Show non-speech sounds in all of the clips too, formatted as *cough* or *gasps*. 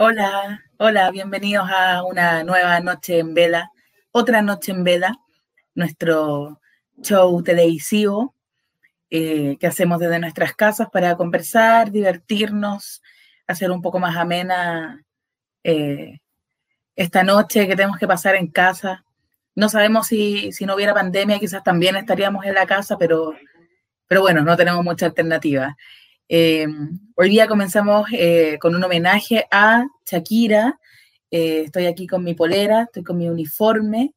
Hola, hola, bienvenidos a una nueva noche en vela, otra noche en vela, nuestro show televisivo eh, que hacemos desde nuestras casas para conversar, divertirnos, hacer un poco más amena eh, esta noche que tenemos que pasar en casa. No sabemos si, si, no hubiera pandemia, quizás también estaríamos en la casa, pero, pero bueno, no tenemos mucha alternativa. Eh, hoy día comenzamos eh, con un homenaje a Shakira. Eh, estoy aquí con mi polera, estoy con mi uniforme.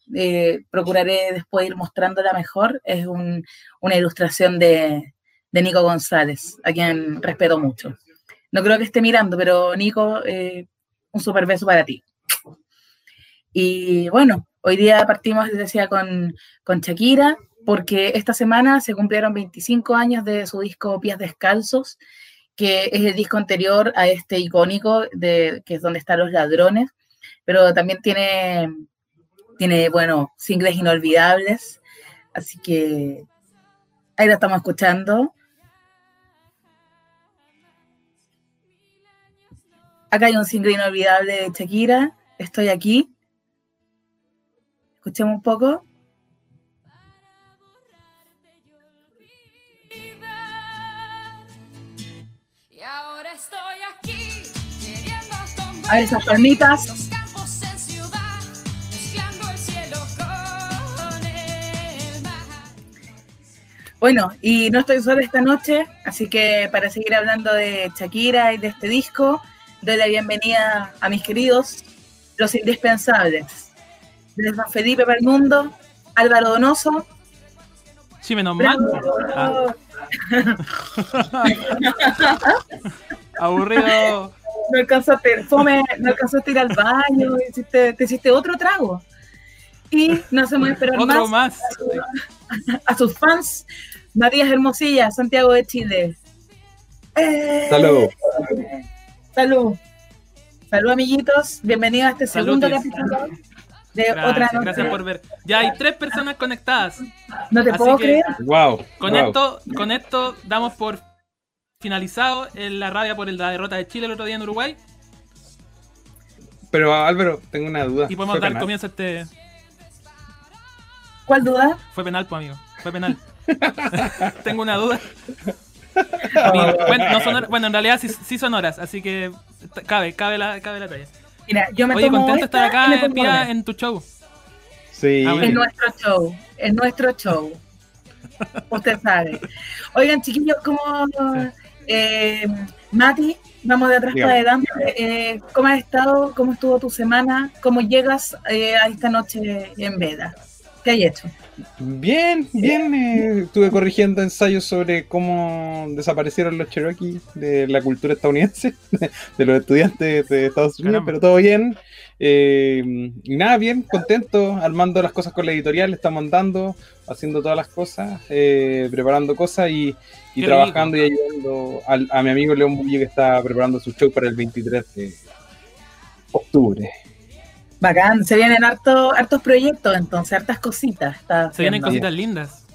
procuraré después ir mostrándola mejor. Es un, una ilustración de, de, Nico González, a quien respeto mucho. No creo que esté mirando, pero Nico, un super beso para ti. Y bueno, hoy día partimos, les decía, con, con Shakira porque esta semana se cumplieron 25 años de su disco Pies Descalzos, que es el disco anterior a este icónico, de, que es donde están los ladrones, pero también tiene, tiene, bueno, singles inolvidables, así que ahí lo estamos escuchando. Acá hay un single inolvidable de Shakira, Estoy aquí. Escuchemos un poco. A esas palmitas. Bueno, y no estoy sola esta noche, así que para seguir hablando de Shakira y de este disco, doy la bienvenida a mis queridos, los indispensables. Desde San Felipe para el mundo, Álvaro Donoso. Sí, menos mal. Ah. *laughs* Aburrido no alcanzaste, fome, no alcanzaste a ir al baño, te hiciste otro trago. Y no hacemos esperar otro más, más. A, sus fans, Matías Hermosilla, Santiago de Chile. Eh, salud. Salud. Salud, amiguitos. Bienvenidos a este segundo capítulo de otra noche. Gracias por ver. Ya hay tres personas conectadas. No te puedo creer. Wow. Con esto, con esto damos por finalizado en la rabia por la derrota de Chile el otro día en Uruguay. Pero Álvaro, tengo una duda. Y podemos dar comienzo a este. ¿Cuál duda? Fue penal, pues amigo. Fue penal. *laughs* *laughs* tengo una duda. *laughs* bueno, en realidad sí, son horas, así que cabe, cabe la, cabe la talla. Mira, yo me Oye, contento de estar acá en, en tu show. Sí. Ah, en nuestro show. En nuestro show. Usted sabe. Oigan, chiquillos, ¿cómo eh, Mati, vamos de atrás para adelante. Eh, ¿Cómo has estado? ¿Cómo estuvo tu semana? ¿Cómo llegas eh, a esta noche en Veda? ¿Qué hay hecho? Bien, bien. Eh, estuve corrigiendo ensayos sobre cómo desaparecieron los Cherokee de la cultura estadounidense, *laughs* de los estudiantes de Estados Unidos, pero todo bien. y nada, bien, contento, armando las cosas con la editorial, estamos andando, haciendo todas las cosas, preparando cosas y y trabajando y ayudando a mi amigo León Bullo que está preparando su show para el 23 de octubre. Bacán, se vienen hartos, hartos proyectos entonces, hartas cositas. Se vienen cositas lindas.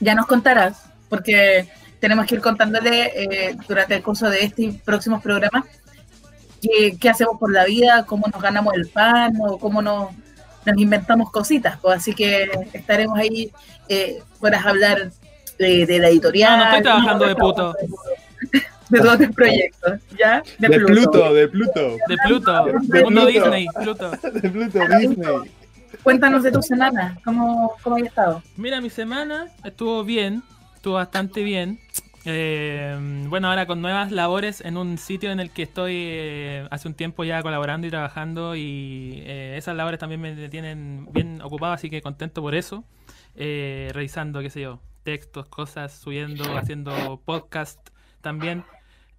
Ya nos contarás, porque tenemos que ir contándole eh, durante el curso de este y próximos programas qué, hacemos por la vida, cómo nos ganamos el pan o cómo nos, nos inventamos cositas. Pues, así que estaremos ahí eh, para hablar de, la editorial. No, no estoy trabajando de puto. de todos tus proyectos, ¿ya? De, Pluto. De Pluto, de Pluto. De Mundo Disney, Pluto. De Pluto, Disney. Cuéntanos de tu semana, ¿cómo, cómo has estado? Mira, mi semana estuvo bien, estuvo bastante bien. Eh, bueno, ahora con nuevas labores en un sitio en el que estoy eh, hace un tiempo ya colaborando y trabajando y eh, esas labores también me tienen bien ocupado, así que contento por eso. revisando, qué sé yo, textos, cosas, subiendo, haciendo podcast también.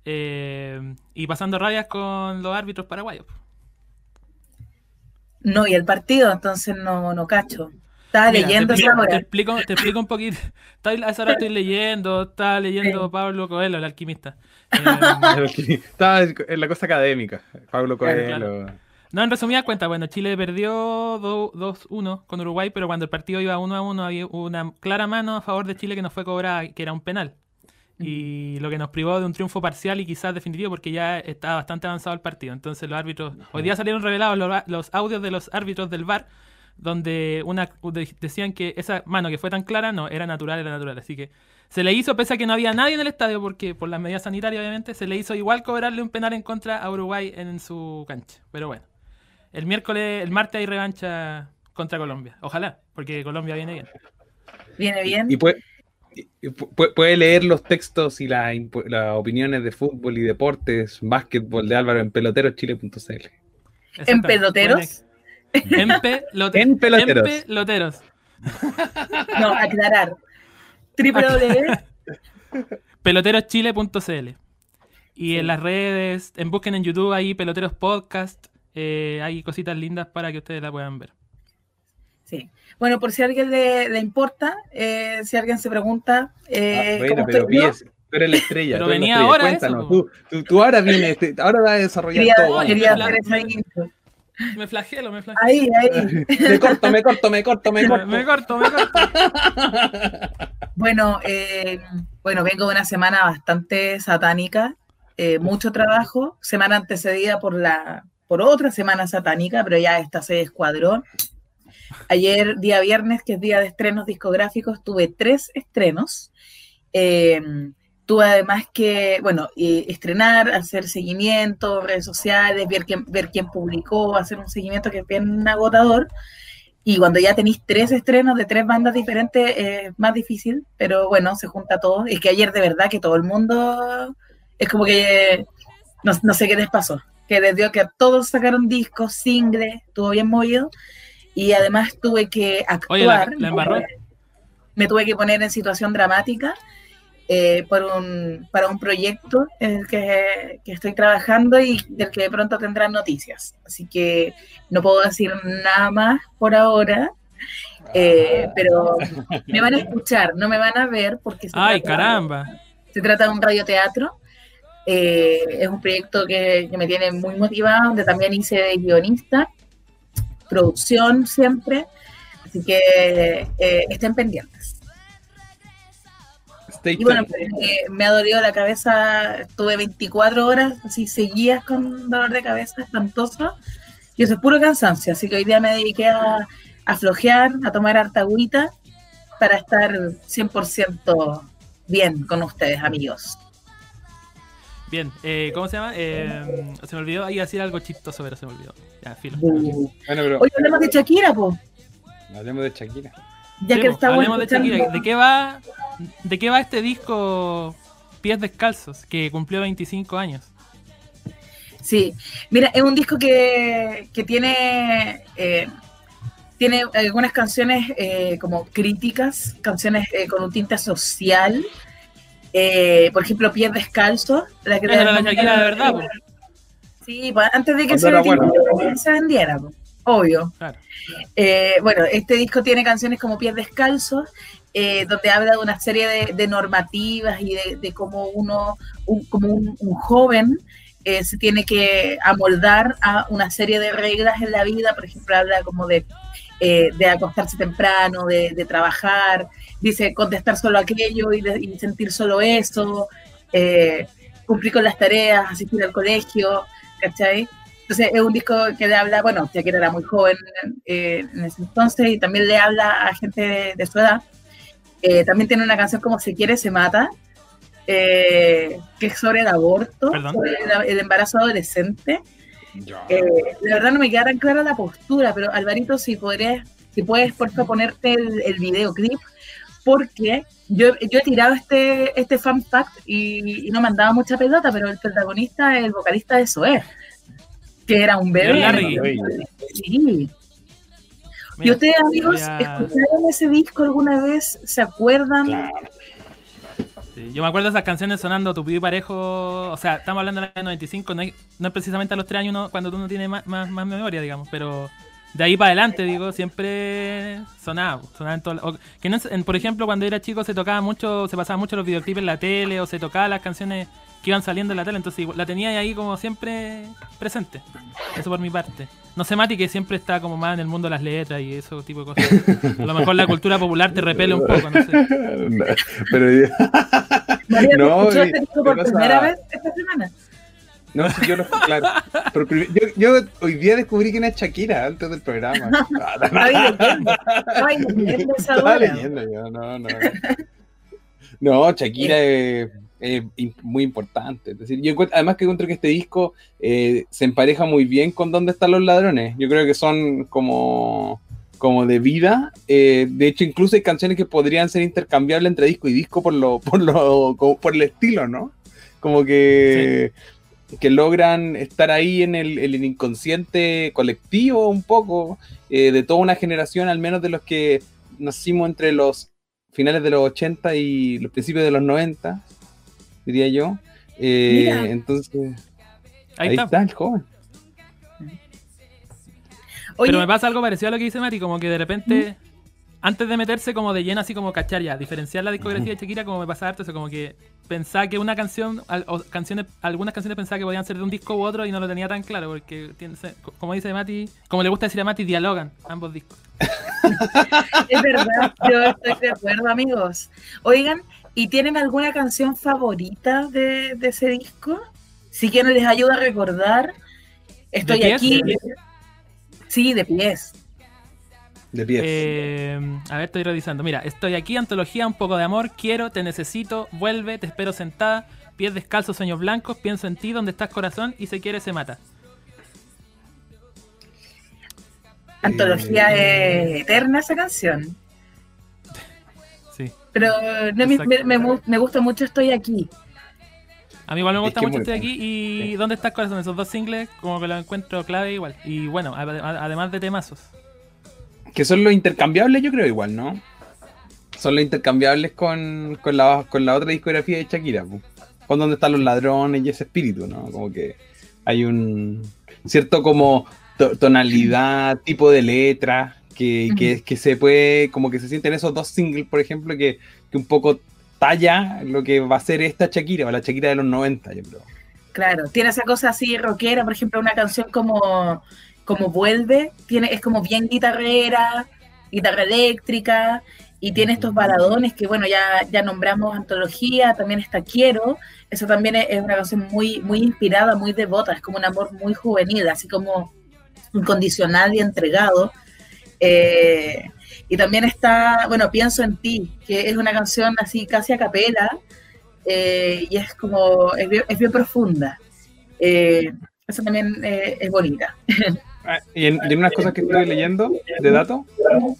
Eh, y pasando rabias con los árbitros paraguayos. No, y el partido, entonces no, no cacho. Estaba leyendo te explico, te explico, te explico, un poquito. A esa hora estoy leyendo, estaba leyendo Pablo Coelho, el alquimista. *laughs* Eh, estaba en la cosa académica, Pablo Coelho. No, en resumida cuenta, bueno, Chile perdió 2-1 con Uruguay, pero cuando el partido iba 1 1 había una clara mano a favor de Chile que no fue cobrada, que era un penal. y lo que nos privó de un triunfo parcial y quizás definitivo porque ya estaba bastante avanzado el partido. Entonces los árbitros, hoy día salieron revelados los, audios de los árbitros del VAR donde una decían que esa mano que fue tan clara no era natural, era natural. Así que se le hizo, pese a que no había nadie en el estadio, porque por las medidas sanitarias obviamente, se le hizo igual cobrarle un penal en contra a Uruguay en su cancha. Pero bueno, el miércoles, el martes hay revancha contra Colombia. Ojalá, porque Colombia viene bien. Viene bien. Y puede, puede leer los textos y las opiniones de fútbol y deportes, básquetbol de Álvaro en peloteroschile.cl. *laughs* ¿En peloteros? En, en peloteros. *laughs* No, aclarar. *laughs* peloteroschile.cl y en las redes, en busquen en YouTube ahí Peloteros Podcast, eh, hay cositas lindas para que ustedes la puedan ver. Sí. Bueno, por si a alguien le, importa, eh, si alguien se pregunta. Eh, ah, bueno, pero pies, tú eres la estrella. Pero venía ahora. Cuéntanos, tú, tú, ahora vienes, este, ahora vas a desarrollar todo. Quería hacer esa me flagelo, me flagelo. Ahí, ahí. *laughs* Me corto, me corto, me corto, me corto. me corto, me corto. *laughs* Bueno, eh, bueno, vengo de una semana bastante satánica, eh, mucho trabajo, semana antecedida por la por otra semana satánica, pero ya esta se escuadró. Ayer, día viernes, que es día de estrenos discográficos, tuve tres estrenos. Eh, tuve además que, bueno, estrenar, hacer seguimiento, redes sociales, ver quién, ver quién publicó, hacer un seguimiento que es bien agotador. Y cuando ya tenéis tres estrenos de tres bandas diferentes, es más difícil, pero bueno, se junta todo. Es que ayer de verdad que todo el mundo, es como que, no, sé qué les pasó, que desde que todos sacaron discos, singles, estuvo bien movido. Y además tuve que actuar. me tuve que poner en situación dramática eh, por un, para un proyecto en el que, estoy trabajando y del que de pronto tendrán noticias. Así que no puedo decir nada más por ahora, eh, pero me van a escuchar, no me van a ver porque... Se ¡Ay, caramba! se trata de un radioteatro. Eh, es un proyecto que, que, me tiene muy motivado, donde también hice de guionista, producción siempre. Así que estén pendientes. Y bueno, me ha dolido la cabeza, estuve 24 horas así seguidas con dolor de cabeza espantoso. Y eso es puro cansancio, así que hoy día me dediqué a, a flojear, a tomar harta agüita para estar 100% bien con ustedes, amigos. Bien, eh, ¿cómo se llama? Eh, se me olvidó, ahí decir algo chistoso, pero se me olvidó. Ya, filo. Uh. Hoy hablemos de Shakira, po. Hablemos de Shakira. Ya que hablemos de Shakira. ¿De qué va ¿De qué va este disco Pies Descalzos, que cumplió 25 años? Sí, mira, es un disco que, tiene, eh, tiene algunas canciones eh, como críticas, canciones eh, con un tinte social. Por ejemplo, Pies Descalzos. La que era la Shakira de verdad, Sí, pues, antes de que se, se, vendiera, obvio. bueno, este disco tiene canciones como Pies Descalzos eh, donde habla de una serie de, normativas y de, cómo uno, como un, joven, eh, se tiene que amoldar a una serie de reglas en la vida, por ejemplo, habla como de, eh, de acostarse temprano, de, trabajar, dice contestar solo aquello y, sentir solo eso, cumplir con las tareas, asistir al colegio, ¿cachai? Entonces es un disco que le habla, bueno, ya que era muy joven en ese entonces y también le habla a gente de su edad eh, también tiene una canción como Se quiere, se mata, eh, que es sobre el aborto, sobre el, embarazo adolescente. Eh, la verdad no me queda tan clara la postura, pero Alvarito, si podrías, si puedes, por favor, ponerte el, videoclip, porque yo, yo, he tirado este, este fan fact y, no me han dado mucha pelota, pero el protagonista es el vocalista de Zoé, que era un bebé. Sí, ¿Y ustedes, amigos, escucharon ese disco alguna vez? ¿Se acuerdan? Yo me acuerdo esas canciones sonando tu y parejo. O sea, estamos hablando del año 95, no, es precisamente a los tres años cuando tú no tienes más, memoria, digamos, pero de ahí para adelante, digo, siempre sonaba. sonaba en todo, que por ejemplo, cuando era chico se tocaba mucho, se pasaba mucho los videoclips en la tele o se tocaban las canciones que iban saliendo en la tele, entonces la tenía ahí como siempre presente. Eso por mi parte. No sé, Mati, que siempre está como más en el mundo de las letras y eso tipo de cosas. A lo mejor la cultura popular te repele un *laughs* poco, no sé. Pero María, no, ¿te este por primera vez esta semana? No, sí, yo lo claro. Pero yo, yo, hoy día descubrí quién es Shakira antes del programa. Ay, *laughs* Estaba leyendo yo, no, no. No, Shakira es, muy importante. Es decir, yo además que encuentro que este disco eh, se empareja muy bien con Dónde están los ladrones. Yo creo que son como, como de vida. Eh, de hecho, incluso hay canciones que podrían ser intercambiables entre disco y disco por lo, *laughs* por lo, por el estilo, ¿no? Como que que logran estar ahí en el, inconsciente colectivo un poco, eh, de toda una generación, al menos de los que nacimos entre los finales de los 80 y los principios de los 90, diría yo. Eh, entonces, ahí, está. el joven. Pero me pasa algo parecido a lo que dice Mati, como que de repente, antes de meterse como de lleno, así como cachar ya, diferenciar la discografía de Shakira, como me pasa harto, eso como que pensaba que una canción, o canciones, algunas canciones pensaba que podían ser de un disco u otro y no lo tenía tan claro, porque, como dice Mati, como le gusta decir a Mati, dialogan ambos discos. *laughs* es verdad, yo estoy de acuerdo, amigos. Oigan, ¿y tienen alguna canción favorita de, ese disco? Si quieren les ayuda a recordar, estoy aquí. Sí, de pies. De pies. Eh, a ver, estoy revisando. Mira, estoy aquí, antología, un poco de amor, quiero, te necesito, vuelve, te espero sentada, pies descalzos, sueños blancos, pienso en ti, donde estás corazón y se quiere, se mata. Antología eh, eterna esa canción. Pero me, gusta mucho Estoy aquí. A mí igual me gusta mucho Estoy aquí y ¿Dónde estás corazón? Esos dos singles como que los encuentro clave igual. Y bueno, además de temazos. Que son los intercambiables, yo creo, igual, ¿no? Son los intercambiables con, con, la, con la otra discografía de Shakira, con donde están los ladrones y ese espíritu, ¿no? Como que hay un cierto como tonalidad, tipo de letra, que, que, que, se puede, como que se sienten esos dos singles, por ejemplo, que, que, un poco talla lo que va a ser esta Shakira, o la Shakira de los 90, yo creo. Claro, tiene esa cosa así rockera, por ejemplo, una canción como como vuelve, tiene, es como bien guitarrera, guitarra eléctrica, y tiene estos baladones que, bueno, ya, ya nombramos antología, también está Quiero, eso también es, una canción muy, muy inspirada, muy devota, es como un amor muy juvenil, así como incondicional y entregado. Eh, y también está, bueno, Pienso en ti, que es una canción así casi a capela, eh, y es como, es bien, profunda. Eh, eso también es bonita. *laughs* Ah, y en, unas cosas que estoy leyendo de datos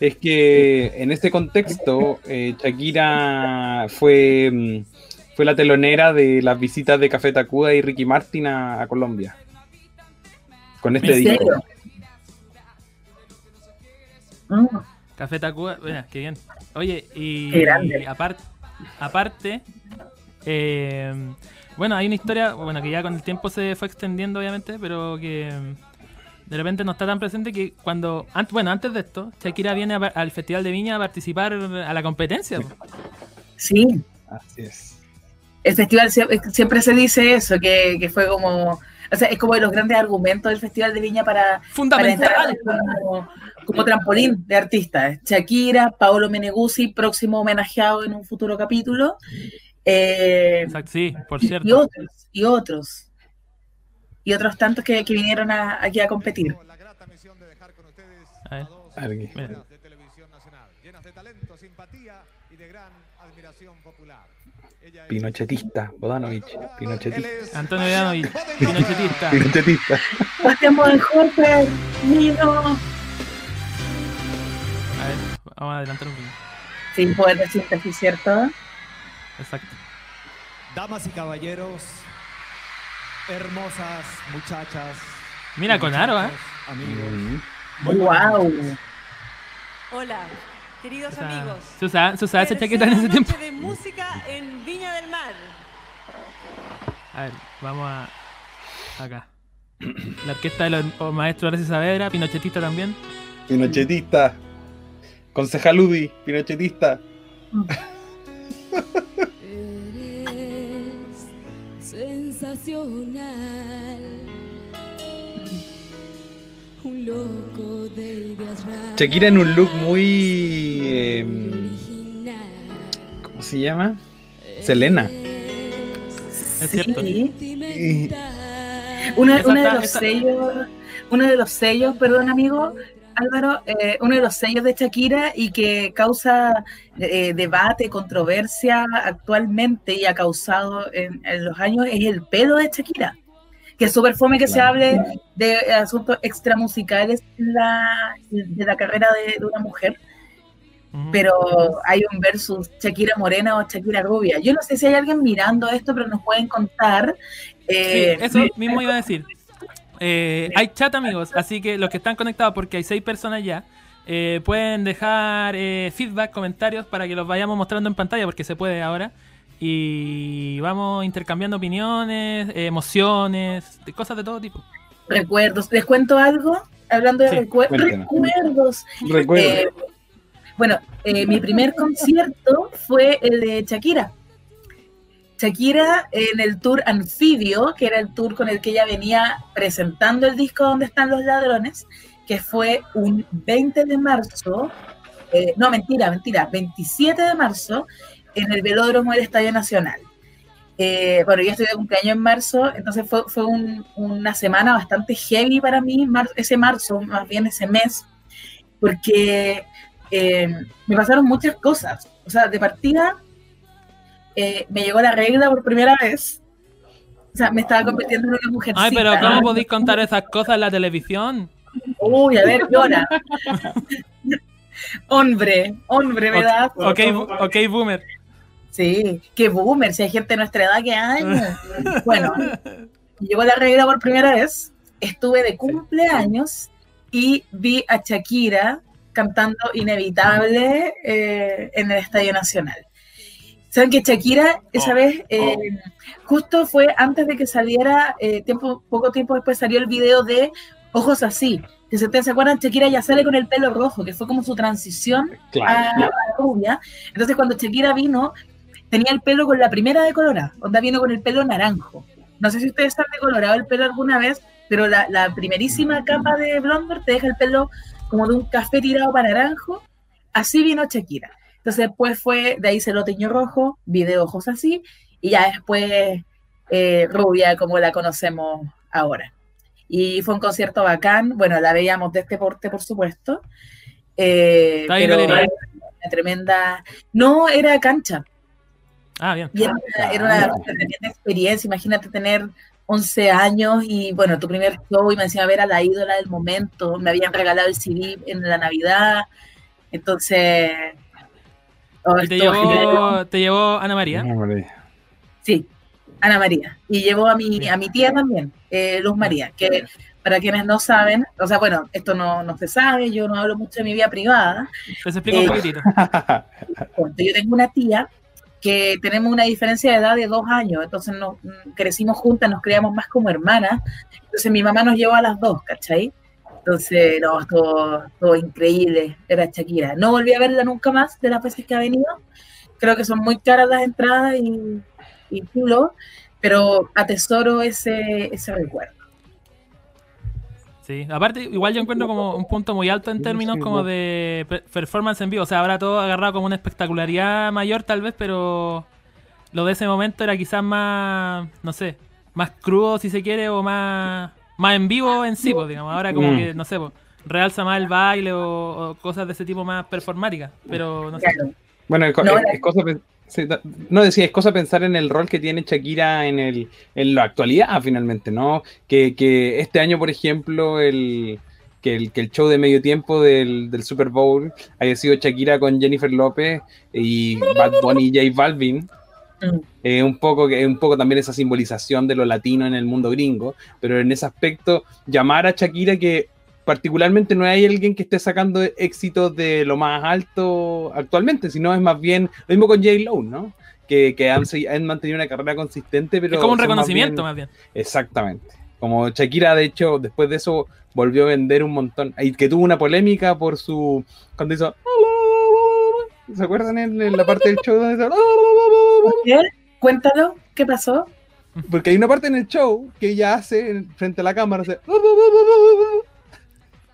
es que en este contexto eh, Shakira fue, mm, fue la telonera de las visitas de Café Tacuda y Ricky Martin a, Colombia. Con este disco. Café Tacuba, bueno, qué bien. Oye, y, aparte, aparte eh, bueno, hay una historia, bueno, que ya con el tiempo se fue extendiendo, obviamente, pero que de repente no está tan presente que cuando, bueno, antes de esto, Shakira viene al Festival de Viña a participar a la competencia. Sí. Así es. El festival siempre se dice eso, que, fue como, o sea, es como de los grandes argumentos del Festival de Viña para, Fundamental. como, trampolín de artistas. Shakira, Paolo Meneguzzi, próximo homenajeado en un futuro capítulo. Eh, Exacto, sí, por cierto. Y otros, y otros y otros tantos que, que vinieron a, aquí a competir. A ver. de televisión nacional, llenas de talento, simpatía y de gran admiración popular. Pinochetista, Bodanovich, Pinochetista. Antonio Bodanovich, Pinochetista. Pinochetista. Bodenhorfer, Nino. A ver, vamos a adelantar un poco. Sin poder de síntesis, ¿cierto? Exacto. Damas y caballeros, hermosas muchachas. Mira con Aro, ¿eh? Amigos. Wow. Hola, queridos amigos. ¿Se usaba, ¿se esa chaqueta en ese tiempo? de música en Viña del Mar. A ver, vamos a. Acá. La orquesta de los maestros Horacio Saavedra, Pinochetista también. Pinochetista. Concejaludi, Pinochetista. Un loco Shakira en un look muy. Em, ¿Cómo se llama? Selena. Es cierto. Sí. Uno de los sellos, uno de los sellos, perdón amigo, Álvaro, eh, uno de los sellos de Shakira y que causa eh, debate, controversia actualmente y ha causado en, en los años es el pelo de Shakira. Que es súper fome que se hable de asuntos extramusicales en la, de la carrera de, de una mujer, pero hay un versus Shakira morena o Shakira rubia. Yo no sé si hay alguien mirando esto, pero nos pueden contar. Sí, eh, eso mismo iba a decir. Eh, hay chat, amigos, así que los que están conectados, porque hay seis personas ya, eh, pueden dejar eh, feedback, comentarios para que los vayamos mostrando en pantalla, porque se puede ahora. Y vamos intercambiando opiniones, emociones, de cosas de todo tipo. Recuerdos. ¿Les cuento algo? Hablando de Sí, recuerdos. Recuerdo. Eh, bueno, eh, mi primer concierto fue el de Shakira. Shakira en el tour Anfibio, que era el tour con el que ella venía presentando el disco Donde están los ladrones, que fue un 20 de marzo, eh, no, mentira, mentira, 27 de marzo, en el velódromo del Estadio Nacional. Eh, bueno, yo estoy de cumpleaños en marzo, entonces fue, fue un- una semana bastante heavy para mí, ese marzo, más bien ese mes, porque eh, me pasaron muchas cosas. O sea, de partida eh, me llegó la regla por primera vez. O sea, me estaba convirtiendo en una mujer. Ay, pero ¿cómo *laughs* podéis contar esas cosas en la televisión? Uy, a ver, llora. *laughs* hombre, hombre, asco. Ok, ok, boomer. Sí, qué boomer, si hay gente de nuestra edad que años. *laughs* Bueno, llegó la regla por primera vez, estuve de cumpleaños y vi a Shakira cantando Inevitable eh, en el Estadio Nacional. Saben que Shakira esa Oh, vez, eh, justo fue antes de que saliera, eh, tiempo, poco tiempo después salió el video de Ojos Así. Que si ustedes se acuerdan, Shakira ya sale con el pelo rojo, que fue como su transición a, Claro. a rubia. Entonces cuando Shakira vino, tenía el pelo con la primera de onda vino con el pelo naranjo. No sé si ustedes han decolorado el pelo alguna vez, pero la, la primerísima capa de blonder te deja el pelo como de un café tirado para naranjo. Así vino Shakira. Entonces después fue, de ahí se lo teñó rojo, video ojos así, y ya después eh, rubia como la conocemos ahora. Y fue un concierto bacán, bueno, la veíamos de este porte, por supuesto. Eh, tremenda... No, era cancha. Ah, bien. Y era, una- era una tremenda experiencia. Imagínate tener 11 años y, bueno, tu primer show y me decía ver a la ídola del momento. Me habían regalado el CD en la Navidad. Entonces. oh, Y te llevó, te llevó Ana María. Hombre. Sí, Ana María. Y llevó a mi, a mi tía también, eh, Luz María, que para quienes no saben, o sea, bueno, esto no, no se sabe, yo no hablo mucho de mi vida privada. Les explico un Eh, poquitito. *laughs* Cuento, Yo tengo una tía que tenemos una diferencia de edad de dos años, entonces nos, mm, crecimos juntas, nos criamos más como hermanas, entonces mi mamá nos llevó a las dos, ¿cachai? Entonces, no, estuvo, estuvo increíble, era Shakira. No volví a verla nunca más de las veces que ha venido, creo que son muy caras las entradas y, y pero atesoro ese, ese recuerdo. Sí, aparte, igual yo encuentro como un punto muy alto en términos como de pe- performance en vivo. O sea, habrá todo agarrado como una espectacularidad mayor tal vez, pero lo de ese momento era quizás más, no sé, más crudo si se quiere o más, más en vivo en sí, pues, digamos. Ahora como Mm. que, no sé, pues, realza más el baile o, o cosas de ese tipo más performáticas, pero no sé. Claro. Bueno, es, No, es- cosa sí, no decía, es cosa pensar en el rol que tiene Shakira en el en la actualidad finalmente, ¿no? Que, que este año, por ejemplo, el que el, que el show de medio tiempo del, del Super Bowl haya sido Shakira con Jennifer López y Bad Bunny y J Balvin. Mm. Eh, un poco un poco también esa simbolización de lo latino en el mundo gringo, pero en ese aspecto llamar a Shakira que particularmente no hay alguien que esté sacando éxitos de lo más alto actualmente, sino es más bien lo mismo con J. Lo, ¿no? Que, que han, han mantenido una carrera consistente, pero es como un más reconocimiento bien- más bien. Exactamente. Como Shakira, de hecho, después de eso volvió a vender un montón. Y que tuvo una polémica por su. Cuando hizo. ¿Se acuerdan en, en la parte del show donde hizo? ¿Qué? Cuéntalo, ¿qué pasó? Porque hay una parte en el show que ella hace en- frente a la cámara. hace-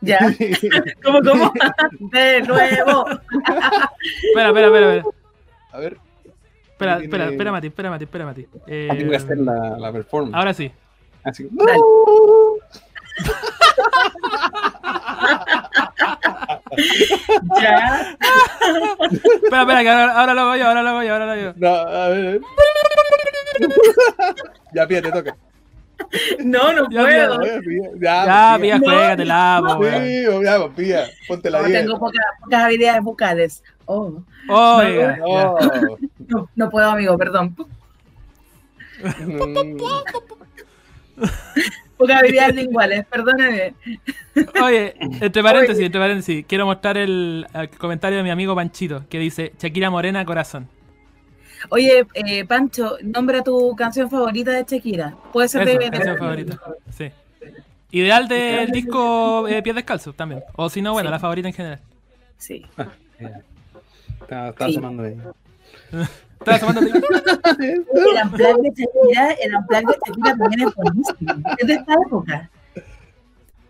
¿Ya? *laughs* ¿Cómo, cómo? *laughs* De nuevo. Espera, espera, espera. espera. A ver. Espera, Tiene- espera, espera, Mati, espera, Mati, espera, Mati. Eh, Ah, tengo que hacer la, la performance. ahora sí. Así. Dale. *laughs* Ya. Espera, espera, que ahora, ahora lo hago yo, ahora lo hago yo, ahora lo hago yo. No, a ver. ya, pía, te toca. No, no Ya, puedo. A ver, Pía. Ya, Ya, pilla, No, juégatela, po, weón. Sí, o ya, pues, pía. Ponte la No, 10. tengo poca- pocas habilidades vocales. Oh. No. no, no puedo, amigo, perdón. Mm, Pocas habilidades linguales, perdóneme. Oye, entre paréntesis, entre paréntesis, quiero mostrar el, el comentario de mi amigo Panchito, que dice Shakira Morena Corazón. Oye, eh, Pancho, nombra tu canción favorita de Shakira. Puede ser Eso, de, de- canción favorita. Sí. Ideal del disco eh, Pies Descalzos también. O si no, bueno, Sí. la favorita en general. Sí. *laughs* Está, está Sí. sonando ahí. *laughs* Estaba tomando- El unplug de Shakira, el unplug de Shakira también es buenísimo. Es de esta época.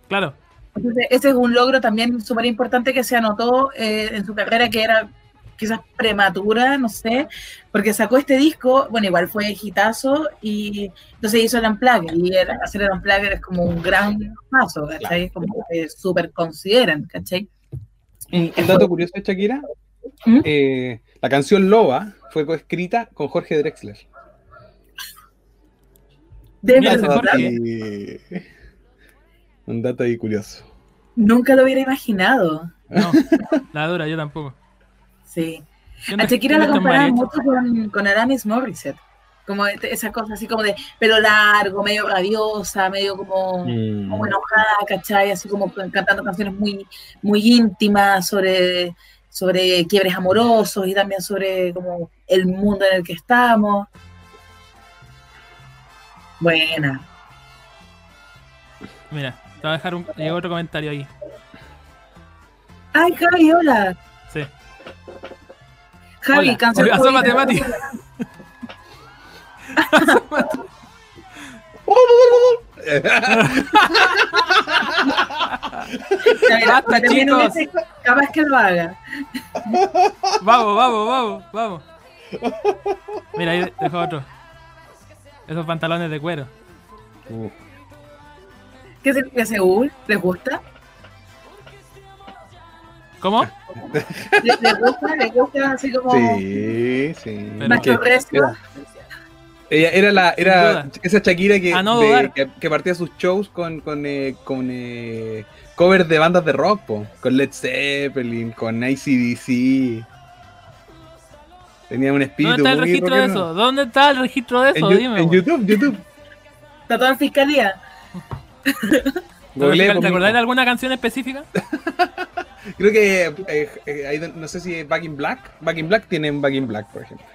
Claro. Entonces, ese es un logro también súper importante que se anotó eh, en su carrera, que era quizás prematura, no sé, porque sacó este disco, bueno, igual fue hitazo, y entonces hizo el Unplugged, y el- hacer el Unplugged es como un gran paso, ¿cachai? Es como que súper consideran, ¿cachai? Un, un dato curioso de Shakira. ¿Mm? eh, la canción Loba fue coescrita con Jorge Drexler. De Mira, verdad, Jorge. Un dato ahí curioso. nunca lo hubiera imaginado, *laughs* No, la dura, yo tampoco. Sí. ¿Qué A Shakira la comparaban mucho con, con Alanis Morissette. Como este- esa cosa así como de pelo largo, medio rabiosa, medio como, Mm. como enojada, ¿cachai? Así como cantando canciones muy, muy íntimas sobre, sobre quiebres amorosos y también sobre como el mundo en el que estamos. Buena. Mira, te voy a dejar un. Otro comentario ahí. Ay, Javi, hola. Javi, Oye, asómate. Mati. Basta, chicos. capaz que lo haga. Vamos, vamos, vamos, vamos. Mira, ahí dejo otro. Esos pantalones de cuero. Uf. ¿Qué significa Seúl? ¿Les gusta? ¿Cómo? ¿Les, les gusta? ¿Les gusta así como Sí, sí. Pero- ella era la era esa Shakira que, A no de- dudar. que, que partía sus shows con con, eh, con eh, covers de bandas de rock, po, con Led Zeppelin, con ACDC. Tenía un espíritu ¿Dónde está el muy registro de eso? ¿Dónde está el registro de En, eso? Yu- Dime. en. YouTube, YouTube. ¿Está todo en fiscalía? ¿Te acordás de alguna canción específica? *laughs* Creo que eh, eh, ahí no sé si es Back in Black. Back in Black tienen Back in Black, por ejemplo.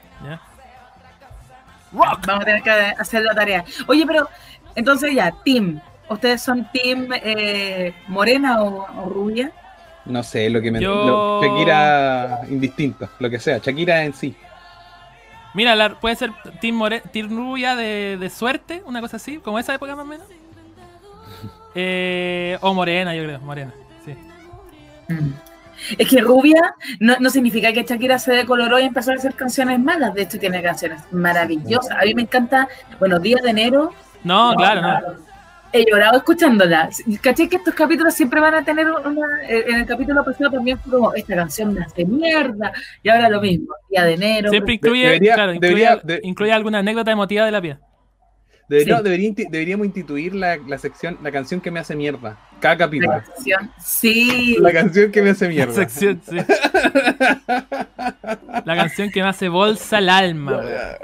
Vamos a tener que hacer la tarea. Oye, pero entonces ya, Team. ¿Ustedes son Team eh, morena o, o rubia? No sé, lo que me. Yo- lo- Shakira indistinto, lo que sea. Shakira en sí. Mira, la- puede ser Team, More Team Rubia de, de suerte, una cosa así, como esa época más o menos. *laughs* Eh, o Morena, yo creo, Morena. Sí. Es que rubia no, no significa que Shakira se decoloró y empezó a hacer canciones malas. De hecho, tiene canciones maravillosas. A mí me encanta, bueno, Día de Enero. No, claro, no. He llorado escuchándola. ¿Caché que estos capítulos siempre van a tener una... eh, En el capítulo pasado también fue como, esta canción me hace mierda. Y ahora lo mismo, Día de Enero. Siempre incluye, debería- claro, incluye, debería- de- incluye alguna anécdota emotiva de la piel. Sí. debería deberíamos instituir la, la sección, la canción que me hace mierda. Cada La capítulo. canción, sí. La canción que me hace La mierda. sección, sí. *laughs* La canción que me hace bolsa el alma.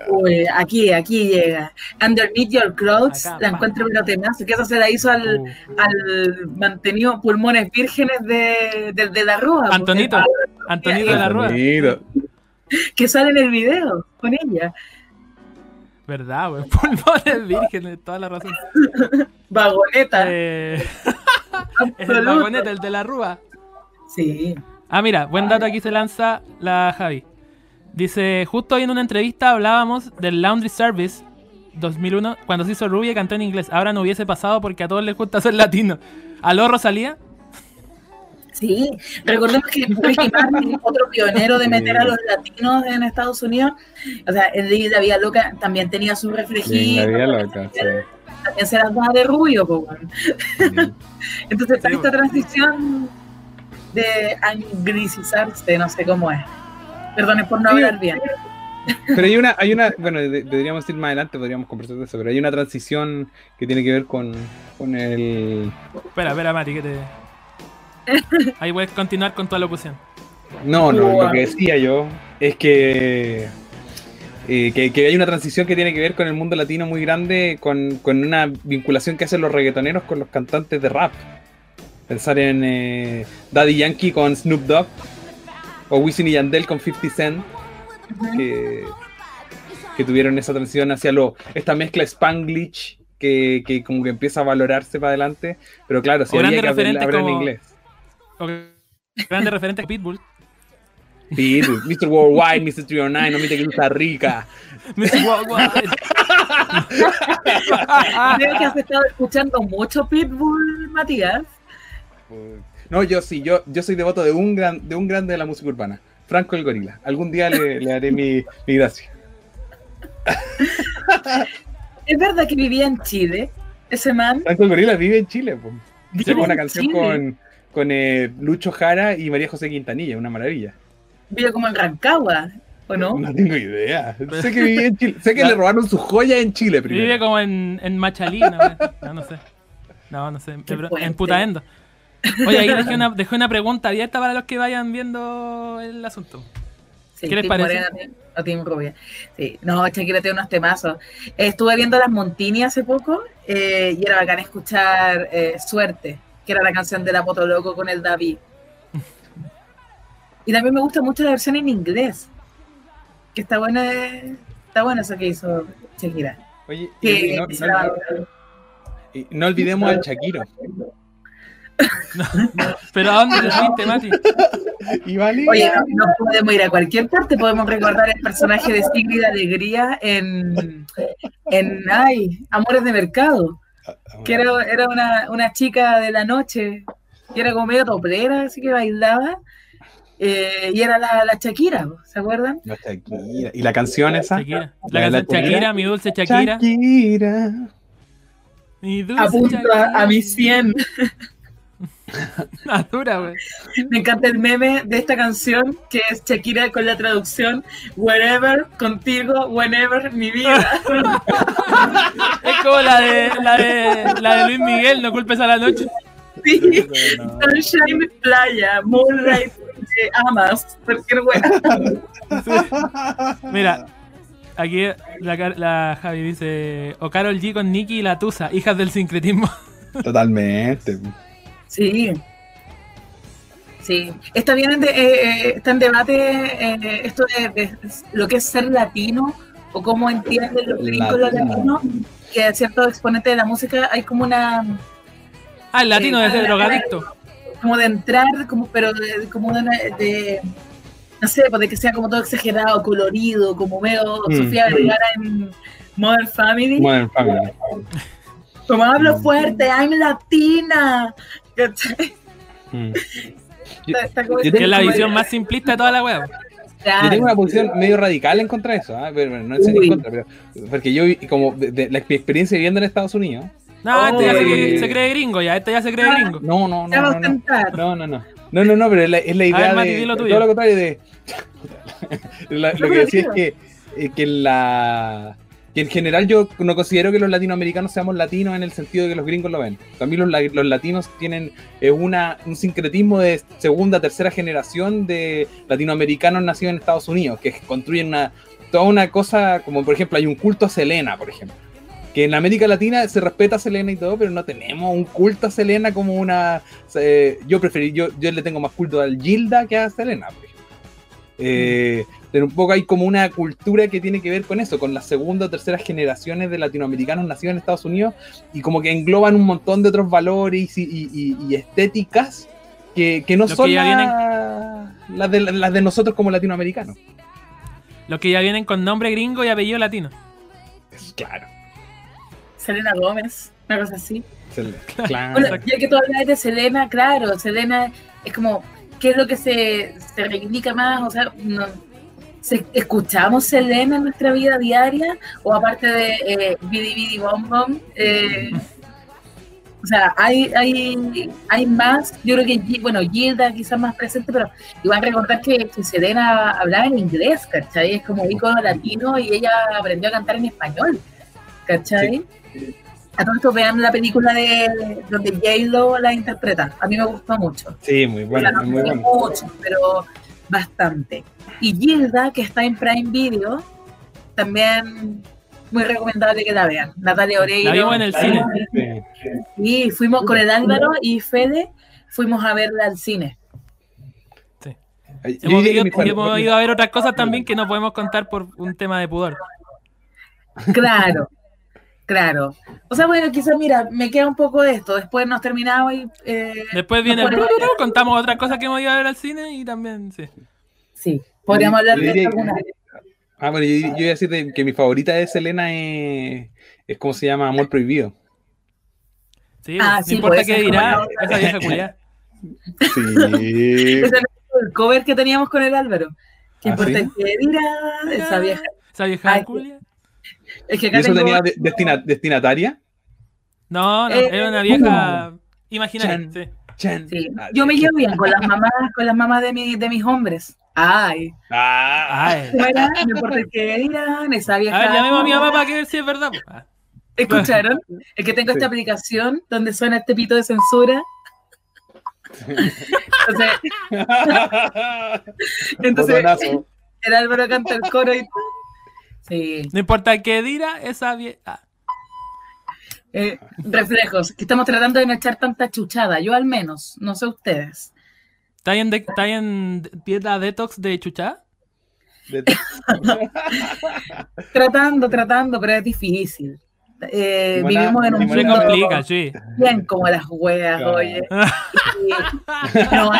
Uy, aquí, aquí llega. Underneath Your Clothes, Acá, la pa. encuentro pero temazo, que eso se la hizo al, Uh. al mantenido pulmones vírgenes de, de, de la Rúa. pues, Antonito, Antonito de la Rúa. Que sale en el video con ella. Verdad, weón. *laughs* Pulmones vírgenes, toda la razón. Vagoneta. Eh, *laughs* es el vagoneta, el de la Rúa. Sí. Ah, mira, buen dato aquí se lanza la Javi. Dice, justo hoy en una entrevista hablábamos del Laundry Service 2001, cuando se hizo rubia y cantó en inglés. Ahora no hubiese pasado porque a todos les gusta ser latino. ¿Aló, Rosalía? Sí, recordemos que Ricky *laughs* Martin, otro pionero de meter a los latinos en Estados Unidos, o sea, el La Vida Loca también tenía su Sí, reflejito, la vida loca, sí. también se las daba de rubio, po, weón. *laughs* Entonces, está Sí, esta bueno. transición de anglicizarse, no sé cómo es. Perdone por no hablar bien. Pero hay una, hay una, bueno, de- deberíamos ir más adelante, podríamos conversar de eso, pero hay una transición que tiene que ver con, con el... Espera, espera, Mati, que te. *laughs* Ahí puedes continuar con tu alocución. No, no, lo que decía yo es que, eh, que, que hay una transición que tiene que ver con el mundo latino muy grande, con, con una vinculación que hacen los reggaetoneros con los cantantes de rap. Pensar en eh, Daddy Yankee con Snoop Dogg, o Wisin y Yandel con 50 Cent, que, que tuvieron esa transición hacia lo, esta mezcla Spanglish que, que como que empieza a valorarse para adelante, pero claro, si había que hablar, en inglés. Grande referente a Pitbull. Sí, Mr. Worldwide, Mr. 309, no mire que estás rica. *laughs* Mr. Worldwide. Creo que has estado escuchando mucho Pitbull, Matías. No, yo sí, yo, yo soy devoto de un gran, de un grande de la música urbana, Franco el Gorila. Algún día le, le haré mi, mi gracia. Es verdad que vivía en Chile, ese man. Franco el Gorila vive en Chile, po. Vive Sacó una canción Chile. con, con eh, Lucho Jara y María José Quintanilla, una maravilla. Vive como en Rancagua, ¿o no? No tengo idea. Sé que vivía en Chile. Sé que *laughs* le robaron su joya en Chile Vive primero. como en, en Machalina. No, no sé. No, no sé. En. Putaendo. Oye, ahí dejé una, dejé una pregunta abierta para los que vayan viendo el asunto. Sí, ¿Qué les Tim parece? Morena Tim- o Tim Rubia. Sí. No, Shakira tiene unos temazos. Estuve viendo Las Montini hace poco eh, y era bacán escuchar eh, Suerte, que era la canción de La Poto Loco con el David. Y también me gusta mucho la versión en inglés, que está buena, está bueno eso que hizo Shakira. Oye, Que y no, se no- la- y no olvidemos al Shakiro. *laughs* Pero ¿a dónde te fuiste, Mati? Y vale. Oye, no, no podemos ir a cualquier parte, podemos recordar el personaje de Sigrid Alegría en, en ay, Amores de Mercado, que era, era una, una chica de la noche, que era como medio toplera, así que bailaba, eh, y era la, la Shakira, ¿se acuerdan? La Shakira. ¿Y la canción esa? Shakira. La La. Shakira, mi dulce Shakira. Shakira. Mi dulce Apunto a, a mi 100. *laughs* Ah, dura, güey. Me encanta el meme de esta canción, que es Shakira con la traducción Wherever, contigo, whenever, mi vida. *laughs* Es como la de, la de, la de Luis Miguel, no culpes a la noche. Sí. Sunshine, playa, moonlight, amas, cualquier wea. Mira, aquí la, Javi dice: O Carol G con Nicki y la Tusa, hijas del sincretismo. Totalmente. Sí. Sí. Está bien, en de- eh, eh, está en debate eh, esto de, de lo que es ser latino o cómo entienden los gringos los Latino. latinos, que ciertos exponentes de la música hay como una Ah, el latino Sí. es de drogadicto. como de entrar, como, pero de, como de, de- no sé, pues de que sea como todo exagerado, colorido, como veo Mm. Sofía Vergara en Modern Family. Modern Family. Como hablo fuerte, I'm latina. *laughs* Mm. Está- está como- yo Que es la visión más simplista de toda la web. Claro. Yo tengo una posición medio radical en contra de eso, ¿ah? pero bueno, no en contra, pero porque yo, como de, de la, mi experiencia viviendo en Estados Unidos, No, este ya Oh. se, se cree gringo, ya, este ya se cree gringo. no, no, no, no, no, no, no, no, no, no, no, pero es la, es la idea ver, Mati, de di lo tuyo. todo lo contrario de *laughs* la- lo que decía es que, eh, que la que en general yo no considero que los latinoamericanos seamos latinos en el sentido de que los gringos lo ven. También los, la- los latinos tienen eh, una, un sincretismo de segunda, tercera generación de latinoamericanos nacidos en Estados Unidos, que construyen una, toda una cosa, como por ejemplo hay un culto a Selena, por ejemplo. Que en América Latina se respeta a Selena y todo, pero no tenemos un culto a Selena como una... eh, yo preferí, yo, yo le tengo más culto al Gilda que a Selena, por ejemplo. Eh, pero un poco hay como una cultura que tiene que ver con eso, con las segunda o terceras generaciones de latinoamericanos nacidos en Estados Unidos y como que engloban un montón de otros valores y, y- y- y estéticas que, que no Los son que las, de, las de nosotros como latinoamericanos. Los que ya vienen con nombre gringo y apellido latino. Es claro. Selena Gómez, una cosa así. *laughs* Claro. Bueno, ya que tú hablas de Selena, claro, Selena es como, ¿qué es lo que se, se reivindica más? O sea, no, ¿se- ¿escuchamos Selena en nuestra vida diaria? O aparte de eh, Bidi Bidi Bom Bom, eh, o sea, hay, hay, hay más, yo creo que, bueno, Gilda quizás más presente, pero igual recordar que, que Selena hablaba en inglés, ¿cachai? Es como icono latino y ella aprendió a cantar en español, ¿cachai? A todos estos vean la película de donde J-Lo la interpreta. A mí me gustó mucho. Sí, muy es muy bueno. mucho, pero bastante. Y Gilda, que está en Prime Video, también muy recomendable que la vean. Natalia Oreiro. La vimos en el cine. Sí. Y fuimos con el Álvaro y Fede, fuimos a verla al cine. Yo Hemos, ido, hemos ido a ver otras cosas también que no podemos contar por un tema de pudor. Claro, claro. O sea, bueno, quizás, mira, me queda un poco de esto. Después nos terminamos y. eh, Después viene el contamos otras cosas que hemos ido a ver al cine y también, sí. Sí, podríamos hablar de diría- alguna. Ah, bueno, yo, yo iba a decir de- que mi favorita de Selena es, es como se llama Amor Prohibido. Sí, Ah, no sí, importa pues, qué dirá esa vieja culiada. Sí. *laughs* Ese es el cover que teníamos con el Álvaro. ¿Qué ¿Ah, importa sí? que dirá esa vieja? Esa vieja culia. Es que ¿Y acá eso tengo. tenía de- destina- destinataria? No, no, Eh, era una vieja imaginaria. Chan. Sí. Chan. Sí. Ah, Yo me llevo bien con las mamás, con las mamás de, mi, de mis hombres. Ay, Ah, Ay. *laughs* No que dirán, esa vieja. A ver, llamemos a mi mamá para que ver si es verdad. po. Ah. ¿Escucharon? *laughs* Es que tengo Sí. esta aplicación donde suena este pito de censura. *laughs* Entonces, entonces el Álvaro canta el coro y Sí, No importa qué dirá esa vieja. eh, reflejos, que estamos tratando de no echar tanta chuchada, yo al menos, no sé ustedes. ¿Está en, de- está en dieta detox de chuchá? De- *laughs* Tratando, tratando, pero es difícil. Eh, vivimos en un mundo complica, sí. bien como las hueas, Claro. oye. *laughs* Y no,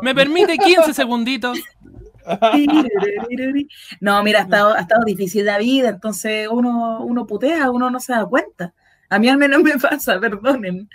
Me permite 15 segunditos. *laughs* No, mira, ha estado, ha estado difícil la vida, entonces uno, uno putea, uno no se da cuenta. A mí al menos me pasa, *laughs* perdonen.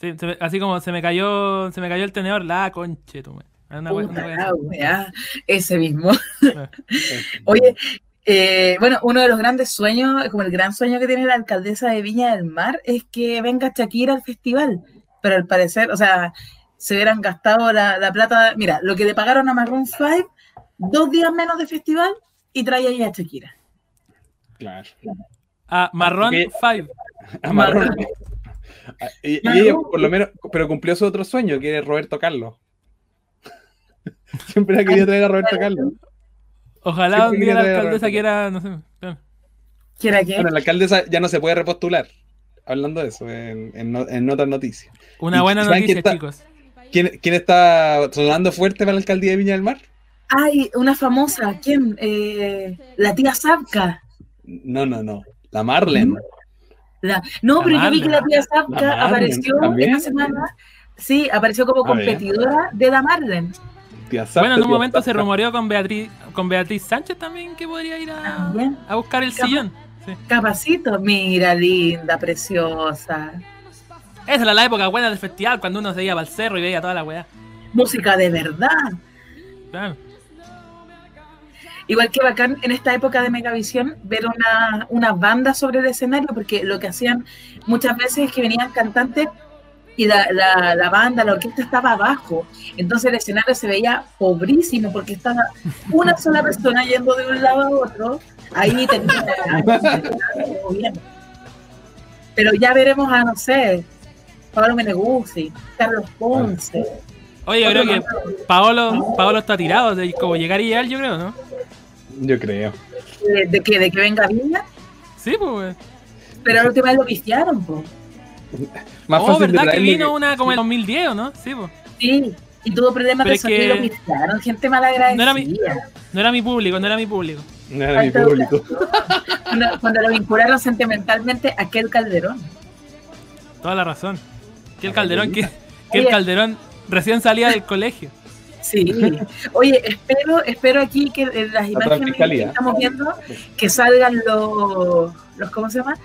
Sí, me- así como se me cayó, se me cayó el tenedor, la conche. Una una la wea, ese mismo. *laughs* Oye, eh, bueno, uno de los grandes sueños, como el gran sueño que tiene la alcaldesa de Viña del Mar, es que venga Shakira al festival. Pero al parecer, o sea, se hubieran gastado la, la plata. Mira, lo que le pagaron a Maroon 5, dos días menos de festival y trae ahí a Shakira. Claro. Ah, Marrón Porque- 5. Amarrón. Ah, Y, y ella, por lo menos, pero cumplió su otro sueño, que es Roberto Carlos. *laughs* Siempre ha querido traer a Roberto Carlos. Ojalá Siempre un día la quería a alcaldesa quiera, no sé. claro. ¿Quiera que? Bueno, la alcaldesa ya no se puede repostular. Hablando de eso, en, en en otras noticias. Una ¿Y buena noticia, está- chicos. ¿Quién, quién está sonando fuerte para la alcaldía de Viña del Mar? Ay, una famosa, ¿quién? Eh, la tía Zapka. No, no, no. La Marlen. La- no, La pero yo vi que la tía Zapka La apareció ¿también? esta semana. Sí, apareció como competidora de la Marlen. Tía Zapta, Bueno, en un momento se rumoreó con Beatriz, con Beatriz Sánchez también que podría ir a, buscar el sillón. Sí. Capacito, mira, linda, preciosa. Esa era la época buena del festival, cuando uno se iba para el cerro y veía toda la weá. Música de verdad. Claro. Igual que bacán en esta época de Megavisión ver una, una banda sobre el escenario, porque lo que hacían muchas veces es que venían cantantes y la, la, la banda, la orquesta estaba abajo. Entonces el escenario se veía pobrísimo porque estaba una sola persona yendo de un lado a otro. Ahí tenía. Pero ya veremos a, no sé, Pablo Meneguzzi, Carlos Ponce. Oye, yo creo que Paolo, Paolo está tirado, de como llegar y llegar, yo creo, ¿no? Yo creo. ¿De, de que, de que venga Viña? Sí, pues. Pero la última vez lo pistearon, pues. Más Oh, fácil de ¿verdad que vino una como en 2010, ¿o no? Sí, pues. Sí, y tuvo problemas Pero de sonido y que- lo pistearon. Gente malagradecida. No era mi- No era mi público, no era mi público. No era mi público. Cuando, *laughs* cuando lo vincularon sentimentalmente a aquel Calderón. Toda la razón. Que el Calderón, que, el. Calderón recién salía del colegio. Sí. Oye, espero, espero aquí que en las imágenes que estamos viendo que salgan los, los ¿cómo se llama?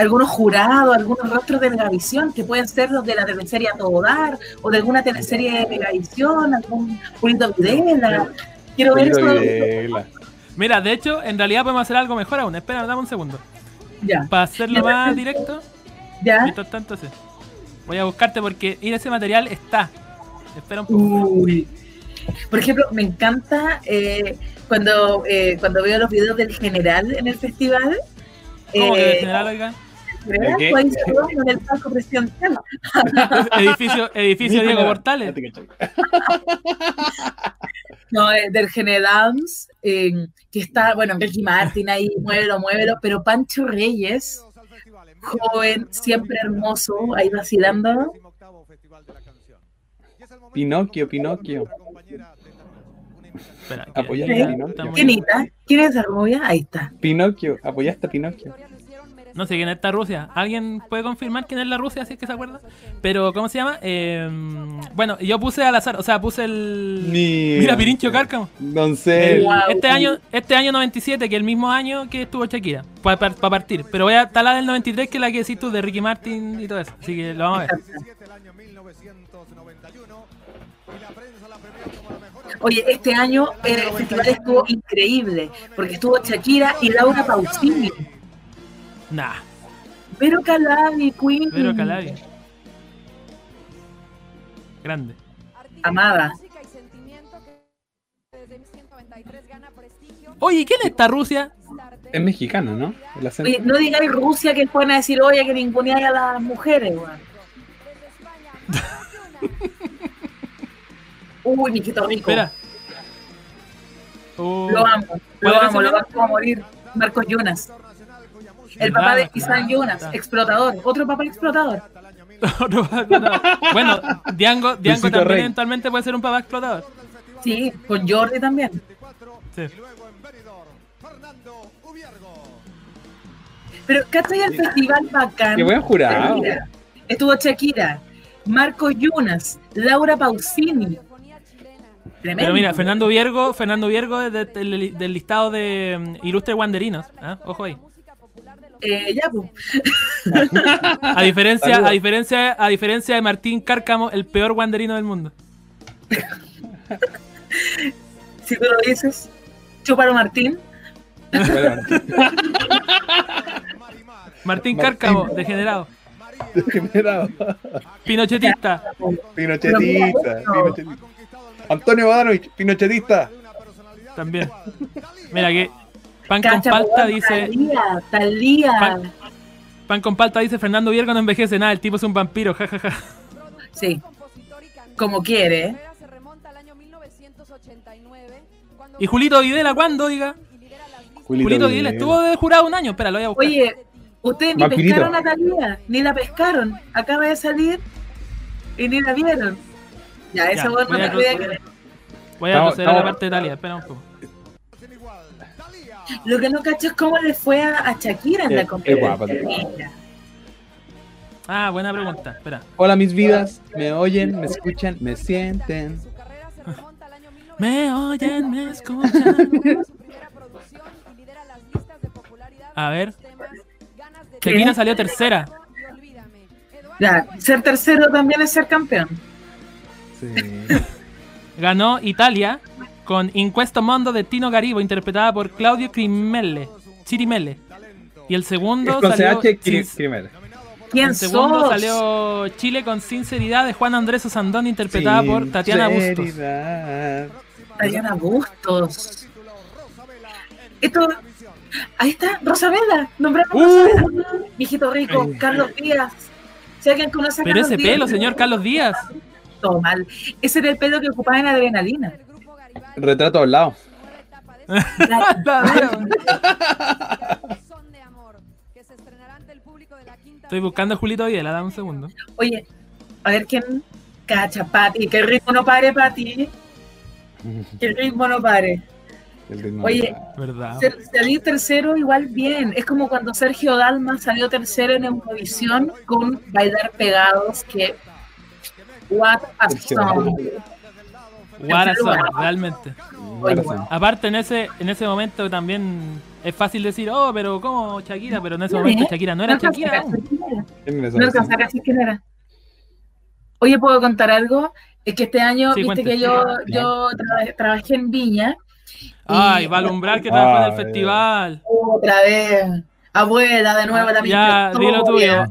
algunos jurados, algunos rostros de Megavisión, que pueden ser los de la teleserie A Todo Dar, o de alguna teleserie de Megavisión, algún Julito Videla. Quiero ver eso. Videla. Mira, de hecho, en realidad podemos hacer algo mejor aún. Espera, dame un segundo. Ya, Para hacerlo más directo, ya. mientras tanto, sí. Voy a buscarte porque mira, ese material está. Espera un poco. Uy. Por ejemplo, me encanta eh, cuando, eh, cuando veo los videos del general en el festival. ¿Cómo que eh, en general, oiga? presidencial. *laughs* edificio edificio Diego Portales. *laughs* No, del general, eh, que está, bueno, Ricky Martin ahí, muévelo, muévelo, pero Pancho Reyes, joven, siempre hermoso, ahí vacilando. Pinocchio, Pinocchio. Espera, que- Apoyar ¿Sí? a Pinocchio. ¿Quién es esa rubia? Ahí está. Pinocchio, apoyaste a Pinocchio. No sé quién es esta Rusia. ¿Alguien puede confirmar quién es la Rusia, si es que se acuerda? Pero, ¿cómo se llama? Eh, bueno, yo puse al azar, o sea, puse el... Mira, Mira, Pirincho Cárcamo. El- Wow. este año este año 97, que es el mismo año que estuvo Shakira, para partir. Pero voy a estar la del 93, que es la que decís tú, de Ricky Martin y todo eso. Así que lo vamos a ver. Oye, este año el festival estuvo increíble, porque estuvo Shakira y Laura Pausini. Nah, Pero Calabi, Queen. Vero Calabi. Grande. Amada. Oye, ¿quién es esta Rusia? Es mexicano, ¿no? Oye, no digáis Rusia que pueden decir, oye, que ninguneáis a las mujeres, weón. Uy, mijito rico. Espera. Uh, Lo amo, ¿Cuál lo amo, lo amo a morir. Marcos Jonas. El papá de Isan Jonas, explotador. Otro papá explotador. Otro papá explotador. bueno, Diango, Diango también Rey. eventualmente puede ser un papá explotador. Sí, con Jordi también. Sí. Pero ¿cachai el festival bacán? Qué buen jurado. Shakira. Estuvo Shakira, Marcos Jonas, Laura Pausini. Tremendo. Pero mira, Fernando Viergo, Fernando Viergo es de- del, del listado de mm, ilustres guanderinos. ¿ah? Ojo ahí. Eh, ya, pues. *laughs* A diferencia, Saludos. a diferencia, a diferencia de Martín Cárcamo, el peor guanderino del mundo. *laughs* Si tú lo dices, Chúparo Martín. *laughs* Martín Martín. Cárcamo, degenerado. degenerado. Pinochetista. Pinochetista, Pero Pinochetista. Antonio Badanovich, Pinochetista. También. Mira que Pan con Cacha, palta weón, dice. Talía, Talía. Pan- Pan con palta dice Fernando Viergo no envejece nada, el tipo es un vampiro, jajaja. Sí, como quiere. ¿eh? Y Julito Videla, ¿cuándo, diga? Julito Videla estuvo de jurado un año, espera, lo voy a buscar. Oye, ustedes ni Vampirito. pescaron a Talía, ni la pescaron. Acaba de salir y ni la vieron. Ya, Ya, esa voz no voy a me puede cro- creer. Voy a proceder a la parte de Italia, espera un poco. Lo que no cacho es cómo le fue a, a Shakira en Eh, la es competencia. Ah, buena pregunta, espera. Hola mis vidas, me oyen, me escuchan, me sienten. *laughs* Me oyen, me escuchan. A ver. Shakira salió tercera. Ya, ser tercero también es ser campeón. Sí. Ganó Italia con In Questo Mondo de Tino Garibo, interpretada por Claudio Crimelle. Cirimelle. Y el Es segundo con salió. CH Cri- Sin- Crimel. ¿Quién el segundo sos? salió Chile con Sinceridad de Juan Andrés Osandón, interpretada por Tatiana Bustos. Tatiana Bustos. Esto. Ahí está, Rosabela. Nombramos Uh. Rosabela. Mijito rico. Carlos Díaz. Si alguien conoce a Pero Carlos ese Díaz, pelo, señor Carlos Díaz. Todo mal. Ese era el pelo que ocupaba en adrenalina. Retrato hablado. Estoy buscando a Julito Videla, dame un segundo. Oye, a ver quién cacha, Pati. Que el ritmo no pare, Pati. Que el ritmo no pare. Ritmo Oye, ¿Verdad? Salir tercero igual bien. Es como cuando Sergio Dalma salió tercero en Eurovisión con Bailar Pegados, que... What a song. Song, realmente. Aparte en ese, en ese momento también es fácil decir, oh, pero ¿cómo Shakira? Pero en ese ¿Quién momento es? Shakira no era a Shakira. cachar quién era. ¿Quién era esa No a cachar quién era. Oye, ¿puedo contar algo? Es que este año, Sí, viste cuente. que yo, yo traba- trabajé en Viña. y- Ay, va a alumbrar que trabajó en el Ay. festival. Otra vez. Abuela, de nuevo la Ya, dilo tuyo.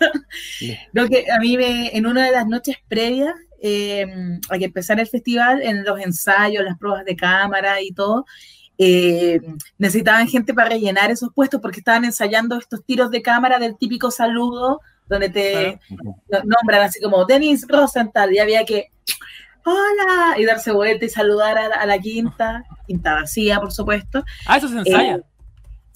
*laughs* Lo que a mí me, en una de las noches previas eh, a que empezara el festival, en los ensayos, las pruebas de cámara y todo, eh, necesitaban gente para rellenar esos puestos porque estaban ensayando estos tiros de cámara del típico saludo donde te no- nombran así como Denis Rosenthal y había que hola y darse vuelta y saludar a la, a la quinta, quinta vacía por supuesto. Ah, eso se ensaya. Eh,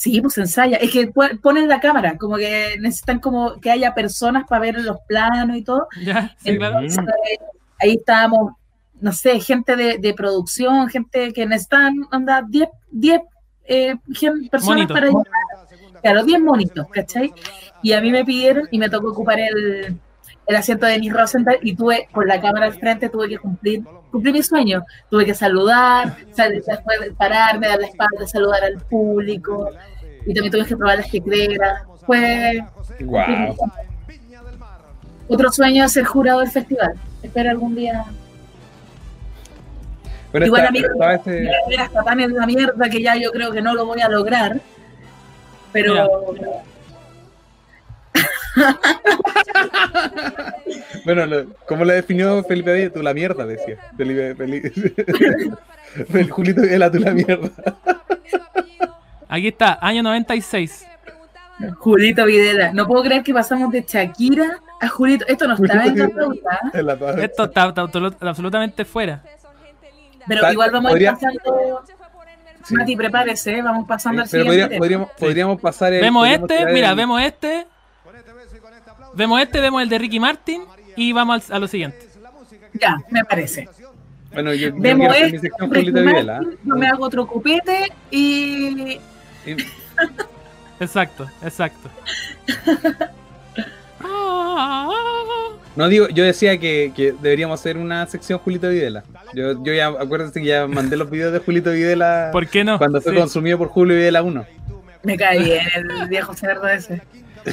Sí, pues se ensaya. Es que ponen la cámara, como que necesitan como que haya personas para ver los planos y todo. ya, sí, claro. Ahí estábamos, no sé, gente de, de producción, gente que necesitan, anda, 10 10 eh, personas para llenar. Claro, 10 monitos, ¿cachai? Y a mí me pidieron y me tocó ocupar el, el asiento de Denis Rosenthal y tuve, con la cámara al frente, tuve que cumplir, cumplir mi sueño. Tuve que saludar, sal- pararme, dar la espalda, saludar al público y también tuve que probar las piedras. Fue Guau. Otro sueño de ser jurado del festival. Espero algún día Bueno, Igual, está- amigo, estaba ese- Era hasta tan en la mierda que ya yo creo que no lo voy a lograr. Pero *laughs* Bueno, lo- ¿cómo la definió Felipe Díaz? Tú la mierda, decía. Felipe, Felipe. *laughs* Fel- Julito Videla, tú la mierda. Aquí está, año 96. Julito Videla, no puedo creer que pasamos de Shakira a Julito. Esto no estaba en la pauta, En la pauta. Esto está, está absolut- absolutamente fuera. pero igual vamos a ir pasando. Sí. Mati, prepárese, vamos pasando al siguiente. podría- podríamos, podríamos pasar el. Vemos podríamos este, mira, el- vemos este, vemos este, vemos el de Ricky Martin y vamos al- a lo siguiente. Ya, me parece. Bueno, yo, Vemos este, sección Ricky Julito Videla. Martin, yo me hago otro cupete y Y- *laughs* Exacto, exacto. *laughs* No digo, yo decía que, que deberíamos hacer una sección Julito Videla. Yo, yo ya, acuérdense que ya mandé los videos de Julito Videla *laughs* ¿Por qué no? cuando fue Sí. consumido por Julio Videla 1. me cae bien el viejo cerdo ese.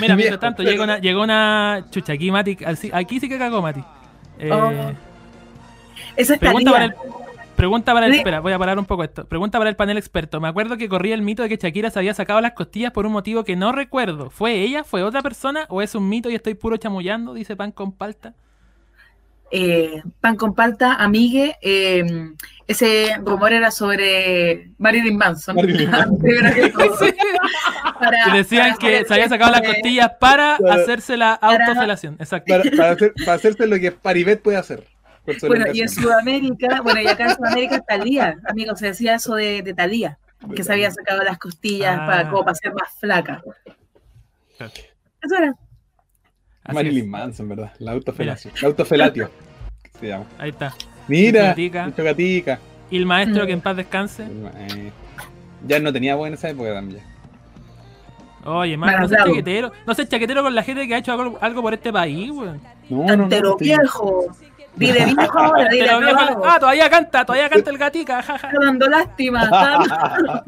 Mira, mientras tanto, llegó una, llegó una chucha, aquí Mati, aquí sí que cagó Mati. Eh, Oh. Esa es pregunta para el, pregunta para el, Sí. espera, voy a parar un poco esto. Pregunta para el panel experto. Me acuerdo que corría el mito de que Shakira se había sacado las costillas por un motivo que no recuerdo. ¿Fue ella? ¿Fue otra persona? ¿O es un mito y estoy puro chamullando? Dice Pan con palta. eh, pan con palta, amigue. eh, ese rumor era sobre Marilyn Manson. Marilyn *laughs* Manson. *laughs* Para- decían para que se había sacado las costillas para Para- hacerse la autofelación. Exacto. Para, para, hacer, para hacerse lo que Paribet puede hacer. Bueno, y en. Sudamérica, bueno, y acá en Sudamérica Talía, *laughs* amigos, se decía eso de, de Talía, que se había sacado las costillas Ah. para, como para ser más flaca. Eso era. Así Marilyn es. Manson, ¿verdad? La autofelación. La autofelatio. que se llama. Ahí está. Mira, gatica. Y el maestro Mm. que en paz descanse. Ya no tenía en esa época también. Oye, man, no seas chaquetero. No seas chaquetero con la gente que ha hecho algo, algo por este país, weón. No, viejo. Dile viejo ahora, dile ah, todavía canta, todavía canta el gatica, jaja. Está dando lástima. está-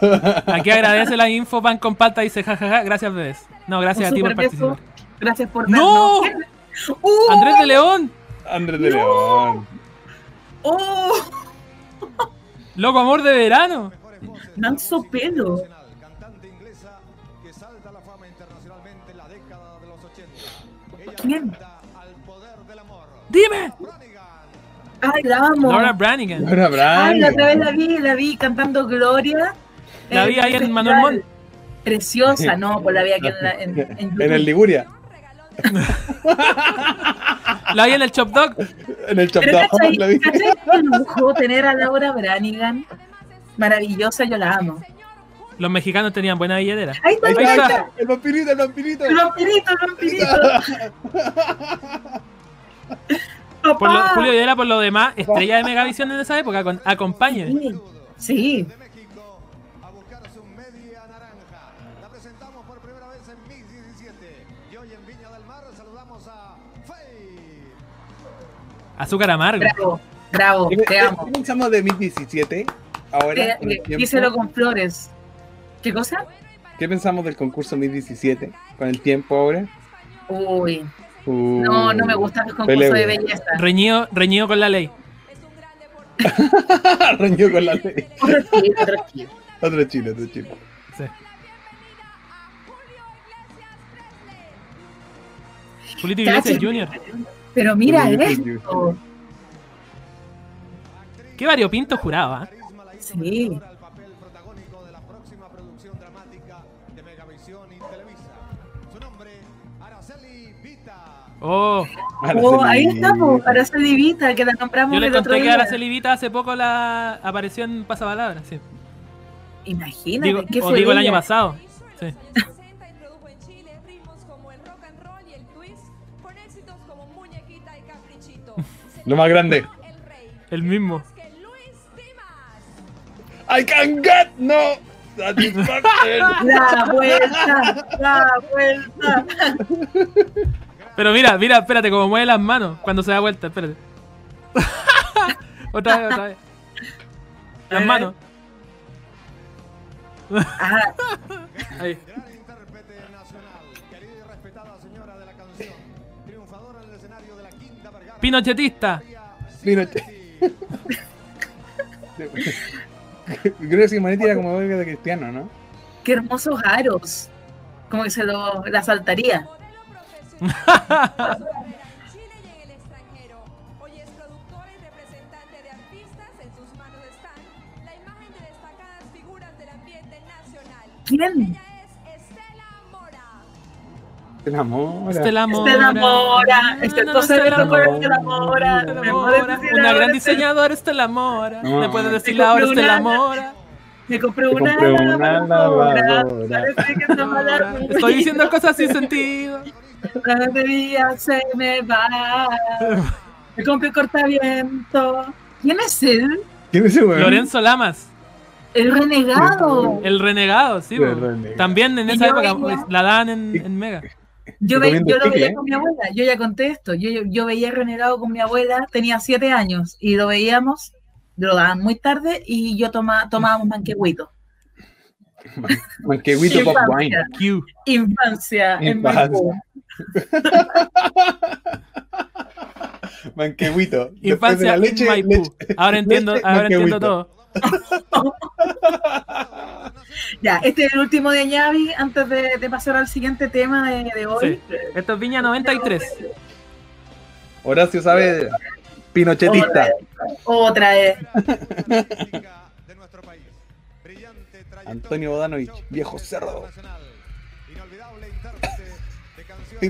*laughs* Aquí agradece la info, pan con palta, dice jajaja, gracias bebés. No, gracias a ti por beso. participar. Gracias por ¡No! vernos. *laughs* ¡Uh! Andrés de León, Andrés de León. ¡Oh! *laughs* loco amor de verano. Manso pelo. Cantante inglesa que salta a la fama internacionalmente en la década de los 80. Ella ¿Quién? Dime. Ay, la amo. Laura Branigan. Laura Ay, la otra vez Branigan. la vi, la vi cantando Gloria. La Eh, vi ahí en festival. Manuel Montt. Preciosa, no, pues la vi aquí en, la, en, *laughs* en En YouTube. el Liguria. *laughs* La vi en el Chop Dog. En el Pero Chapdog. ¿cachai? La vi. ¿Cachai qué lujo tener a Laura Branigan? Maravillosa, yo la amo. Los mexicanos tenían buena billetera. Ahí está, Ahí está, ahí está. El vampirito, el vampirito. El vampirito, el vampirito. *laughs* Por lo, Papá. Julio Videla, por lo demás, estrella de Megavisión en esa época, con, acompañe. Sí, Sí. de México a buscar su media naranja. La presentamos por primera vez en Mix 17. Y hoy en Viña del Mar saludamos a Faye. Azúcar amargo. Bravo, bravo, ¿Qué te amo. qué pensamos de 2017? ahora, díselo con flores. ¿Qué cosa? ¿qué pensamos del concurso 2017? Con el tiempo ahora. Uy, Uh, no, no me gustan los concursos pelea. de belleza. Reñido, reñido con la ley. *laughs* Reñido con la ley. Otro chile, otro chile. Otro chile, otro chile. Sí. Julito Iglesias. Jr. Pero mira Julio esto. Qué variopinto jurado, ¿ah? Sí. Oh, Oh, ahí estamos, Araceli Vita, que la nombramos yo les el otro conté que día. Araceli Vita hace poco la apareció en Pasapalabra, sí. Imagínate, Digo, ¿qué o fue digo el año pasado. Sí. 60 introdujo en Chile ritmos como el rock and roll y el twist, con éxitos como Muñequita y Caprichito. Lo más grande. El mismo. que. I can get no satisfaction. *laughs* La vuelta, la vuelta. Pero mira, mira, espérate, como mueve las manos cuando se da vuelta, espérate. *laughs* otra vez, otra vez. Las manos. Ah, Ahí. Pinochetista. Pinochet. Creo que Manetti era como verga de cristiano, ¿no? qué hermosos aros. Como que se lo la saltaría. ¿Quién? Ella es Estela Mora. Estela Mora. Estela Mora. Este Estela me Mora. Estela Mora. Estela Me Mora. puedes decir Una gran Estela- diseñadora, Estela Mora. No. Le puedes decir ahora Estela Mora. Me compré Me una, compré una lavadora. Estoy diciendo cosas sin sentido. La batería se me va. Me compré cortaviento. ¿Quién es él? ¿Quién es ese weón? Lorenzo Lamas, El renegado. el renegado, sí. El renegado. También en esa época veía- pues, la dan en, en Mega. Yo, ve- comiendo yo lo veía con mi abuela, yo ya conté esto. Yo, yo, yo veía Renegado con mi abuela, tenía siete años y lo veíamos, lo daban muy tarde y yo toma, tomábamos manquehuito. *laughs* Manquehuito Pop Wine. Infancia, infancia en Infancia. *laughs* Manquehuito. De Infancia en leche, Maipú. leche- ahora entiendo, leche, ahora entiendo todo. *laughs* Ya, este es el último de Ñavi antes de, de pasar al siguiente tema de, de hoy. Sí. Esto es Viña 93. Horacio sabe Pinochetista. Otra vez. de nuestro país. Brillante trayectoria Antonio Bodanovich, viejo cerdo. *laughs*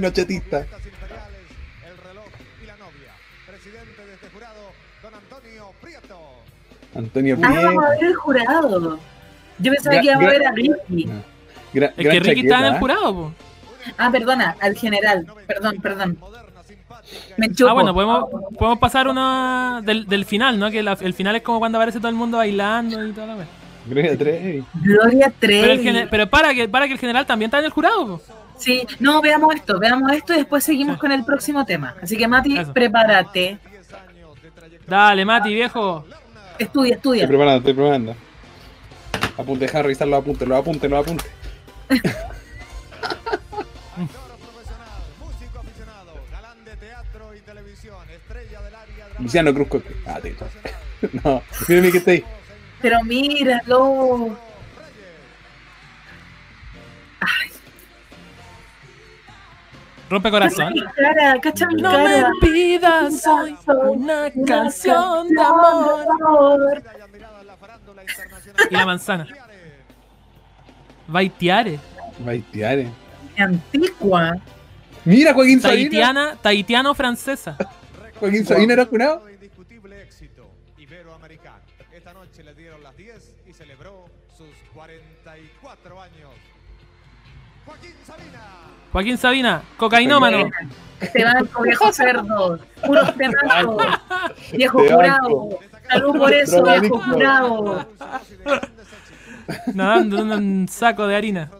don Antonio Prieto. Antonio Ah, vamos a ver el jurado. Yo pensaba Gra- que íbamos a ver a Ricky. No. Gra- Es que Ricky estaba en el chaqueta, jurado, po. Ah, perdona, al general. Perdón, perdón. Me chupo. Ah, bueno, podemos, podemos pasar una del, del final, ¿no? Que la- el final es como cuando aparece todo el mundo bailando y toda la. ¿eh? Gloria Trevi. Gloria Pero, el Trevi. pero para que para que el general también está en el jurado, po. Sí, no, veamos esto, veamos esto y después seguimos con el próximo tema. Así que Mati, Eso. prepárate. 10 años de trayectoria. Dale, Mati, viejo. Estudia, Estoy estudia. preparando, estoy preparando. Apunte, deja de revisar los apuntes, los apuntes, los apuntes. Actor profesional, músico aficionado, galán de teatro y televisión, estrella del área dramática. Luciano Cruz Coque. Ah, te *laughs* No, mírame que está ahí. Pero míralo. Rompe corazón. cara, No me cara. pidas hoy una canción de amor. Y la manzana. Baitiare. Baitiare. Antigua. Mira, Joaquín Sabina. Tahitiana, tahitiano-francesa. Joaquín Sabina era jurado. de indiscutible éxito iberoamericano. Esta noche le dieron las 10 y celebró sus 44 años. Joaquín Sabina. Joaquín Sabina, cocainómano. Este banco, *laughs* viejo cerdo. Puro temazos. Viejo banco. Salud por eso, viejo jurado. Nadando en un saco de harina.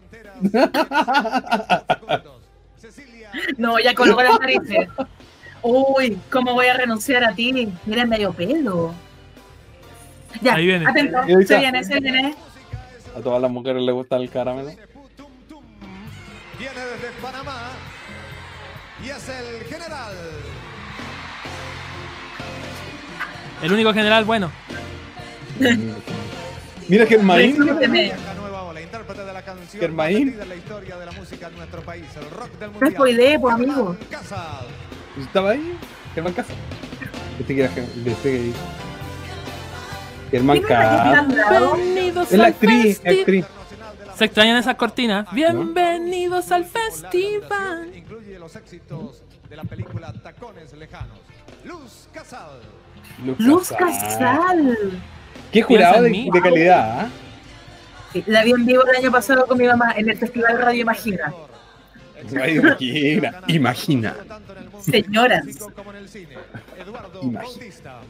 *laughs* No, ya colgó las narices. Uy, ¿cómo voy a renunciar a ti? Mira, medio pelo. Ya, Ahí viene. atento, se viene, se viene. A todas las mujeres les gusta el caramelo. Viene desde Panamá y es el general. El único general bueno. *laughs* Mira nueva ola, intérprete de la canción historia de la música en nuestro país, el rock del No pues, amigo. ¿Estaba ahí? Germán Casa. Este que era Germán. Este que Germán ¿Quién es la que actriz, actriz. Se extrañan esas cortinas. Bienvenidos al festival. Incluye los éxitos de la película Tacones Lejanos. Luz Casal. Luz Casal. Qué jurado de, calidad, ¿ah? Sí, La vi en vivo el año pasado con mi mamá en el Festival Radio Imagina. Radio Imagina, imagina. Señoras. Imagina. Bautista.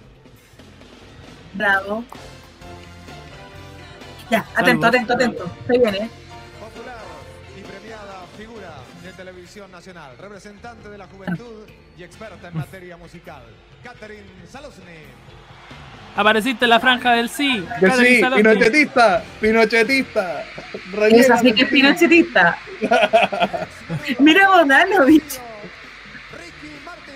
Bravo. Ya, atento, atento, atento. Se viene. Popular y premiada figura de televisión nacional, representante de la juventud y experta en materia musical. Catherine Salosny. Apareciste en la franja del sí. Que Catherine sí, Salotni. pinochetista, pinochetista. Esa sí que es pinochetista. *laughs* Mira. Ricky Martin.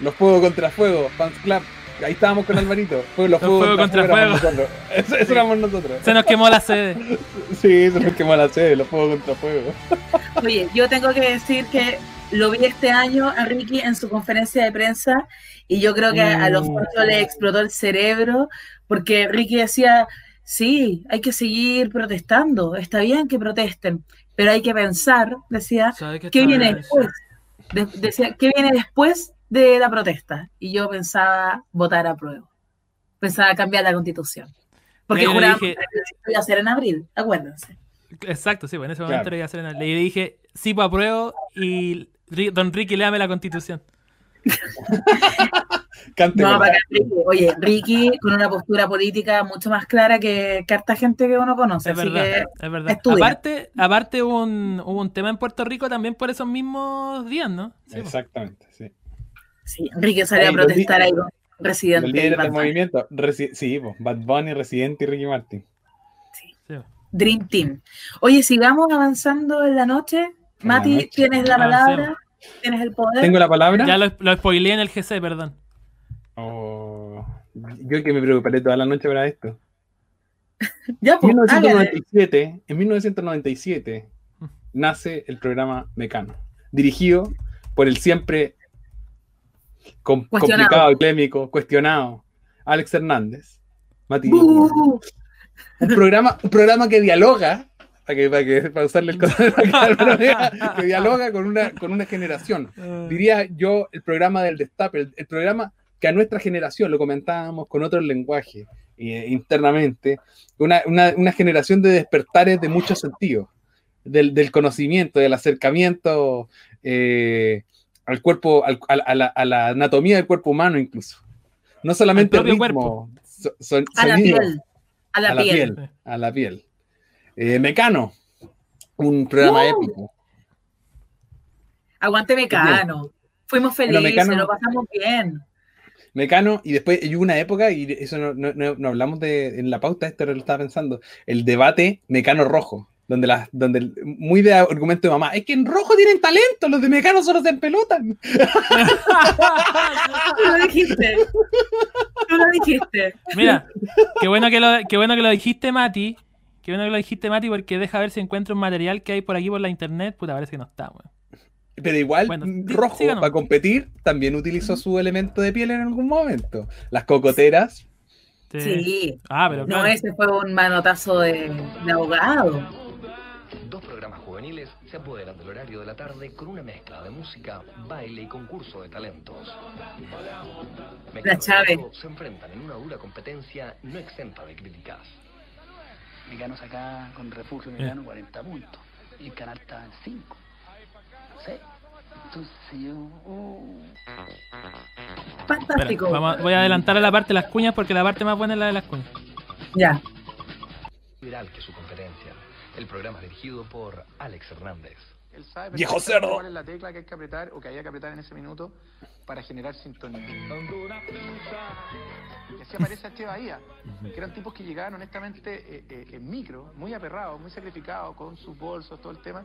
Los fuegos contra fuego, fans club. Ahí estábamos con Alvarito. Fue los, fuegos contra, fuego. nosotros. Eso, éramos nosotros. Se nos quemó la sede. *laughs* Sí, eso nos quemó la sede, los fuegos contra fuego. *laughs* Oye, yo tengo que decir que lo vi este año a Ricky en su conferencia de prensa y yo creo que a los Mm. cuatro le explotó el cerebro porque Ricky decía, sí, hay que seguir protestando, está bien que protesten, pero hay que pensar, decía, ¿Sabe ¿qué está viene después? De- decía, ¿qué viene después de la protesta? Y yo pensaba votar a prueba, pensaba cambiar la constitución. Porque Yo dije- que lo iba a hacer en abril, acuérdense. Exacto, sí, pues en ese Claro. momento le iba a hacer una- Le dije, sí, pues apruebo y don Ricky, léame la constitución. Cante. No, para Ricky. Oye, Ricky con una postura política mucho más clara que, que harta gente que uno conoce. Es así verdad, que es verdad. estudia. Aparte, aparte hubo, un, hubo un tema en Puerto Rico también por esos mismos días, ¿no? Sí, pues. Exactamente, sí. Sí, Ricky salió a protestar ahí con Residente. líderes Bad del movimiento. Resi- sí, pues, Bad Bunny, Residente y Ricky Martin. sí. Dream Team. Oye, sigamos avanzando en la noche. En la Mati, noche. tienes la Avancemos. palabra, tienes el poder. ¿Tengo la palabra? Ya lo, lo spoileé en el GC, perdón. Oh, yo que me preparé toda la noche para esto. *laughs* Ya, En pues, hágale. 1997, en 1997 nace el programa Mecano, dirigido por el siempre com- complicado, clémico, cuestionado Alex Hernández. Mati, Uh, un programa, un programa que dialoga, para, que, para, que, para usarle el *laughs* concepto, que dialoga con una, con una generación. Diría yo el programa del destape, el, el programa que a nuestra generación, lo comentábamos con otros lenguajes eh, internamente, una, una, una generación de despertares de muchos sentidos, del, del conocimiento, del acercamiento eh, al cuerpo, al- a, la- a la, a la anatomía del cuerpo humano incluso. No solamente Al propio ritmo, so- son- a la piel. A la, a la piel. piel. a la piel. Eh, Mecano, un programa Uh. épico. Aguante Mecano. Fuimos Bueno, felices, Mecano- lo pasamos bien. Mecano, y después hubo una época, y eso no, no- no- no hablamos de en la pauta, esto lo estaba pensando, el debate Mecano rojo, donde las, donde muy de argumento de mamá, es que en rojo tienen talento, los de Mecano solo se empelotan. *laughs* Tú lo dijiste. Tú lo dijiste. Mira, qué bueno que lo, qué bueno que lo dijiste, Mati. Qué bueno que lo dijiste, Mati, porque deja ver si encuentro un material que hay por aquí por la internet. Puta, parece que no está, weón. Pero igual, Bueno, di- rojo, para competir, también utilizó su elemento de piel en algún momento. Las cocoteras, Sí. Sí. Ah, pero No, claro. ese fue un manotazo de, de abogado. Dos programas juveniles se apoderan del horario de la tarde con una mezcla de música, baile y concurso de talentos. Chave. Rojo se enfrentan en una dura competencia no exenta de críticas. Mecanos acá con refugio mecano 40 puntos. Y el canal está en 5. ¿Sí? Entonces yo. Espera, Fantástico. vamos voy a adelantar a la parte de las cuñas porque la parte más buena es la de las cuñas. Ya. Viral que su competencia. El programa dirigido por Alex Hernández. Él sabe Viejo cerdo. cuál es la tecla que hay que apretar o que había que apretar en ese minuto para generar sintonía. Y así aparece Che Bahía, que eran tipos que llegaban honestamente eh, eh, en micro, muy aperrados, muy sacrificados, con sus bolsos, todo el tema,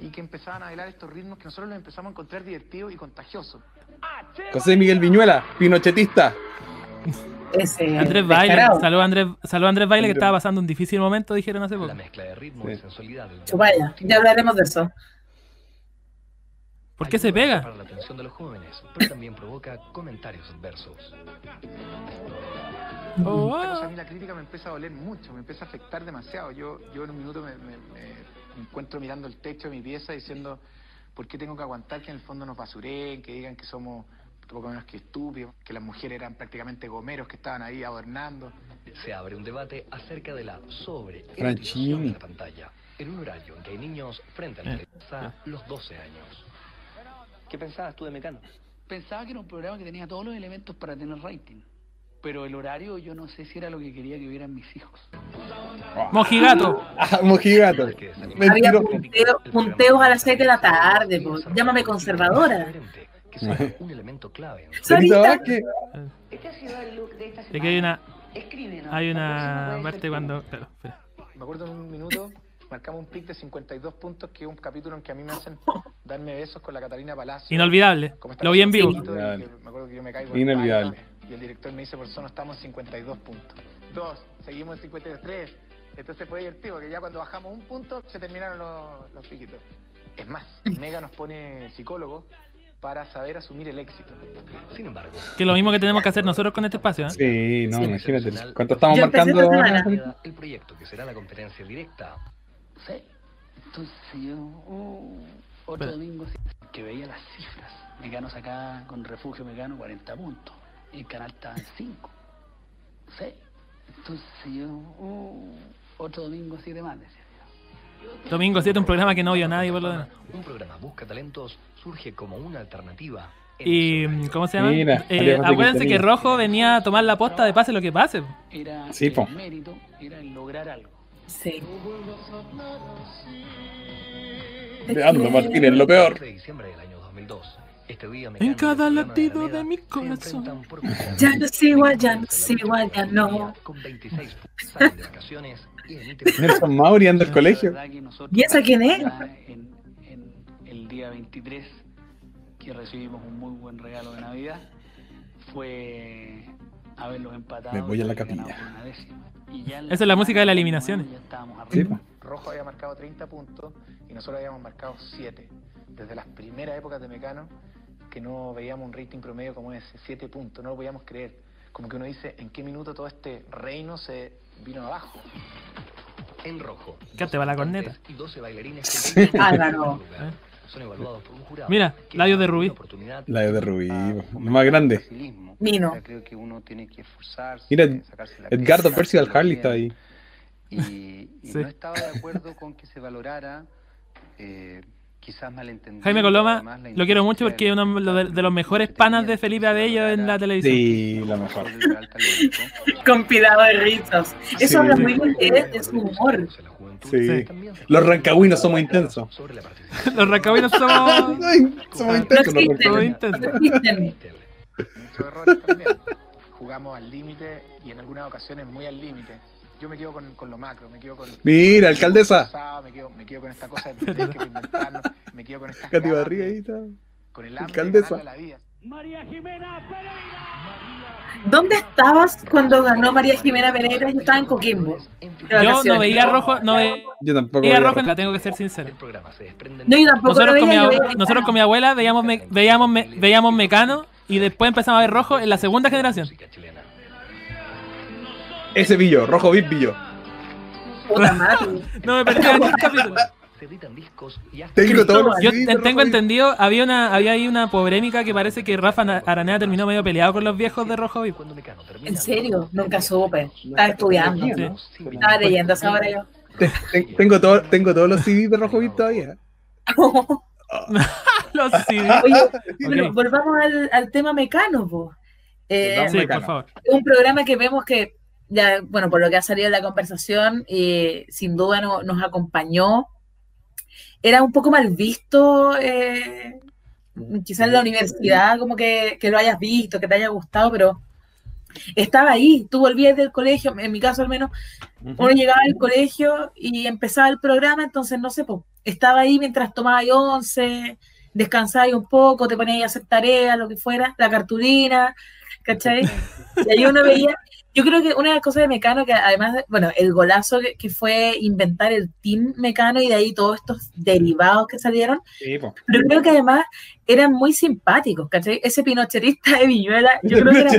y que empezaban a bailar estos ritmos que nosotros los empezamos a encontrar divertidos y contagiosos. José Miguel Viñuela, pinochetista. Ese Andrés Baile, salud a Andrés, salud a Andrés Baile que estaba pasando un difícil momento, dijeron hace poco. La mezcla de ritmo y sensualidad del Chupalla, ya hablaremos de eso. ¿Por qué se pega? atrapar la atención de los jóvenes, pero también provoca comentarios adversos. Oh, cosa a mí la crítica me empieza a doler mucho, me empieza a afectar demasiado. Yo, yo en un minuto me, me- me encuentro mirando el techo de mi pieza diciendo, ¿por qué tengo que aguantar que en el fondo nos basureen, que digan que somos poco menos que las mujeres eran prácticamente gomeros que estaban ahí adornando? Se abre un debate acerca de la sobre Franchini. de la pantalla, en un horario en que hay niños frente a la Eh. los 12 años. ¿Qué pensabas tú de Mecano? Pensaba que era un programa que tenía todos los elementos para tener rating. Pero el horario yo no sé si era lo que quería que vieran mis hijos. Mojigato. Ah, mojigato. Había Mentiro. punteo- punteos a las 6 de la tarde, po. llámame conservadora. Que sea un elemento clave. Sarita. Vázquez. Este ha sido el look de esta De que hay una, Escríbenos. hay una parte cuando. Claro, espera. Me acuerdo en un minuto, marcamos un pic de 52 puntos, que es un capítulo en que a mí me hacen darme besos con la Catalina Palacio. Inolvidable. Lo vi en vivo. chiquito y que Me acuerdo que yo me caigo de Inolvidable. Y el director me dice, por eso no estamos en 52 puntos. Dos, seguimos en 53. Entonces fue divertido, que ya cuando bajamos un punto se terminaron los, los piquitos. Es más, Mega nos pone psicólogo para saber asumir el éxito. Sin embargo, Que es lo mismo que tenemos que hacer nosotros con este espacio. ¿eh? Sí, no, Sí. imagínate. ¿Cuánto estamos marcando? el proyecto que será la competencia directa Sí. Entonces yo, uh, otro Pero- domingo sí, que veía las cifras. Mecano acá con refugio Mecano 40 puntos. El canal estaba en 5. Sí. Entonces yo, uh, otro domingo así de más, decía. Domingo 7, un programa que no vio nadie por lo demás. Un programa Busca Talentos surge como una alternativa. en Y, horario. ¿cómo se llama? Mira, Eh, acuérdense que. Rojo venía a tomar la posta de pase lo que pase. Era Sí, po. el mérito, era el lograr algo. Sí. Leandro Martínez, lo peor. 11 de diciembre del año 2002. Este En cada latido de mi corazón. Ya no es igual, ya no es igual, ya no. Con 26 puntos salen de vacaciones y emiten Nelson Mauri anda al La colegio. ¿Y esa quién es? En, el día 23, que recibimos un muy buen regalo de Navidad, fue haberlos empatado. Me voy a la capilla. Esa es la música de ya estábamos Sí, arriba. Rojo había marcado 30 puntos y nosotros habíamos marcado 7. Desde las primeras épocas de Mecano, que no veíamos un rating promedio como ese, 7 puntos, no lo podíamos creer. Como que uno dice, ¿en qué minuto todo este reino se vino abajo? En rojo. ¿Qué te va la corneta? Y 12 bailarines que compiten en Álvaro. primer lugar. Son evaluados por un jurado. Mira, que labios de rubí. una oportunidad La de Rubí, más grande. Facilismo. Nino. O sea, creo que uno tiene que esforzarse. Mira, sacarse la Edgardo Percival Harley está ahí. Y, y *laughs* Sí. no estaba de acuerdo con que se valorara, eh. Jaime Coloma, lo quiero mucho porque es uno de, de los mejores panas de Felipe Abello en la televisión. Sí, lo mejor. *laughs* Con cuidado de rizos. Eso Sí. habla muy bien de de su humor. Sí. Los rancagüinos somos *laughs* intensos. Los racabinos somos. Somos intensos. No los existen. Rancagüinos. intensos. No existen. Muchos errores también. Jugamos al límite y en algunas ocasiones muy al límite. Yo me quedo con, con lo macro, me quedo con... Mira, alcaldesa. Me quedo, me quedo con esta cosa de tener que me quedo con ahí está. con el hambre Alcaldesa. de la vida. ¿Dónde estabas cuando ganó María Jimena Pereira? Yo estaba en Coquimbo. Yo no veía rojo, no veía Yo tampoco. veía veía rojo, rojo. la tengo que ser sincero. El programa se desprende No, yo tampoco Nosotros lo con, mi, veía, yo abue- veía nosotros con mi abuela veíamos, me- veíamos, me- veíamos Mecano y después empezamos a ver rojo en la segunda generación. Ese pillo, rojo VIP pillo. Puta madre. *laughs* No me perdí capítulo. Discos y hasta Tengo Yo CDs tengo Rojo VIP. entendido, había una había ahí una polémica que parece que Rafa Araneda terminó medio peleado con los viejos de Rojo VIP. cuando Mecano termina. ¿En serio? Nunca supe. Estaba estudiando. Sí. Estaba leyendo esa hora yo. Ten- Tengo, todo, tengo todos los CDs de Rojo VIP todavía. *laughs* Los CD. Oye, volvamos al, al tema mecano. Eh. Sí, Mecano. por favor. es un programa que vemos que ya, bueno, por lo que ha salido en la conversación, eh, sin duda no- nos acompañó. Era un poco mal visto, eh, quizás en la universidad, como que, que lo hayas visto, que te haya gustado, pero estaba ahí. Tú volvías del colegio, en mi caso al menos, uno llegaba al colegio y empezaba el programa, entonces no sé, po, estaba ahí mientras tomabas once, descansabas un poco, te ponías a hacer tareas, lo que fuera, la cartulina, ¿cachai? *laughs* Y ahí uno veía, yo creo que una de las cosas de Mecano, que además, de- bueno, el golazo que, que fue inventar el Team Mecano y de ahí todos estos derivados que salieron, Sí, po. pero creo que además eran muy simpáticos, ¿cachai? Ese pinocherista de Viñuela, yo creo que era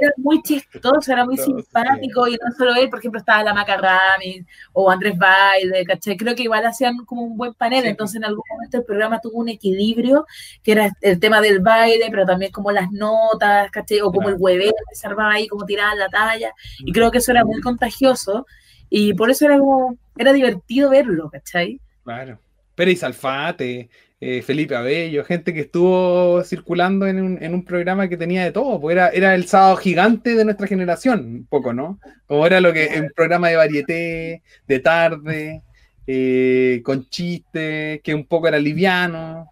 era muy chistoso, era muy simpático, y no solo él, por ejemplo, estaba la Maca Ramis o Andrés Baile, ¿cachai? Creo que igual hacían como un buen panel, Sí. entonces en algún momento el programa tuvo un equilibrio, que era el tema del baile, pero también como las notas, ¿cachai? O como Claro. el hueveo que se armaba ahí, como tiraban la talla, y creo que eso era muy contagioso, y por eso era como, era divertido verlo, ¿cachai? Claro. Pérez Alfate, eh, Felipe Abello, gente que estuvo circulando en un, en un programa que tenía de todo, pues era, era el sábado gigante de nuestra generación, un poco, ¿no? Como era lo que, un programa de varieté, de tarde, eh, con chistes, que un poco era liviano.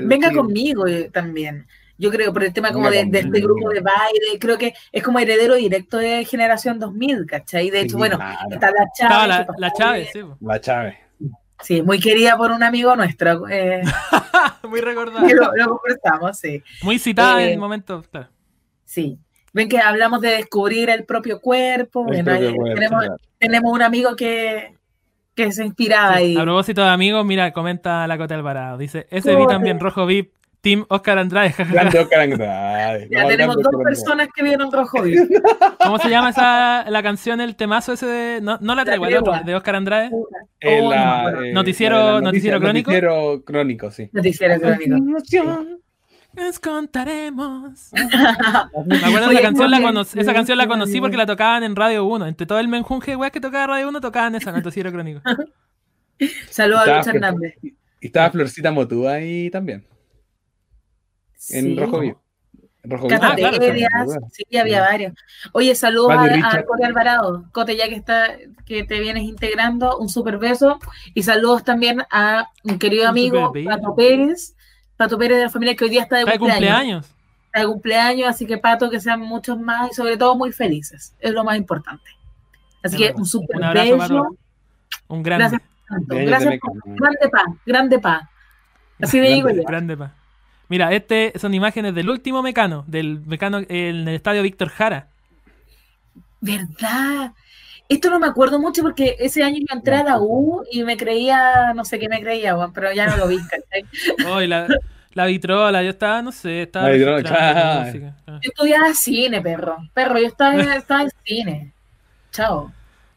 Venga Sí. conmigo eh, también. Yo creo, por el tema como Venga de, de este grupo de baile, creo que es como heredero directo de Generación 2000, ¿cachai? De hecho, Sí, bueno, claro. está la Chávez. la, Chávez, sí. La Chávez. Sí, muy querida por un amigo nuestro. eh, *laughs* Muy recordada. lo, lo conversamos, sí. Muy citada Eh, en momentos, claro. Sí. Ven que hablamos de descubrir el propio cuerpo. El Bueno, propio ahí cuerpo, tenemos, claro. tenemos un amigo que, que se inspiraba ahí. A propósito de amigos, mira, comenta la Cota Alvarado. Dice, ese vi también rojo VIP, Team Oscar Andrade. jajaja". Grande Oscar Andrade. Ya No, tenemos dos Oscar Andrade. personas que vieron Rojo Vivo. *laughs* ¿Cómo se llama esa la canción, el temazo ese de. No, no la traigo, el otro, tregua. de Oscar Andrade. Eh, Oh, la, no, eh, Noticiero- la la noticiero crónico. Noticiero crónico, sí. Noticiero crónico. Les contaremos. *laughs* Me acuerdo Oye, esa canción, la conocí, esa canción la conocí porque la tocaban en Radio 1. Entre todo el menjunje de weas que tocaba Radio 1, tocaban esa, *laughs* Noticiero Crónico. Saludos a Luis Hernández. Y estaba Florcita Motúa ahí también, en Sí. Rojo Vivo. En Rojo Vivo. Ah, claro, sí, había varios. Oye, saludos a, a. Cote Alvarado. Cote, ya que está, que te vienes integrando, un super beso. Y saludos también a un querido Un amigo. Pato Pérez. Pato Pérez de la familia que hoy día está de Está de cumpleaños. cumpleaños. Está de cumpleaños, así que Pato, que sean muchos más y sobre todo muy felices. Es lo más importante. Así que un super Un abrazo, beso. Pato. Un grande. Gracias, Pato. De Gracias de grande pa, grande pa. Así le digo yo. Grande pa. Mira, este son imágenes del último mecano, del mecano en el estadio Víctor Jara. ¿Verdad? Esto no me acuerdo mucho porque ese año yo entré a la U y me creía, no sé qué me creía, weón, pero ya no lo vi. Hoy *laughs* la, la vitrola, yo estaba, no sé, estaba. La vitrola, claro. música. Yo estudiaba cine, perro. Perro, yo estaba, estaba en cine. Chao.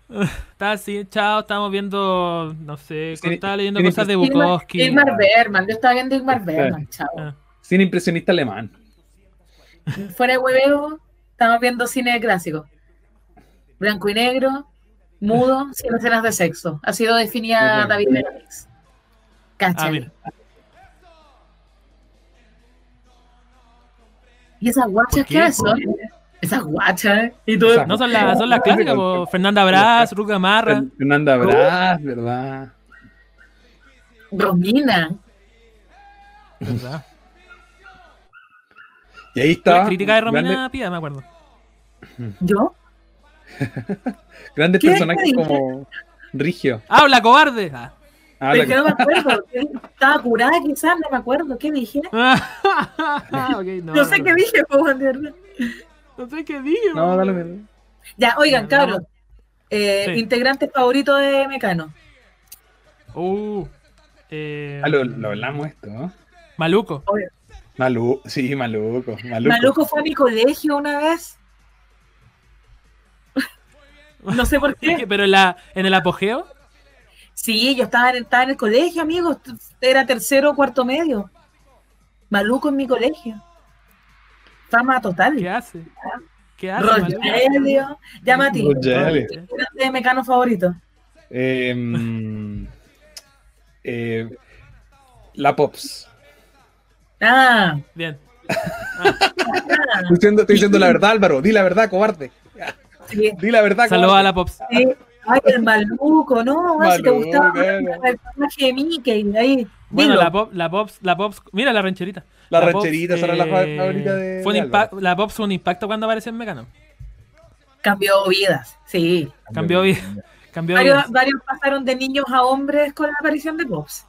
*laughs* Estaba así, chao, estábamos viendo, no sé, Cine- estaba leyendo cosas de Bukowski. Igmar Bergman, yo estaba viendo Igmar Bergman, chao. Ah. Cine impresionista alemán. Fuera de hueveo, estamos viendo cine clásico. Blanco y negro, mudo, *laughs* sin escenas de sexo. Ha sido definida Ujú. David Benavides. Ah, ¿Cachai? mira. ¿Y esas guachas ¿Por qué? qué son? Esas guachas. Y tú, Esas- No son las, son las clásicas, po, Fernanda Brás, Ruth Gamarra. Fernanda Brás, ¿verdad? Romina. ¿verdad? Y ahí La está. crítica de Romina grande- Pía, me acuerdo. ¿Yo? *laughs* grandes personajes ¿Qué como Rigio. ¡Habla, cobarde! Ah. Ah, Pero la- es que no me acuerdo. Estaba curada quizás, no me acuerdo. ¿Qué dije? *laughs* *laughs* Ok, no, No sé qué dije, verdad. No sé qué dije. No, dale. dale. Ya, oigan, No, cabros. Eh, Sí. Integrante favorito de Mecano. Uh, eh, Ah, lo, lo hablamos esto, ¿no? Maluco. Malu, sí, maluco, maluco. Maluco fue a mi colegio una vez. No sé por qué. *laughs* Pero en, la, en el apogeo. Sí, yo estaba en, estaba en el colegio, amigos. Era tercero o cuarto medio. Maluco en mi colegio. Fama total. ¿Qué hace? ¿Qué hace? Rogelio. Llama a ti. Rogelio. De Mecano favorito. Eh, mm, eh, la Pops. Ah, Bien. *laughs* Estoy diciendo, estoy diciendo la verdad, Álvaro. Di la verdad, cobarde. Sí. Di la verdad, Saludos cobarde. a la Pops. Sí. Ay, el maluco, ¿no? Ay, si te Maluco, gustaba el personaje de Mickey, ahí. Bueno, dilo. la, pop, la Pops, la Pops, mira la rancherita. La rancherita, esa era la fa- favorita de- fue un de impa- Álvaro. La Pops fue un impacto cuando apareció en Mecano. Cambió vidas, sí. Cambió vida. *laughs* Cambió Varios, vidas. varios pasaron de niños a hombres con la aparición de Pops.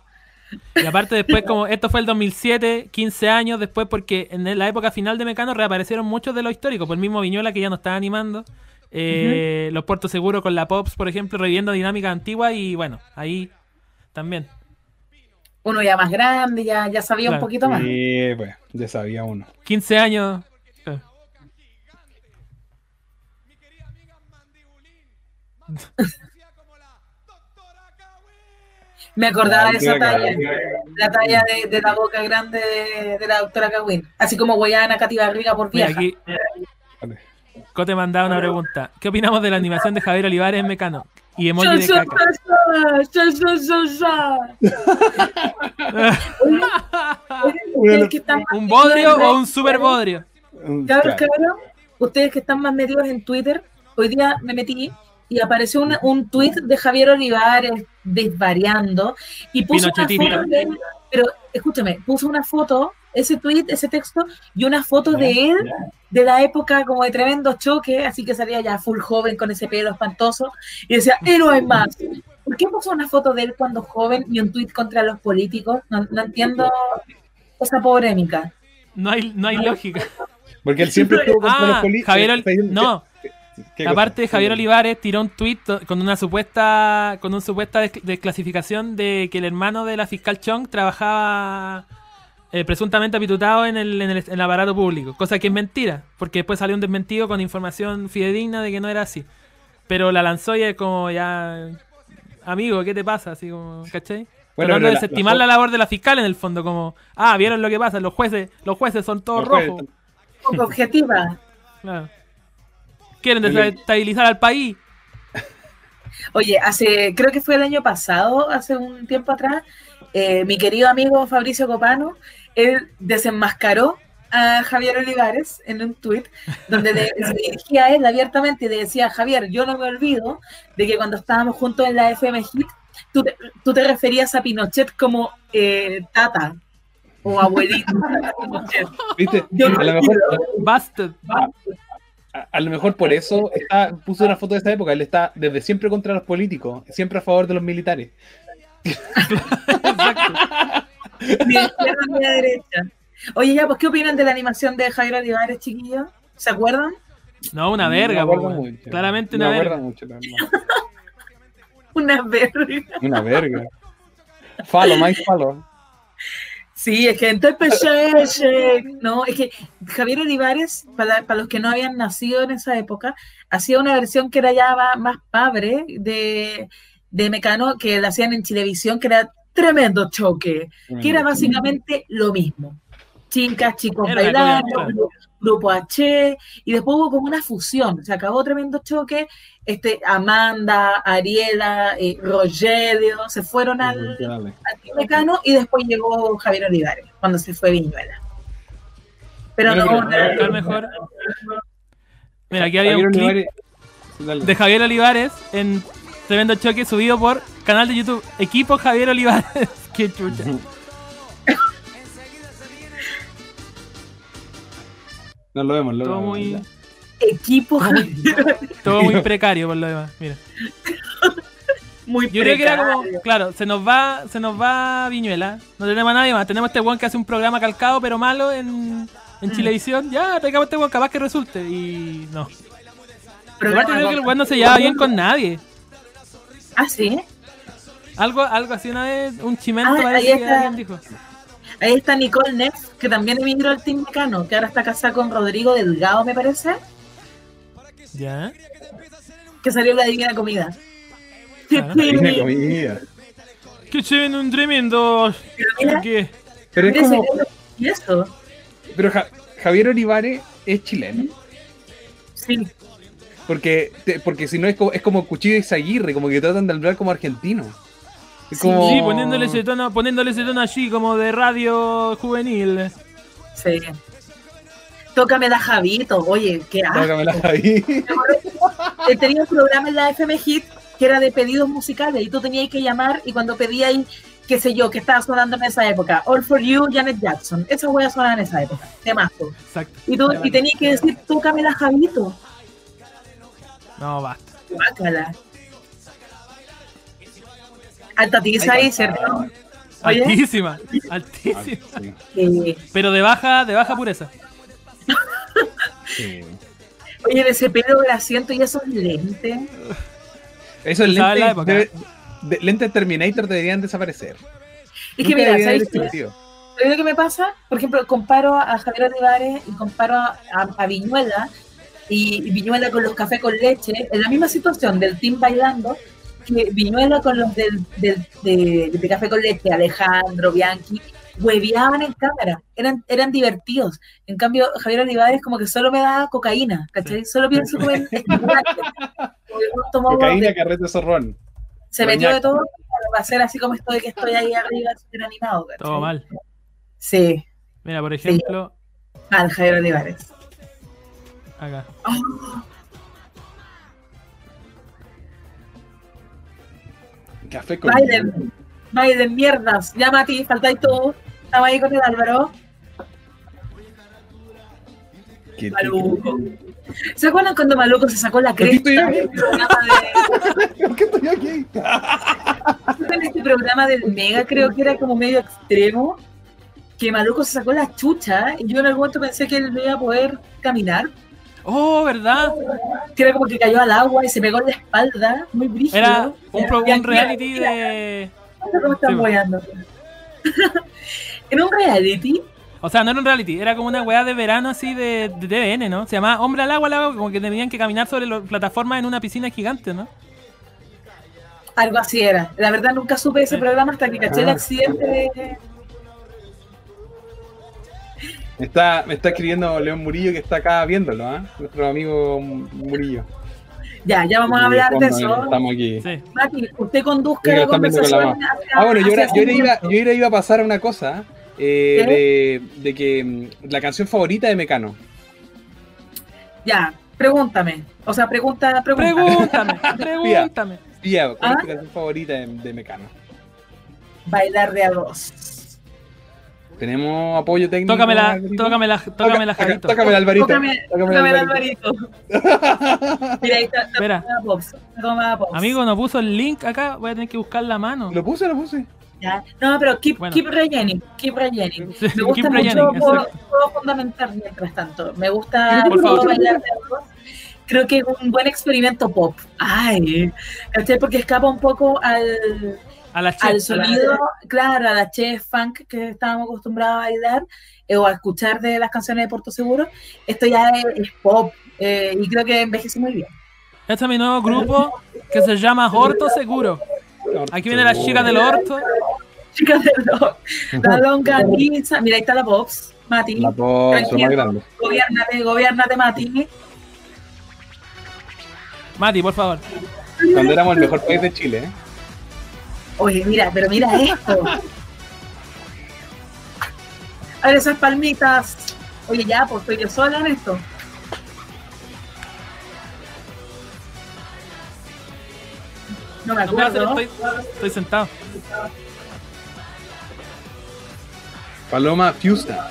Y aparte después, como esto fue el 2007, 15 años después, porque en la época final de Mecano reaparecieron muchos de los históricos, por el mismo Viñola que ya no estaba animando, eh, los Puertos Seguros con la Pops, por ejemplo, reviviendo dinámicas antiguas y bueno, ahí también. Uno ya más grande, ya, ya sabía un Claro. poquito más. Sí, pues, ya sabía uno. 15 años. eh, Me acordaba de esa Ay, qué talla, la talla de, de la boca grande de, de la doctora Cagüín. Así como Guayana, Katy Barriga por Mira, vieja. aquí Cote mandaba una pregunta. ¿Qué opinamos de la animación de Javier Olivares en Mecano? Y emoji de caca. ¿Un bodrio o un super bodrio? Claro. cabros, ustedes que están más metidos en Twitter, hoy día me metí y apareció una- un tweet de Javier Olivares desvariando y puso una foto de él, pero escúchame, puso una foto, ese tweet, ese texto, y una foto de él de la época como de tremendo choque, así que salía ya full joven con ese pelo espantoso, y decía, hay más. ¿Por qué puso una foto de él cuando joven y un tweet contra los políticos? No, no entiendo esa polémica. No hay, no hay lógica. Porque él siempre estuvo contra los Ah, políticos. Javier Ol- No, aparte Javier Olivares tiró un tuit con una supuesta con una supuesta des- desclasificación de que el hermano de la fiscal Chong trabajaba eh, presuntamente apitutado en el, en, el, en el aparato público, cosa que es mentira, porque después salió un desmentido con información fidedigna de que no era así. Pero la lanzó y es como ya amigo, ¿qué te pasa? Así como, ¿cachai? Bueno, Tratando pero de la- desestimar la labor de la fiscal en el fondo, como, ah, vieron lo que pasa, los jueces, los jueces son todos Los jueces rojos. Poco objetiva. Claro. Quieren desestabilizar al país. Oye, hace, creo que fue el año pasado, hace un tiempo atrás, eh, mi querido amigo Fabricio Copano, él desenmascaró a Javier Olivares en un tuit donde de- se dirigía a él abiertamente y le decía, Javier, yo no me olvido de que cuando estábamos juntos en la FM Hit, tú te, tú te referías a Pinochet como eh, tata o abuelito. *laughs* ¿Viste? Yo no A lo mejor, Busted. a, a lo mejor por eso está, puso una foto de esa época. Él está desde siempre contra los políticos, siempre a favor de los militares. *laughs* Ni de izquierda ni de derecha. Oye, ya, pues, ¿qué opinan de la animación de Javier Olivares, chiquillos? ¿Se acuerdan? No, una No me verga, po, weón. mucho. Claramente No una verga. mucho, la *laughs* verdad. Una verga. Una verga. Falo, más falo. Sí, es que entonces no, es que Javier Olivares, para, para los que no habían nacido en esa época, hacía una versión que era ya más padre de, de Mecano, que la hacían en televisión, que era tremendo choque, que era básicamente lo mismo. Chicas, chicos Era bailando, grupo H, y después hubo como una fusión, se acabó tremendo choque, este, Amanda, Ariela, eh, Rogelio, se fueron al, al Team Mecano y después llegó Javier Olivares, cuando se fue Viñuela. Pero no, pero- no, mejor. Mira, aquí había Javier un clip Olivares- de Javier Olivares en Tremendo Choque subido por canal de YouTube Equipo Javier Olivares. *laughs* Qué chucha. No lo vemos, lo Todo vemos. muy, equipo Javier, todo muy precario por lo demás. Mira. muy Yo creo que era precario. como, claro, se nos va, se nos va Viñuela. No tenemos a nadie más. Tenemos este weón que hace un programa calcado pero malo en, Mm. en Chilevisión. Ya, traigamos este weón, capaz que resulte. Y no. Programa Aparte creo que el weón no se lleva bien con nadie. Ah, sí. Algo, algo así una vez, un chimento Ah, parece ahí que está. dijo. Ahí está Nicole Neff, que también emigró al Team Mecano, que ahora está casada con Rodrigo Delgado, me parece, Ya. que salió la Divina Comida. ¡Qué pene! comida. Que se ven un tremendo. mira. ¿Qué? Pero es como. dedo, ¿Y eso? Pero Ja- Javier Olivares es chileno. Sí. Porque, te- porque si no es como, es como Cuchillo y Zaguirre, como que tratan de hablar como argentino. Sí, como... Sí, poniéndole ese tono, poniéndole ese tono así como de radio juvenil. Sí. Tócame la Javito, oye, qué asco. Tócamela ahí. He tenido un programa en la FM Hit que era de pedidos musicales y tú tenías que llamar y cuando pedías, qué sé yo, que estaba sonando en esa época, All for You, Janet Jackson, esa wea sonaba en esa época, temazo. Exacto. Y, tú, y tenías que decir, tócame la Javito. No, basta. Guácala. Alta tiza ahí, ¿cierto? Oye, Altísima, *laughs* altísima. Sí, eh, Pero de baja, de baja pureza. sí. oye, ese pelo grasiento y esos lentes. Esos ¿Sabes la lentes, época? debe- de- lentes Terminator deberían desaparecer. Es que Nunca mira, ¿sabes qué? existido. ¿Sabes lo que me pasa? Por ejemplo, comparo a Javier Olivares y comparo a, a Viñuela y, y Viñuela con los cafés con leche, en la misma situación del team bailando, que Viñuela con los del, del- de, de café con leche, Alejandro, Bianchi, hueveaban en cámara, eran, eran divertidos. En cambio, Javier Olivares como que solo me da cocaína, ¿cachai? Solo pienso como en Cocaína, carrete, zorrón. se metió de todo para hacer así como estoy, que estoy ahí arriba, súper animado. ¿cachai? Todo mal. Sí, Mira, por ejemplo, mal Javier Olivares. acá. Café con Biden, Biden, mierdas. Llama a ti, faltáis tú. Estaba ahí con el Álvaro. ¿Qué- Maluco. ¿Se acuerdan cuando Maluco se sacó la estoy cresta aquí? de, *laughs* ¿Por qué estoy aquí? en este programa del Mega? Creo que era como medio extremo. Que Maluco se sacó la chucha y yo en algún momento pensé que él no iba a poder caminar. Oh, ¿verdad? Que era como que cayó al agua y se pegó en la espalda. Muy brígido. Era un, pro- un reality de. ¿Cómo están Sí, weando? *laughs* en un reality O sea, no era un reality, era como una weá de verano así de, de TVN, ¿no? Se llamaba Hombre al agua, al agua, como que tenían que caminar sobre la plataforma en una piscina gigante, ¿no? Algo así era. La verdad nunca supe de ese programa hasta que caché el Ah. accidente de... Me está, me está escribiendo León Murillo que está acá viéndolo, ¿ah? Nuestro amigo Murillo. Ya, ya vamos a hablar de eso. Estamos aquí. Sí. Mati, usted conduzca la con conversación. hacia- Ah, bueno, yo ahora, yo iba, yo iba a pasar a una cosa, eh, de, de que mm, la canción favorita de Mecano. Ya, pregúntame. O sea, pregunta, pregunta. Pregúntame, *laughs* pregúntame. Tía, ¿cuál ¿Ah? es tu canción favorita de, de Mecano? Bailar de a dos. ¿Tenemos apoyo técnico? Tócame la, Alvarito? tócame la, tócame la Toca- Javito. Tócame el Alvarito. Tócame, Tócame tócame el el Alvarito. Alvarito. *laughs* Mira, ahí está. Pops, Pops. Amigo, no puso el link acá, voy a tener que buscar la mano. Lo puse, lo puse. Ya. No, pero keep, Bueno. keep rellening, keep rellening. Sí, Me gusta keep mucho, rellening, puedo, fundamentar mientras tanto. Me gusta Por favor. bailar de. Creo que es un buen experimento pop. Ay, ¿cachai? Porque escapa un poco al, A la al chef. sonido, claro, a la chef funk que estábamos acostumbrados a bailar eh, o a escuchar de las canciones de Puerto Seguro. Esto ya es, es pop eh, y creo que envejece muy bien. Este es mi nuevo grupo que se llama Horto Seguro. Aquí viene la chica del Horto. Chicas del rock, la longaniza. Mira, ahí está la Pops, Mati. La lo más grande. Gobiernate, gobiernate, Mati. Mati, por favor. Cuando éramos el mejor país de Chile, ¿eh? Oye, mira, pero mira esto. A ver esas palmitas. Oye, ya, pues estoy yo sola en esto. No me No acuerdo. estoy, estoy sentado. Paloma Fiusta.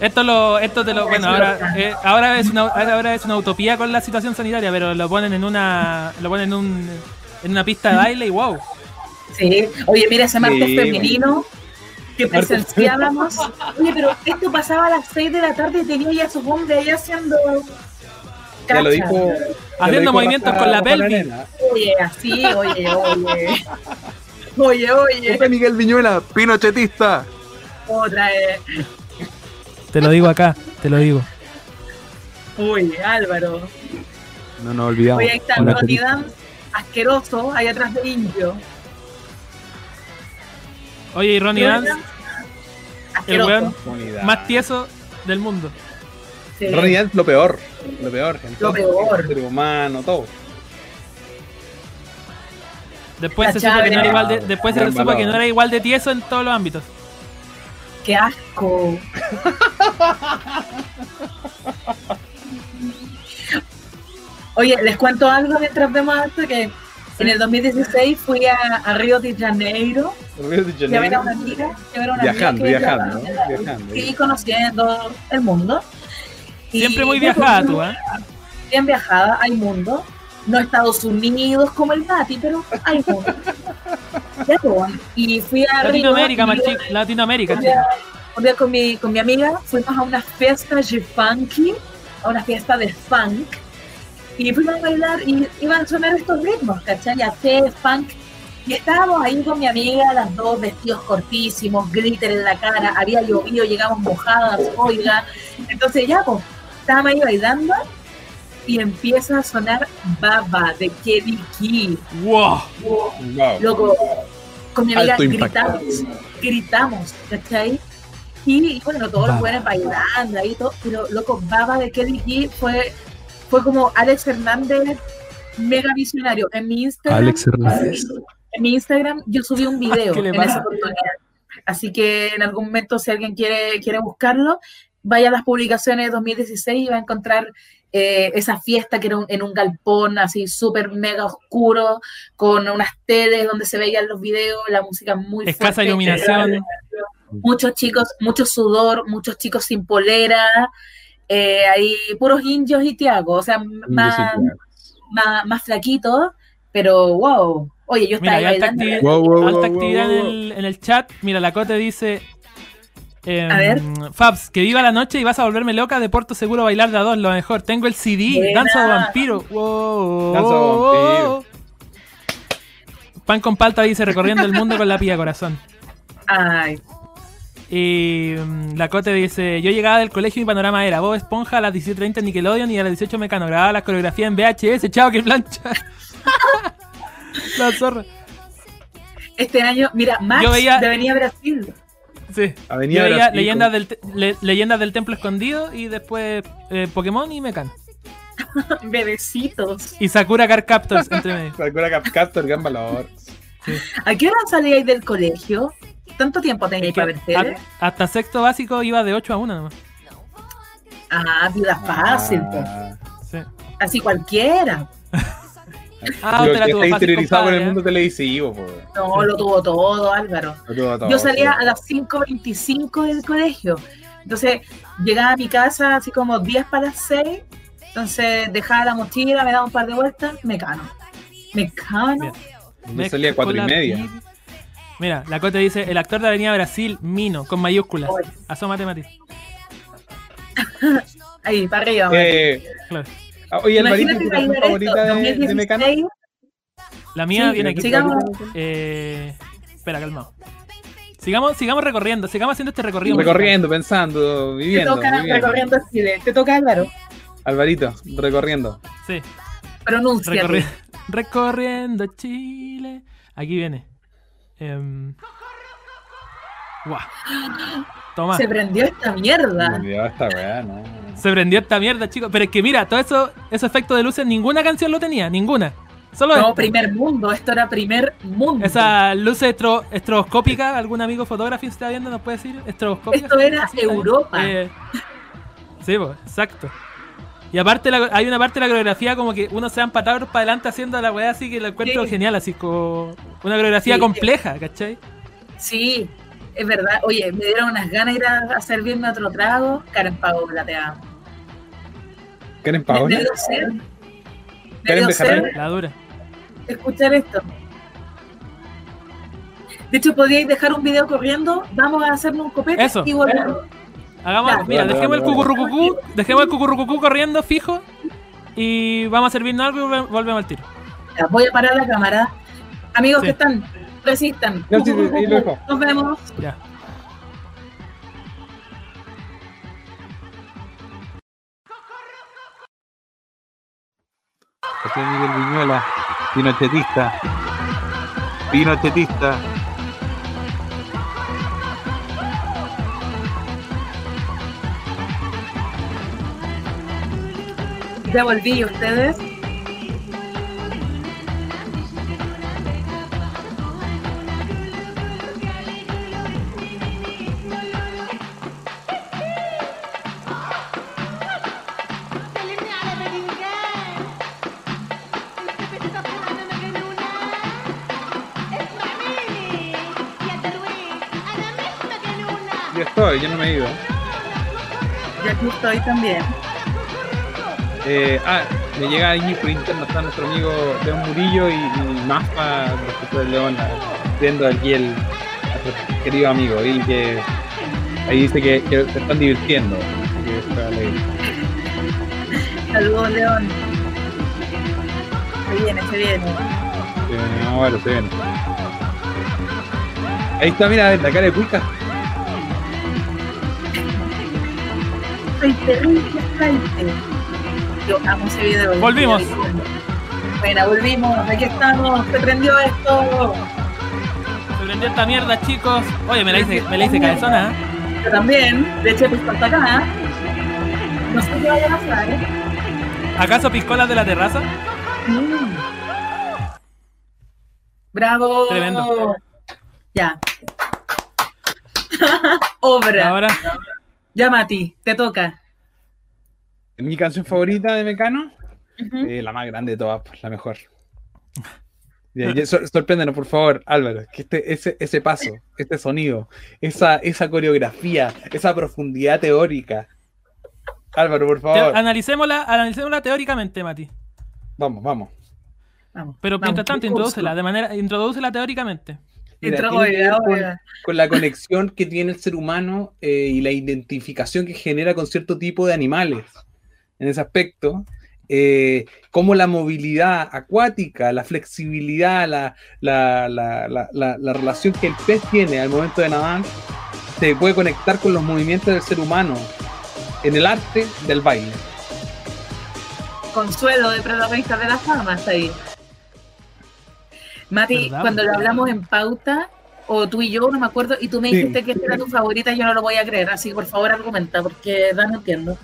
Esto lo, esto te lo, bueno, ahora, eh, ahora es una, ahora es una utopía con la situación sanitaria, pero lo ponen en una, lo ponen en un, en una pista de baile y wow. Sí. Oye, mira ese martes Sí, femenino que presenciábamos. Oye, pero esto pasaba a las 6 de la tarde y tenía ya a sus hombres ahí haciendo. Ya lo cacha. dijo. ya lo Haciendo dijo movimientos Rafa- con la pelvis. Oye, así, oye, oye. Oye, oye. Miguel Viñuela, pinochetista. Otra vez. Te lo digo acá, te lo digo. Uy, Álvaro. No nos olvidamos. Oye, ahí está Chetista. Dance, asqueroso, ahí atrás de Indio. Oye, y Ronnie Dance, el weón más tieso del mundo. Sí. Ronnie Dance, lo peor. Lo peor, gente. Lo peor. Ser humano, todo. Después se supo que no era igual de, después se supo que no era igual de tieso en todos los ámbitos. Qué asco. *laughs* Oye, les cuento algo mientras vemos esto que en el 2016 fui a, a Río de Janeiro Río de y a ver a Janeiro. una amiga, y a ver a una Viajando, amiga viajando, ¿no? Viajando. y conociendo el mundo. Y Siempre muy ya, viajada tú, ¿eh? Bien viajada, hay mundo. No Estados Unidos como el Nati, pero hay mundo. Ya, pues, y fui a Río, Latinoamérica, y chico. Latinoamérica, un día, un día con mi, con mi amiga fuimos a una fiesta de funky, a una fiesta de funk, y fuimos a bailar y iban a sonar estos ritmos, ¿cachai? Hacer funk. Y estábamos ahí con mi amiga, las dos vestidos cortísimos, glitter en la cara, había llovido, llegamos mojadas, oiga. Entonces ya, pues, estábamos ahí bailando y empieza a sonar Baba de Kelly Key. ¡Wow! Wow. Loco, con mi amiga Alto impacto. gritamos, gritamos, ¿cachai? Y, bueno, todos los Baba. buenos bailando ahí, todo, pero loco, Baba de Kelly Key fue, fue como Alex Hernández, mega visionario. En mi Instagram, Alex Hernández. en mi Instagram yo subí un video *laughs* ¿Qué le en esa oportunidad. Así que en algún momento, si alguien quiere, quiere buscarlo, vaya a las publicaciones de 2016 y va a encontrar eh, esa fiesta que era un- en un galpón así súper mega oscuro, con unas teles donde se veían los videos, la música muy Escasa fuerte. iluminación. Muchos chicos, mucho sudor, muchos chicos sin polera, eh, ahí puros indios y tiagos, o sea, más, más, más flaquitos, pero wow. Oye, yo estaba Mira, ahí hay alta, bailando. actividad, Wow, wow, alta wow, actividad en, el, en el chat. Mira, la Cote dice. em, A ver. Fabs, que viva la noche y vas a volverme loca de Porto Seguro bailar de a dos, lo mejor. Tengo el CD, Buena. Danza de Vampiro. Wow. Danza de Vampiro. Pan con palta dice recorriendo el mundo con la pilla corazón. Ay, Y mm, la Cote dice, yo llegaba del colegio y mi panorama era Bob Esponja a las 17.30 Nickelodeon y a las 18 Mecano. Grababa la coreografía en VHS, chao que plancha. *laughs* la zorra. este año, mira, Max Yo veía- de Avenida Brasil. Sí. Avenida Yo veía Brasil, leyendas del, le- leyendas del Templo Escondido y después eh, Pokémon y Mecano. *laughs* Bebecitos. Y Sakura Car Captors entre medio. *laughs* Sakura Cap Captor, gran valor. ¿A qué hora salíais del colegio? ¿Tanto tiempo teníais para ver tele? A- hasta sexto básico iba de 8 a 1 nomás. Ah, vida fácil, po. Ah, Sí. así cualquiera. *laughs* Ah, la que tuvo está fácil, interiorizado con compadre, el ¿eh? mundo televisivo, po. No, lo tuvo todo, Álvaro. Lo tuvo todo, Yo salía sí. a las 5.25 del colegio. Entonces, llegaba a mi casa así como 10 para las 6. Entonces, dejaba la mochila, me daba un par de vueltas, me cano. Me cano. Yo salía a cuatro y Mezcola media. Mira, la Cote dice, el actor de Avenida Brasil, Mino, con mayúsculas. Oye. Asómate, Mati. *laughs* Ahí, para arriba. Eh, Claro. ah, oye, Alvarito, Imagínate ¿tu esto, favorita de, de 2016, Mecano? La mía Sí, viene aquí. sigamos. Eh, espera, calmado. Sigamos, sigamos recorriendo, sigamos haciendo este recorrido. Recorriendo, pensando, Te viviendo. toca viviendo. recorriendo Chile. Te toca Álvaro. Alvarito, recorriendo. Sí, Pronuncia. recorri- *laughs* recorriendo Chile. Aquí viene. Guau. *gasps* Toma. Se prendió esta mierda. Dios, esta weá, no. Se prendió esta mierda, chicos. Pero es que mira, todo eso, ese efecto de luces, ninguna canción lo tenía, ninguna. Solo No, primer mundo. Esto era primer mundo. Esa luz estro- estroboscópica, algún amigo fotógrafo está viendo nos puede decir estroboscópica. Esto era. Europa. Eh, sí, pues, exacto. Y aparte la- hay una parte de la coreografía como que uno se da patador para adelante haciendo la weá así que lo encuentro Sí. genial, así como una coreografía Sí. compleja, ¿cachai? Sí, es verdad. Oye, me dieron unas ganas de ir a, a servirme otro trago. Karen Paola, te amo. ¿Karen Me, Paola? me. Me Karen sed La dura. escuchar esto. De hecho, podríais dejar un video corriendo. Vamos a hacernos un copete Eso. y volvemos. Hagamos, Ya. mira, dejemos el cucurrucucú, dejemos el cucurrucucú corriendo fijo y vamos a servirnos algo y volve- volvemos al tiro. Ya, voy a parar la cámara. Amigos Sí. que están, resistan. Ya, sí. Nos vemos. Ya. José Miguel Viñuela, pinochetista. Pinochetista. Ya volví, ¿ustedes? Yo estoy, yo no me he ido. Y aquí estoy también. Eh, ah, me llega ahí por interno, está nuestro amigo León Murillo y, y Maspa, respecto del León, viendo aquí el a nuestro querido amigo, y que ahí dice que, que se están divirtiendo. que. Saludos, León. Se viene, se viene. Eh, no, bueno, se ven. Ahí está, mira, la cara de Cuica. Soy terrible Volvimos. Bueno, volvimos. Aquí estamos. Se prendió esto. Se prendió esta mierda, chicos. Oye, me la hice, me la hice cabezona, ¿eh? Yo también. De hecho, pues hasta acá. No sé qué vaya a pasar. ¿eh? ¿Acaso piscolas de la terraza? Mm. Bravo. Tremendo. Ya. *laughs* Obra. Ahora, Ya, Mati, te toca. Mi canción favorita de Mecano, eh, la más grande de todas, pues, la mejor. Sor- sorpréndenos, por favor, Álvaro, que este, ese, ese paso, este sonido, esa, esa coreografía, esa profundidad teórica. Álvaro, por te- favor, analicémosla, analicémosla teóricamente, Mati. vamos, vamos. Vamos. Pero Vamos, mientras tanto, introdúcela, de manera, introdúcela teóricamente. Mira, con la conexión que tiene el ser humano eh, y la identificación que genera con cierto tipo de animales. En ese aspecto, eh, como la movilidad acuática, la flexibilidad, la, la, la- la- la- la relación que el pez tiene al momento de nadar, se puede conectar con los movimientos del ser humano en el arte del baile. Consuelo de protagonista de la fama está ahí. Mati, ¿Verdad? cuando lo hablamos en pauta, o tú y yo, no me acuerdo, y tú me Sí. dijiste que era tu favorita, yo no lo voy a creer, así que por favor argumenta, porque verdad no entiendo.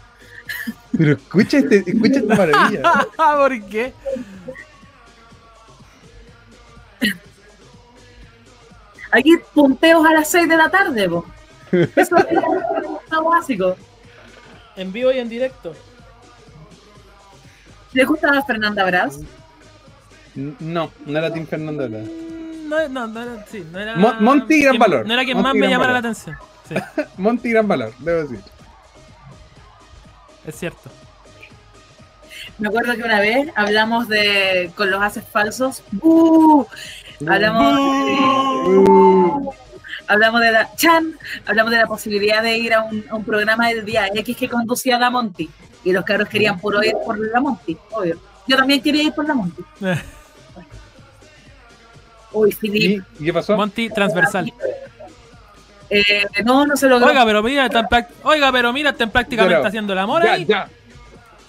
Pero escucha, este, escucha esta maravilla. *laughs* ¿Por qué? Aquí punteos a las 6 de la tarde, po. *laughs* Eso es lo básico. En vivo y en directo. ¿Le gustaba Fernanda Brás? No, no era Tim Fernando. era. No, no, no era, sí, no era. Mon- Monty, gran quien- valor. No era quien Monty, más me llamara la atención. Sí, *laughs* Monty, gran valor, debo decir. Es cierto. Me acuerdo que una vez hablamos de con los haces falsos. ¡Uh! Hablamos de, hablamos de la Chan, hablamos de la posibilidad de ir a un, a un programa del día X que conducía la Monty. Y los cabros querían puro ir por la Monty, obvio. Yo también quería ir por la Monty. Uy, ¿Y, Filip. y qué pasó? Monty transversal. Eh, no, no se logró. Oiga, pero mira, Oiga, pero mira, están prácticamente Pero- haciendo el amor Ya, ahí. ya.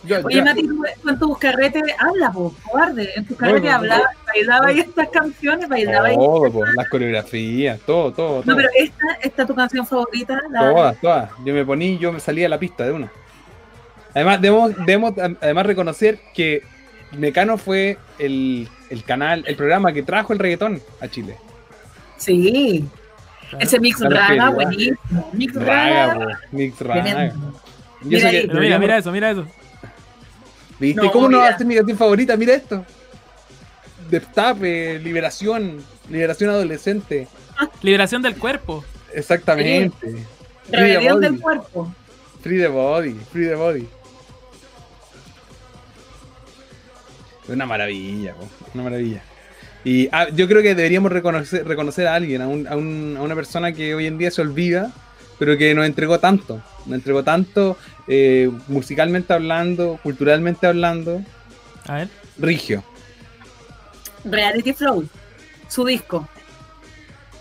Ya, Oye, ya. Mati, tú en tus carretes, habla, po, cobarde. En tus carretes Bueno, hablaba, bailaba ahí estas canciones, bailaba ahí. Todo, po, las coreografías, todo, todo, todo. No, pero esta, esta es tu canción favorita. La... Todas, todas. Yo me poní, yo me salía a la pista de una. Además, debemos, debemos además reconocer que Mecano fue el, el canal, el programa que trajo el reggaetón a Chile. Sí. Ese mix raga, buenísimo. Mix Raga, mix raga. Mira que mira, mira eso, mira eso. ¿Viste? No, ¿Cómo no va a ser mi canción favorita? Mira esto. Destape, liberación, liberación adolescente. Liberación del cuerpo. Exactamente. The Rebelión body. del cuerpo. Free the body, free the body. Una maravilla, po, una maravilla. Y ah, yo creo que deberíamos reconocer, reconocer a alguien, a, un- a un- a una persona que hoy en día se olvida, pero que nos entregó tanto. Nos entregó tanto eh, musicalmente hablando, culturalmente hablando. A ver. Rigio. Reality Flow. Su disco.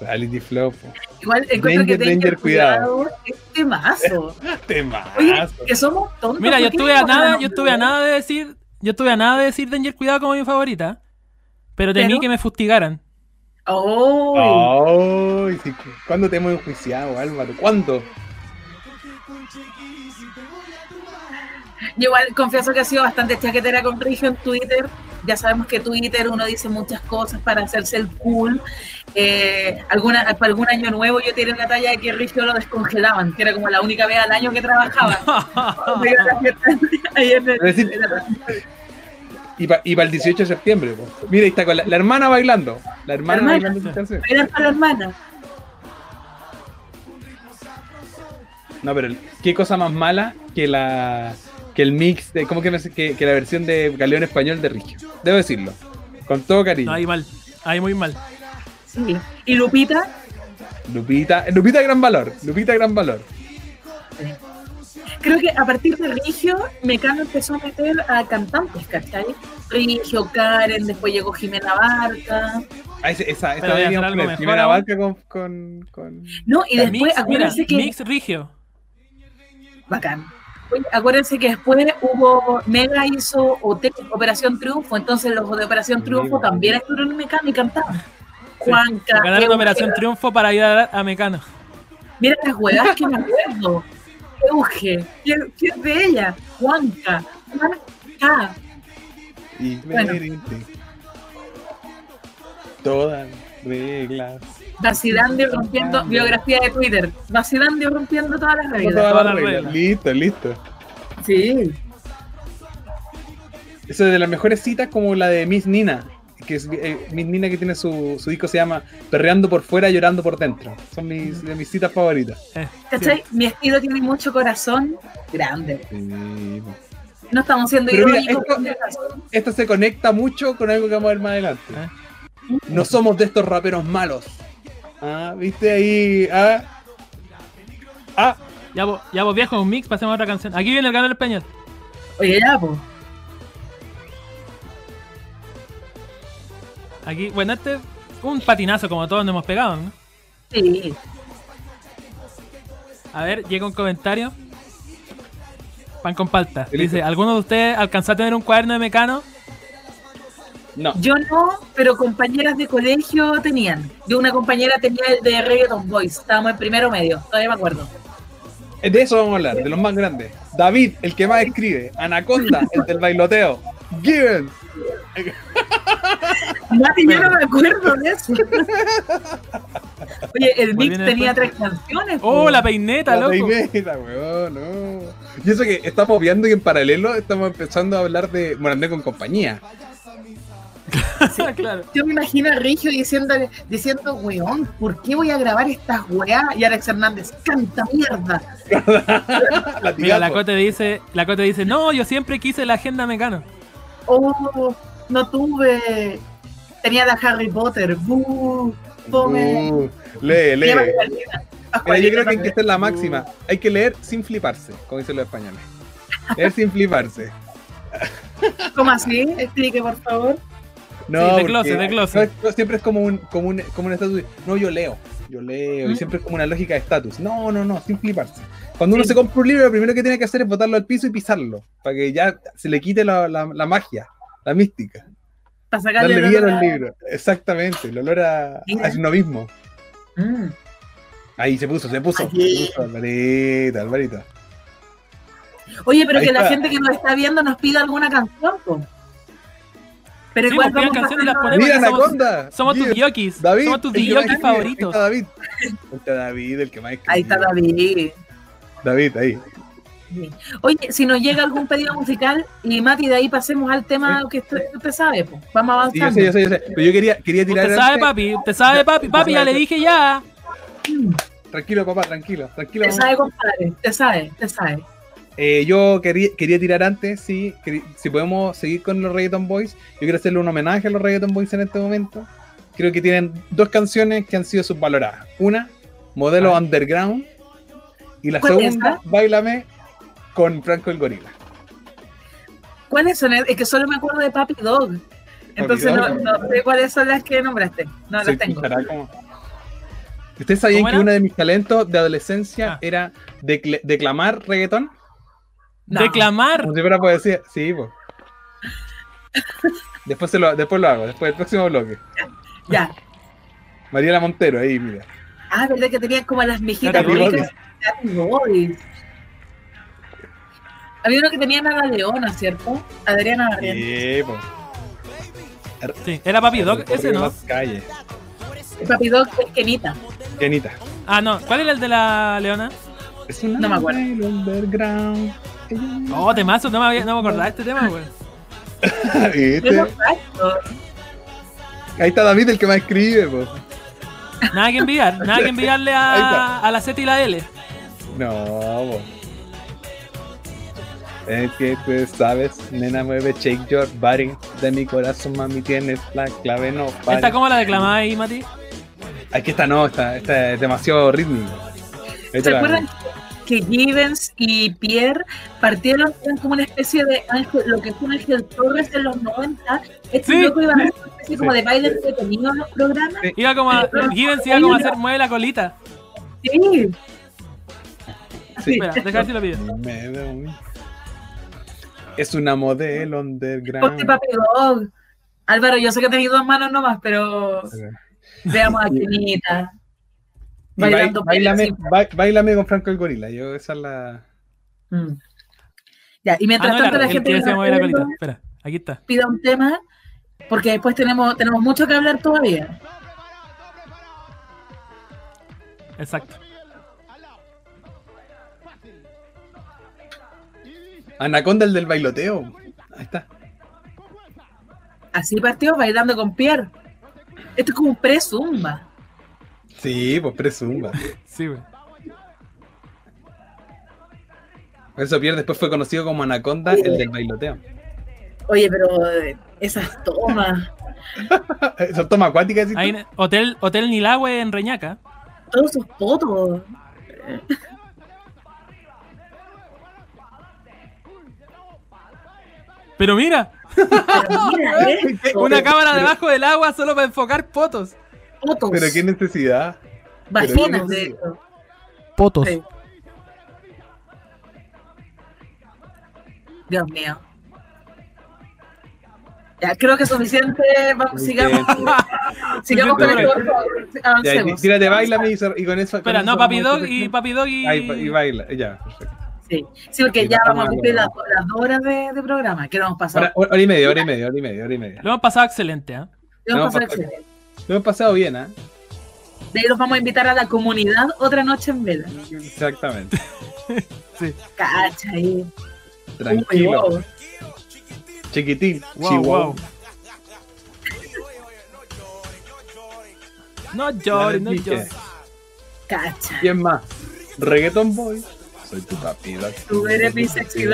Reality Flow. po. Igual encuentro que Danger, Danger, cuidado. Es temazo. *laughs* Temazo. Oye, que somos tontos. Mira, yo ¿por qué estuve a nada, yo estuve a nada de decir, yo estuve a nada de decir Danger Cuidado como mi favorita, pero temí Pero- que me fustigaran. Oh, Ay, sí, ¿Cuándo te hemos enjuiciado, Álvaro? ¿Cuándo? Yo igual confieso que ha sido bastante chaquetera con Rigio en Twitter. Ya sabemos que Twitter uno dice muchas cosas para hacerse el cool. Eh, alguna, para algún año nuevo yo tiré la talla de que Rigio lo descongelaban, que era como la única vez al año que trabajaba. *laughs* La la- Y para el 18 de septiembre. po. Mira, ahí está con la, la hermana bailando. La hermana hermana. bailando canción. Para la hermana. No, pero qué cosa más mala que la que el mix de cómo que, me- que, que la versión de Galeón español de Rigio. Debo decirlo. Con todo cariño. Ahí mal. Ahí muy mal. Sí. Y Lupita, Lupita, Lupita gran valor, Lupita gran valor. Creo que a partir de Rigio, Mecano empezó a meter a cantantes, ¿cachai? Rigio, Karen, después llegó Jimena Barca. Ah, esa, esa Pero voy a hacer deberíamos algo poner. mejor Jimena. Barca con, con, con- No, y después, Mix, mira, acuérdense que. Mix Rigio. Bacán. Oye, acuérdense que después hubo, Mega hizo OT, Operación Triunfo, entonces los de Operación Triunfo Mega. también estuvieron en Mecano y cantaban. Juanca. Ganaron Operación Triunfo para ir a, a Mecano. Mira las huevas que me acuerdo. Euge, ¿quién, quién de ella? Juanca. Juanca. y Bueno. Todas reglas. Vacilando y rompiendo, biografía de Twitter. Vacilando y rompiendo todas las reglas. Todas todas las las reglas. reglas. Listo, listo. Sí. Eso es de las mejores citas como la de Miss Nina. Que es eh, que tiene su, su disco se llama Perreando por fuera, llorando por dentro. Son mis, de mis citas favoritas. Eh, ¿Cachai? Mi estilo tiene mucho corazón grande. Sí. No estamos siendo Pero mira, esto-. Esto se conecta mucho con algo que vamos a ver más adelante. ¿Eh? No somos de estos raperos malos. Ah, ¿viste ahí? Ah. Ah. Ya vos, ya vos viejo, un mix, pasemos a otra canción. Aquí viene el canal español. Oye, ya, pues. Aquí, bueno, este un patinazo como todos nos hemos pegado, ¿no? Sí. A ver, llega un comentario. Pan con palta. Dice, ¿alguno de ustedes alcanzó a tener un cuaderno de mecano? No. Yo no, pero compañeras de colegio tenían. Yo una compañera tenía el de Reggaeton Boys. Estábamos en primero medio, todavía me acuerdo. De eso vamos a hablar, de los más grandes. David, el que más escribe. Anaconda, el del bailoteo. Given. Mati, yo no me acuerdo de eso. Oye, el bien, tenía después. tres canciones. ¡Oh, po. la peineta, La loco! peineta, weón, no. Y eso que estamos viendo y en paralelo estamos empezando a hablar de Morandé con compañía. *laughs* claro. Yo me imagino a Rigio diciéndole, diciendo, weón, ¿por qué voy a grabar estas weá? Y Alex Hernández, canta mierda. *laughs* Latigazo. Mira, la Cote dice, la Cote dice, no, yo siempre quise la agenda mecano. Oh, no tuve. Tenía la Harry Potter. Buh, fome. Uh, lee, lee. Mira, yo creo que hay que ser la máxima. Hay que leer sin fliparse, como dicen los españoles. Leer sin fliparse. *laughs* ¿Cómo así? Explique, por favor. No, Sí, de closet, de closet. no, siempre es como un, como un, como un estatus. de, No, yo leo, yo leo. Y siempre es como una lógica de estatus. No, no, no, sin fliparse. Cuando uno Sí. se compra un libro, lo primero que tiene que hacer es botarlo al piso y pisarlo. Para que ya se le quite la, la- la magia, la mística. Para sacarle Darle el vida a- libro. Exactamente, el olor a, a snobismo. Mm. Ahí se puso, se puso. Aquí. Se puso, Alvarito, Alvarito. Oye, pero Ahí que la gente que nos está viendo nos pida alguna canción. po. Pero Sí, igual pues, vamos canciones y las ponemos. Mira, Anaconda. Somos tus yokis. David, somos tus yokis escribe. Ahí favoritos. está David. *laughs* Ahí está David, el que más escribe. Ahí está David. David, ahí. Oye, si nos llega algún pedido musical y Mati, de ahí pasemos al tema que usted, usted sabe, pues. vamos Sí, yo avanzando. sé, yo sé, yo sé. Pero yo quería, quería tirar. Usted sabe, papi. Usted sabe, papi. Papi, ya le dije ya. Tranquilo, papá, tranquilo. Tranquilo. Te sabe, compadre, te sabe, te sabe. Eh, yo quería, quería tirar antes, sí, si podemos seguir con los Reggaeton Boys. Yo quiero hacerle un homenaje a los Reggaeton Boys en este momento. Creo que tienen dos canciones que han sido subvaloradas. Una, Modelo Ah. Underground. Y la ¿Cuál es segunda, esa? Bailame con Franco el Gorila. ¿Cuáles son? Es que solo me acuerdo de Papi Dog. Entonces no, sé cuáles son las que nombraste. No las tengo. ¿Ustedes sabían ¿Cómo que uno de mis talentos de adolescencia Ah. era decl- declamar reggaetón? No. Declamar. Como si fuera poesía. Sí, pues. *laughs* Después, se lo, después lo hago, después del próximo bloque. Ya. Mariela Montero, ahí, mira. Ah, verdad que tenían como las. Katy Boys. Había uno que tenía a la Leona, ¿cierto? Adriana Barrientos. Sí, pues. Sí, era papi Doc. Ese no. Calle. Papi Dog es Kenita. Kenita. Ah, no. ¿Cuál era el de la Leona? Es una No me acuerdo. underground. Oh, temazo. No me, había- no me acordaba de este tema, güey. Ahí está David, el que más escribe, pues. Nada que enviar. Nada que enviarle a, a la Z y la L. No, po. Es que tú sabes, nena mueve shake your body De mi corazón mami tienes la clave no pare. ¿Esta cómo la declamás ahí, Mati? Aquí está, no, esta, esta es demasiado te ¿Se la- acuerdan que Givens y Pierre partieron eran como una especie de ángel, lo que fue Ángel Torres en los 90? Este Sí. loco iba a hacer una especie como de baile entretenido en los programas. Iba como a, Gibbons iba como a hacer mueve la colita. Sí. Sí. Espera, deja ver si lo pido. Me veo muy- Es una modelo underground. Álvaro, yo sé que tenéis dos manos nomás, pero veamos a Chinita. Bailando bailame, ba- bailame con Franco el Gorila. Yo, esa es la. Mm. Ya, y mientras Ah, no, tanto la gente la. Espera, aquí está. pida un tema, porque después tenemos, tenemos mucho que hablar todavía. Exacto. Anaconda, el del bailoteo. Ahí está. Así partió bailando con Pierre. Esto es como un pre-zumba. Sí, pues presumba. Sí, güey. Eso Pierre después fue conocido como Anaconda, el del bailoteo. Oye, pero eh, esas tomas, *laughs* Son tomas acuáticas. Hotel, Hotel Nilagüe en Reñaca. todos esos fotos. Pero mira, Mira *laughs* esto. una cámara debajo del agua solo para enfocar potos. Pero qué necesidad. Vaginas, de hecho. Potos. Sí. Dios mío. Ya, creo que es suficiente. Vamos, sigamos. *laughs* sigamos con. Ya, Avancemos. tírate, bailame y, y con eso. Espera, con no, eso Papi Dog y Papi Dog y. Ahí, y baila. Ya, perfecto. Sí, sí, porque Sí, ya vamos a cumplir las, las dos horas de, de programa. que nos hemos pasado? Hora, hora y media, hora y media, hora y media, hora y media. Lo hemos pasado excelente, ¿ah? Lo hemos pasado excelente. Lo hemos pasado bien, ¿ah? De ahí los vamos a invitar a la comunidad otra noche en vela. Exactamente. *laughs* Cacha ahí. Tranquilo. Uy, wow. Chiquitín. Wow, chihuahua. wow. No llores, no llores. Cacha. ¿Quién más? Reggaeton Boy. Soy tu papi. Tú eres mi sexy.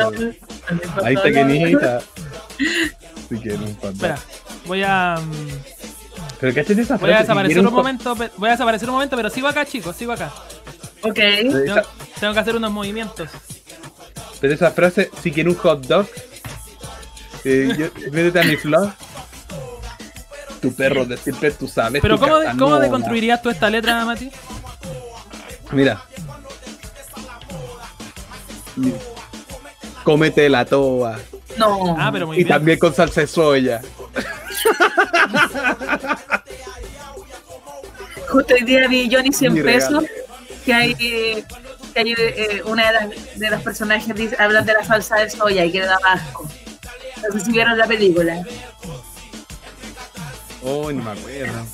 Ahí está Kenita. Si quieres un pan. Espera, voy a. mm, Pero cachate esa Voy a desaparecer un momento. Voy a desaparecer un momento, pero sigo acá, chicos, sigo acá. Ok. Tengo, que hacer unos movimientos. pero esa frase, si quieres un hot dog, eh, *laughs* yo- métete a mi flor. Tu perro de siempre tú sabes. Pero ¿cómo. ¿cómo deconstruirías tú esta letra, Mati? Mira. Cómete la toa. No. Ah, pero muy Y bien. también con salsa de soya. Justo hoy día vi Johnny 100 Mi regalo. pesos. Que hay, que hay eh, una de las, de las personajes dice, hablan de la salsa de soya y que le da asco. No sé si vieron la película. Oh, no me acuerdo.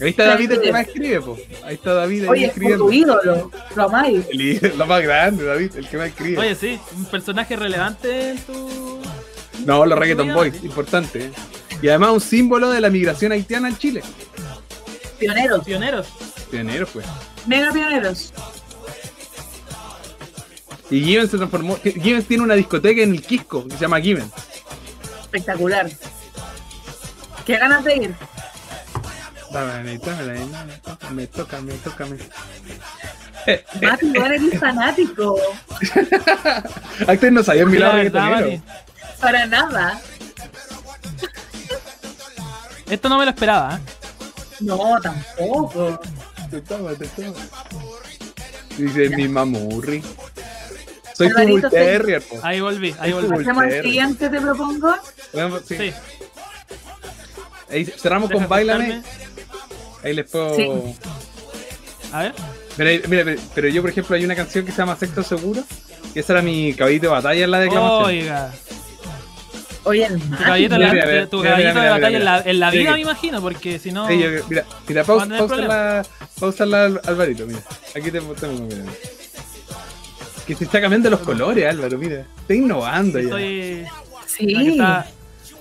Ahí está David el que más escribe, po. Ahí está David ahí Oye, escribiendo. tu ídolo. Lo amáis. El ídolo, lo más grande, David, el que más escribe. Oye, sí, un personaje relevante en tu. *laughs* no, los Reggaeton. Boys, importante. ¿eh? Y además un símbolo de la migración haitiana en Chile. Pioneros. Pioneros. Pioneros, pues. Mega pioneros. Y Given se transformó. Given tiene una discoteca en el Quisco que se llama Given. Espectacular. Qué ganas de ir. Dame, dame, me toca, me toca, me. Eh, Mati, tú eres fanático. *laughs* Antes no sabía mi lado reggaetonero. Para nada. Esto no me lo esperaba, ¿eh? No, tampoco. Te toma, te toma. Dice mi mamurri. Soy tu Bull Terrier. Ahí volví, ahí volví. Hacemos el siguiente, te propongo. Sí. Sí. Ahí cerramos Deja con Bailame. Ahí les puedo. Sí. A ver. Mira, mira, pero- pero yo, por ejemplo, hay una canción que se llama Sexto Seguro. Y esa era mi caballito de batalla en la declamación. Oiga. Oye, Tu caballito, Mira, la- mira, tu mira, caballito mira, de mira, batalla en la, en la vida, me imagino, porque si no. Sí, yo- mira, mira, Vamos a pausa, pausa, la, pausa la, Alvarito, mira. Aquí te tengo, mira. Que se está cambiando los colores, Álvaro, mira. Está innovando ya. Estoy. Sí. Está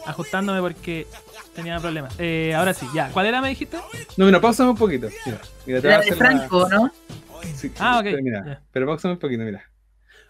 ajustándome porque tenía problemas. Eh, ahora sí, ya. ¿Cuál era, me dijiste? No, mira, pausa un poquito. Mira, mira te voy a La de Franco, ¿no? Sí, Ah, ok, Pero, mira, pero pausame un poquito, mira.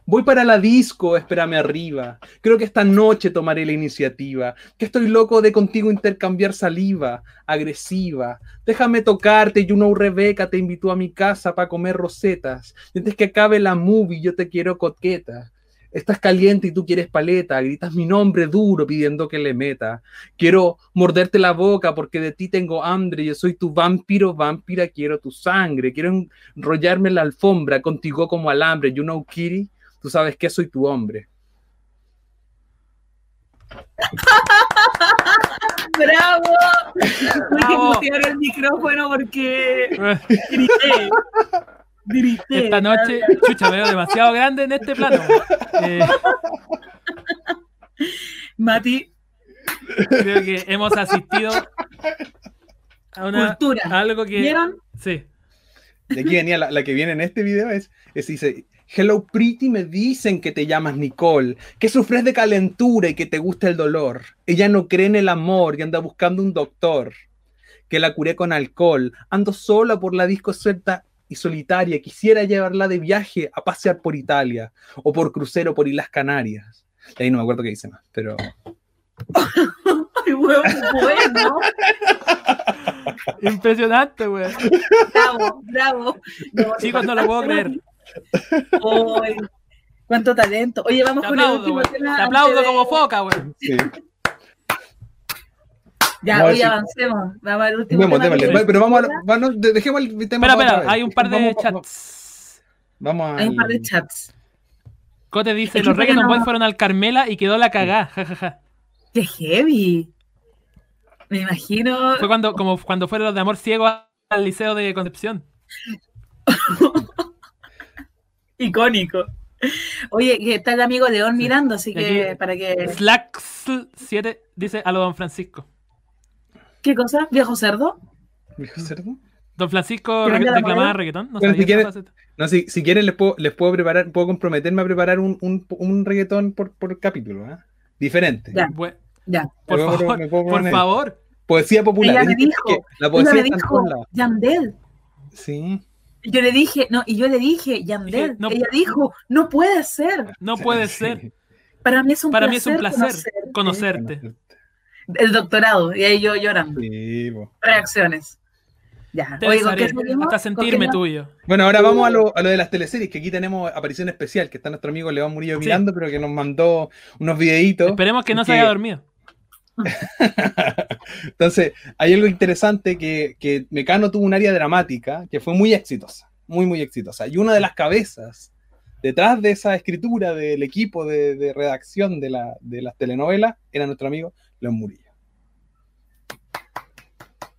Voy para la disco, espérame arriba. Creo que esta noche tomaré la iniciativa. Que estoy loco de contigo intercambiar saliva, agresiva. Déjame tocarte, you know Rebeca te invitó a mi casa para comer rosetas. Y Antes que acabe la movie, yo te quiero coqueta. Estás caliente y tú quieres paleta, gritas mi nombre duro pidiendo que le meta. Quiero morderte la boca porque de ti tengo hambre, yo soy tu vampiro, vampira, quiero tu sangre, quiero enrollarme en la alfombra contigo como alambre, you know Kitty, tú sabes que soy tu hombre. *laughs* ¡Bravo! Bravo. mutear el micrófono porque grité. Grité. Esta noche, chucha, me veo demasiado grande en este plano. Eh, Mati, creo que hemos asistido a una cultura. a algo que ¿Vieron? sí. Y aquí venía la, la que viene en este video, es, es dice, Hello Pretty, me dicen que te llamas Nicole, que sufres de calentura y que te gusta el dolor. Ella no cree en el amor y anda buscando un doctor. Que la curé con alcohol. Ando sola por la disco suelta y solitaria. Quisiera llevarla de viaje a pasear por Italia o por crucero por Islas Canarias. Y ahí no me acuerdo qué dice más, pero *laughs* Ay, huevo, bueno. Impresionante, güey. Bravo, bravo. No, Chicos, no lo puedo creer. Cuánto talento. Oye, vamos Te con el aplaudo, último güey. tema. Te aplaudo de- como foca, güey. sí. Ya, hoy avancemos. Vamos al último Vamos, tema. démosle. Pero vamos a, vamos, de- dejemos el tema. Espera, espera, hay un par de Vamos- chats. Vamos a. Hay un par de chats. Cote dice, los Reggaeton no- Boys fueron al Carmela y quedó la cagá, jajaja. ¡Qué heavy! Me imagino. Fue cuando, como cuando fueron los de Amor Ciego al Liceo de Concepción. *laughs* Icónico. Oye, que está el amigo León mirando, así que aquí- para que. Slax7 dice a lo Don Francisco. ¿Qué cosa? ¿Viejo cerdo? ¿Viejo cerdo? Don Francisco ¿Que re- vende la reclamaba reggaetón. No Bueno, si esa quiere- faceta. No, si, si quieren les puedo, les puedo preparar, puedo comprometerme a preparar un, un, un reggaetón por, por capítulo, ¿ah? Diferente. Ya. Ya. por Me puedo- favor, me por favor. Poesía popular. Ella me que dijo, la Ella poesía me está en dijo. Yandel. Sí. Yo le dije, no, y yo le dije, Yandel. No- Ella dijo, no puede ser. No puede ser. Para mí es un Para placer. mí es un placer conocerte. conocerte. El doctorado, y ahí yo llorando. Sí. Reacciones. Ya. Hasta ¿Con sentirme tuyo. Bueno, ahora vamos a lo, a lo de las teleseries, que aquí tenemos aparición especial, que está nuestro amigo León Murillo Sí. mirando, pero que nos mandó unos videitos. Esperemos que no se haya dormido. *laughs* Entonces, hay algo interesante que, que Mecano tuvo un área dramática que fue muy exitosa, muy, muy exitosa. Y una de las cabezas detrás de esa escritura del equipo de, de redacción de, la, de las telenovelas era nuestro amigo León Murillo.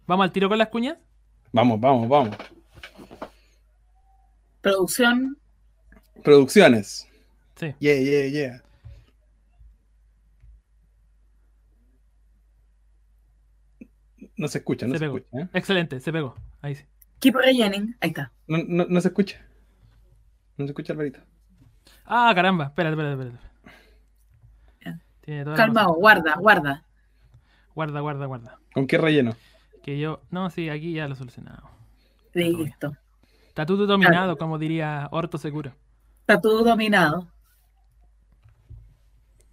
¿Vamos al tiro con las cuñas? Vamos, vamos, vamos. Producción. Producciones. Sí. Yeah, yeah, yeah. No se escucha, no Se se, pegó. escucha. ¿eh? Excelente, se pegó. Ahí sí. Keep rellening. Ahí está. No, no- no se escucha. No se escucha, Alvarito. Ah, caramba. Espérate, espérate, espérate. Tiene toda guarda, guarda. Guarda, guarda, guarda. ¿Con qué relleno? Que yo. No, sí, aquí ya lo solucionamos. Listo. Está todo dominado, como diría Orto Seguro. Está todo dominado.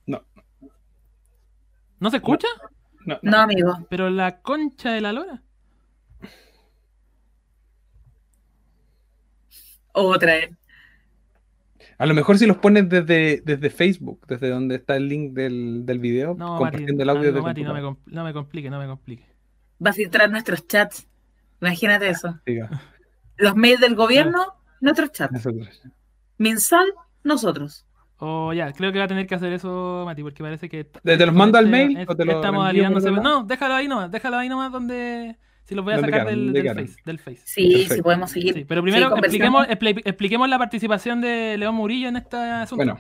No, ¿No se escucha? no, no. No, amigo. Pero la concha de la lora. Otra vez. A lo mejor si los pones desde, desde Facebook, desde donde está el link del, del video, No, Mati, compartiendo el audio amigo de Mati, no, me no me complique, no me complique. Va a filtrar nuestros chats. Imagínate eso. Diga, Los mails del gobierno, nuestros chats. nosotros. Minsal, nosotros. O ya, creo que va a tener que hacer eso, Mati, porque parece que. ¿Te- te los mando al este- mail es- o te lo Esta envío modalidad por no se? No, déjalo ahí nomás, déjalo ahí nomás donde. Si los voy a sacar del, face, del face. Sí, Perfecto. podemos seguir. Sí, pero primero Sí, expliquemos, expliquemos la participación de León Murillo en este asunto. Bueno,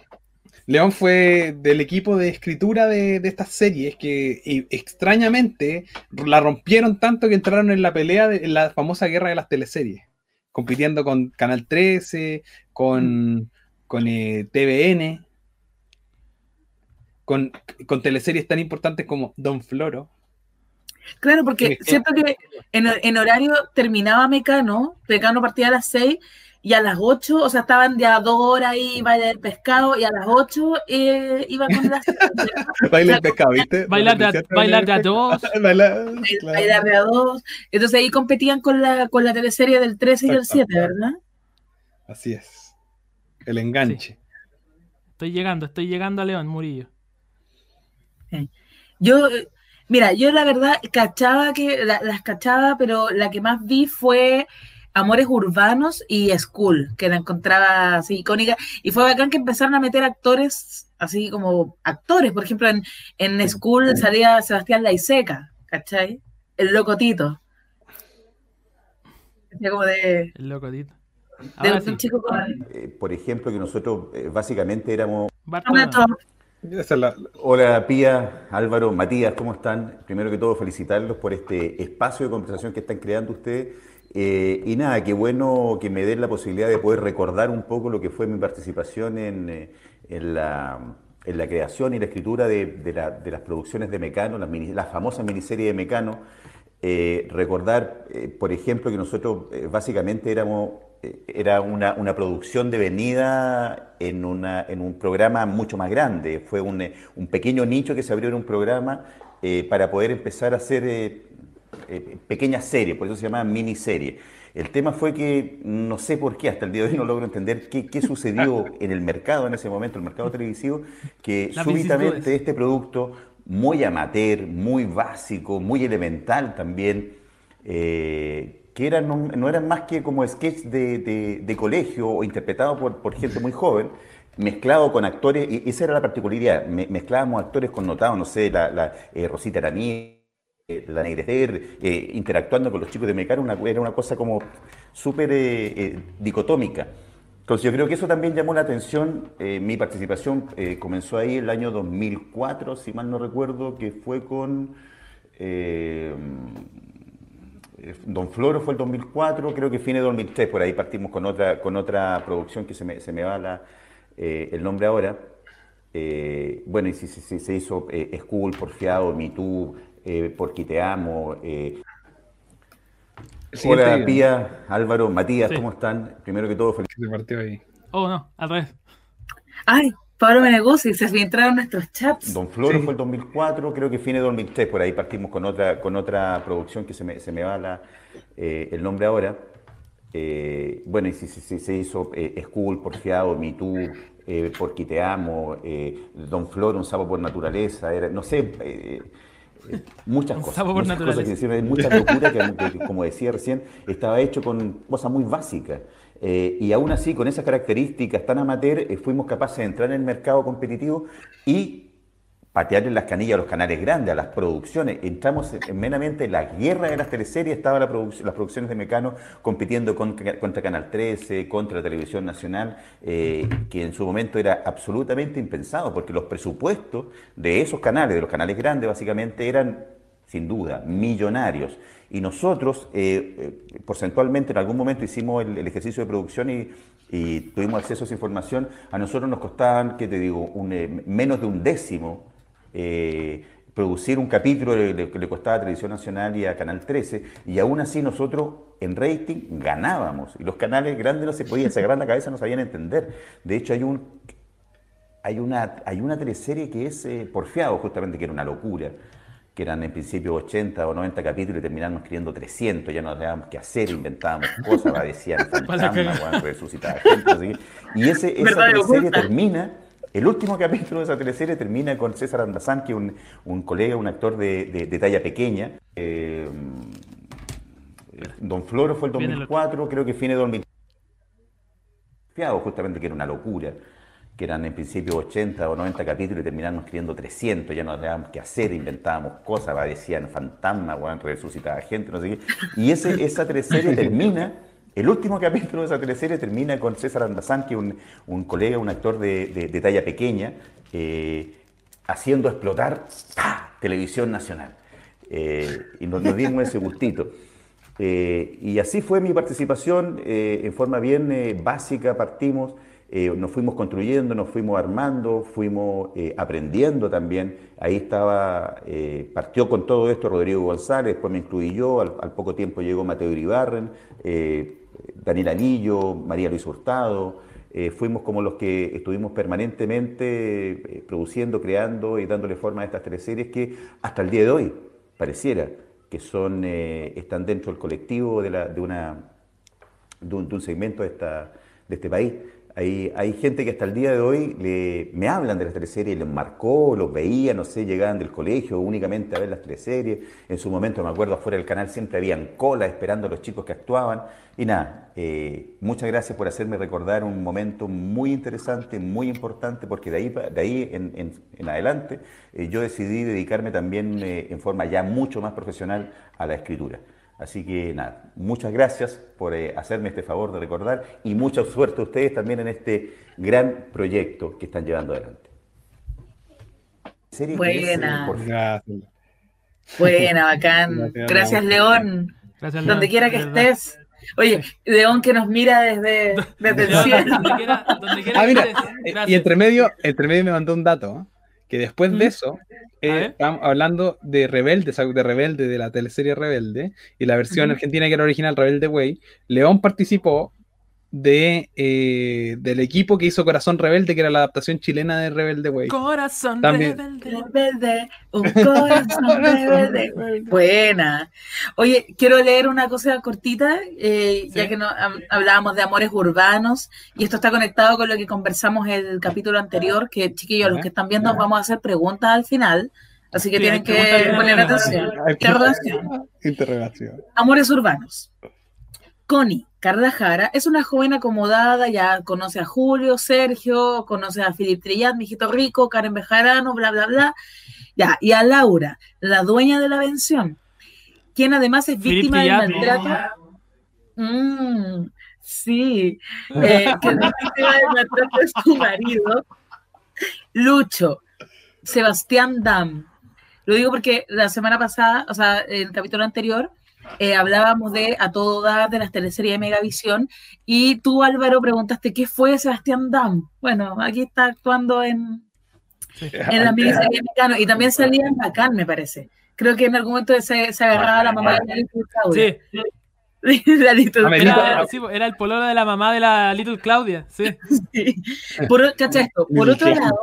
León fue del equipo de escritura de, de estas series que y, extrañamente la rompieron tanto que entraron en la pelea de en la famosa guerra de las teleseries, compitiendo con Canal 13, con, con eh, TVN, con, con teleseries tan importantes como Don Floro. Claro, porque siento que en, en horario terminaba Mecano, Mecano partía a las 6 y a las 8, o sea, estaban ya dos horas ahí, baile del pescado, y a las 8 eh, iban con las... *laughs* Baile el pescado, ¿viste? *laughs* Bailar de, a- bailar de a dos. *laughs* Bailar, Bailar de a dos. Entonces ahí competían con la, con la teleserie del 13 y del 7, ¿verdad? Así es. El enganche. Estoy llegando, estoy llegando a León Murillo. Yo, mira, yo la verdad cachaba que, la- las cachaba, pero la que más vi fue Amores Urbanos y School, que la encontraba así icónica. Y fue bacán que empezaron a meter actores, así como actores. Por ejemplo, en, en School salía Sebastián Laiseca, ¿cachai? El locotito. Como de, El loco Tito. de Ahora sí. chico con Eh, por ejemplo, que nosotros eh, básicamente éramos... la- Hola Pía, Álvaro, Matías, ¿cómo están? Primero que todo felicitarlos por este espacio de conversación que están creando ustedes. Eh, y nada, qué bueno que me den la posibilidad de poder recordar un poco lo que fue mi participación en, eh, en la, en la creación y la escritura de, de la- de las producciones de Mecano, las, mini- las famosas miniseries de Mecano. Eh, recordar, eh, por ejemplo, que nosotros eh, básicamente éramos, era una, una producción devenida en, una, en un programa mucho más grande. Fue un, eh, un pequeño nicho que se abrió en un programa eh, para poder empezar a hacer eh, eh, pequeñas series, por eso se llama miniserie. El tema fue que no sé por qué, hasta el día de hoy no logro entender qué, qué sucedió *laughs* en el mercado en ese momento, el mercado televisivo, que súbitamente este producto muy amateur, muy básico, muy elemental también, que eran, no, eran más que como sketch de, de- colegio o interpretado por, por gente muy joven, mezclado con actores, y esa era la particularidad, me- mezclábamos actores connotados, no sé, la, la, eh, Rosita Araní, eh, la Negrester, eh, interactuando con los chicos de Mecano, una, era una cosa como súper eh, eh, dicotómica. Entonces yo creo que eso también llamó la atención. eh, mi participación eh, comenzó ahí el año 2004, si mal no recuerdo, que fue con... eh, Don Floro fue el 2004, creo que fines de 2003, por ahí partimos con otra, con otra producción que se me, se me va la, eh, el nombre ahora. Eh, bueno, y sí, se hizo eh, School, Porfiado, Me Too, eh, Porque Te Amo. eh. Hola video. Pía, Álvaro, Matías, Sí. ¿cómo están? Primero que todo, feliz. Se partió ahí. Oh, no, al revés. Ay, Pablo Meneguzzi, se filtraron nuestros chats. Don Floro Sí. fue el 2004, creo que fines de 2003, por ahí partimos con otra, con otra producción que se me, se me va la, eh, el nombre ahora. Eh, bueno, y sí, sí, sí, se hizo eh, School, Porfiado, Me Too, eh, Porque Te Amo, eh, Don Floro, Un Sapo por Naturaleza, era, no sé, eh, eh, muchas Un cosas. sapo por muchas cosas naturaleza. que hicieron, hay mucha locura que, que, como decía recién, estaba hecho con cosas muy básicas. Eh, y aún así, con esas características tan amateur, eh, fuimos capaces de entrar en el mercado competitivo y patearle las canillas a los canales grandes, a las producciones. Entramos en, en meramente en la guerra de las teleseries, estaban las producciones de Mecano compitiendo con- contra Canal 13, contra la televisión nacional, eh, que en su momento era absolutamente impensado, porque los presupuestos de esos canales, de los canales grandes básicamente, eran sin duda, millonarios. Y nosotros, eh, eh, porcentualmente, en algún momento hicimos el, ejercicio de producción y, tuvimos acceso a esa información. A nosotros nos costaban, ¿qué te digo?, un, eh, menos de un décimo producir un capítulo que le costaba a Televisión Nacional y a Canal 13, y aún así nosotros en rating ganábamos. Y los canales grandes no se podían, se agarraban la cabeza, no sabían entender. De hecho, hay un hay una, hay una teleserie que es Porfiado, justamente, que era una locura, que eran en principio 80 o 90 capítulos y terminamos escribiendo 300, ya no sabíamos qué hacer, inventábamos cosas, decían *laughs* fantasmas, weón, resucitaba gente, así. Y ese, *laughs* esa ¿Verdad, teleserie termina, el último capítulo de esa teleserie termina con César Andazán, que es un, un colega, un actor de, de- de talla pequeña. eh, Don Floro fue el Viene el otro. 2004, creo que fines de 2003 confiado justamente que era una locura, que eran en principio 80 o 90 capítulos y terminamos escribiendo 300, ya no sabíamos qué hacer, inventábamos cosas, aparecían fantasmas, weón, resucitaba gente, no sé qué. Y ese, esa teleserie termina, el último capítulo de esa teleserie termina con César Andazán, que es un, un colega, un actor de, de- talla pequeña, eh, haciendo explotar televisión nacional. Eh, y nos, nos dimos ese gustito. Eh, y así fue mi participación, eh, en forma bien básica partimos, eh, nos fuimos construyendo, nos fuimos armando, fuimos eh, aprendiendo también. Ahí estaba, eh, partió con todo esto Rodrigo González, después me incluí yo, al, poco tiempo llegó Mateo Iribarren, Daniel Anillo, María Luis Hurtado, fuimos como los que estuvimos permanentemente produciendo, creando y dándole forma a estas teleseries que hasta el día de hoy pareciera que son, están dentro del colectivo de, una, un, de un segmento de, esta, de este país. Hay, gente que hasta el día de hoy le- me hablan de las teleseries, les marcó, los veía, no sé, llegaban del colegio únicamente a ver las teleseries. En su momento, me acuerdo, afuera del canal siempre habían cola esperando a los chicos que actuaban. Y nada, eh, muchas gracias por hacerme recordar un momento muy interesante, muy importante, porque de ahí, de ahí en adelante eh, yo decidí dedicarme también eh, en forma ya mucho más profesional a la escritura. Así que nada, muchas gracias por eh, hacerme este favor de recordar y mucha suerte a ustedes también en este gran proyecto que están llevando adelante. Serie es, eh, Buena. por- Gracias. Buena, bacán. *laughs* Gracias, Gracias, León. Gracias, Donde quiera que estés. Oye, León que nos mira desde, *laughs* desde el cielo. donde quiera, donde quiera Ah, que mira, estés. eh, y entre medio, entre medio me mandó un dato, ¿eh? Que después de eso, eh, estábamos hablando de Rebelde, de Rebelde, de la teleserie Rebelde, y la versión argentina que era original, Rebelde Way, León participó de, eh, del equipo que hizo Corazón Rebelde, que era la adaptación chilena de Rebelde Way. Corazón También. rebelde. Rebelde, un corazón *laughs* rebelde. Buena. Oye, quiero leer una cosa cortita, eh, ya Sí. que no, hablábamos de amores urbanos, y esto está conectado con lo que conversamos en el capítulo anterior, que chiquillos, los que están viendo, vamos a hacer preguntas al final, así que Sí, tienen que poner atención. Interrogación. Interrogación. Amores urbanos. Connie Carla Jara es una joven acomodada, ya conoce a Julio, Sergio, conoce a Filip Trillat, mijito rico, Karen Bejarano, bla, bla, bla. Ya, y a Laura, la dueña de la pensión, quien además es Philip víctima del maltrato. Mm, sí, *laughs* eh, que es víctima del maltrato de su marido, Lucho, Sebastián Dam. Lo digo porque la semana pasada, o sea, en el capítulo anterior, eh, hablábamos de A Todo Dar, de las teleseries de Megavisión, y tú, Álvaro, preguntaste qué fue Sebastián Dam. Bueno, aquí está actuando en, en la miniserie Mecano, y también salía en Bacán, me parece. Creo que en algún momento se, se agarraba a la mamá de la Little Claudia. Sí, *laughs* La Little me Claudia. era, sí, era el pololo de la mamá de la Little Claudia. Sí. *laughs* Sí. Por, o- cacha esto, por otro lado,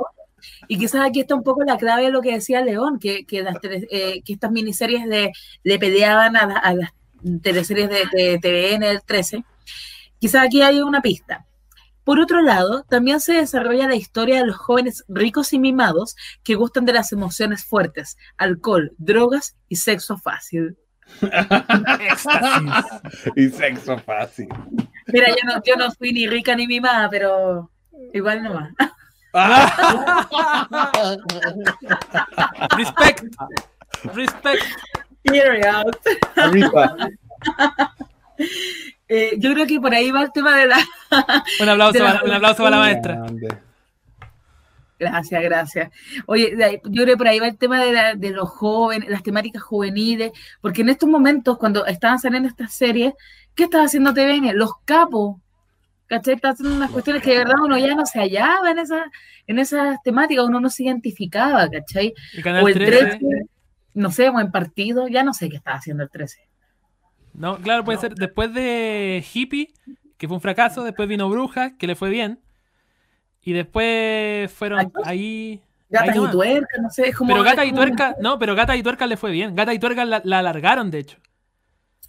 y quizás aquí está un poco la clave de lo que decía León, que, que, las eh, que estas miniseries le, le peleaban a, la- a las teleseries de, de TVN del 13. Quizás aquí hay una pista. Por otro lado, también se desarrolla la historia de los jóvenes ricos y mimados que gustan de las emociones fuertes, alcohol, drogas y sexo fácil. *laughs* y sexo fácil. Mira, yo no, yo no fui ni rica ni mimada, pero igual nomás. *laughs* Respect. Respect. Period. Arriba. Eh, yo creo que por ahí va el tema de la. *laughs* Un aplauso, la un aplauso para la maestra. Gracias, gracias. Oye, yo creo que por ahí va el tema de, la- de los jóvenes, las temáticas juveniles, porque en estos momentos, cuando estaban saliendo estas series, ¿qué estaba haciendo TVN? Los capos. ¿Cachai? Está haciendo unas cuestiones que de verdad uno ya no se hallaba en, esa, en esas temáticas, uno no se identificaba, ¿cachai? O el 13. 13, no sé, o en partido, ya no sé qué estaba haciendo el 13. No, claro, puede ser. Después de Hippie, que fue un fracaso, después vino Bruja, que le fue bien. Y después fueron ahí. Gatas ahí y nomás. tuercas, no sé, es como. Pero Gata y como- Tuerca, no, pero Gata y Tuerca le fue bien. Gata y Tuerca la, la alargaron, de hecho.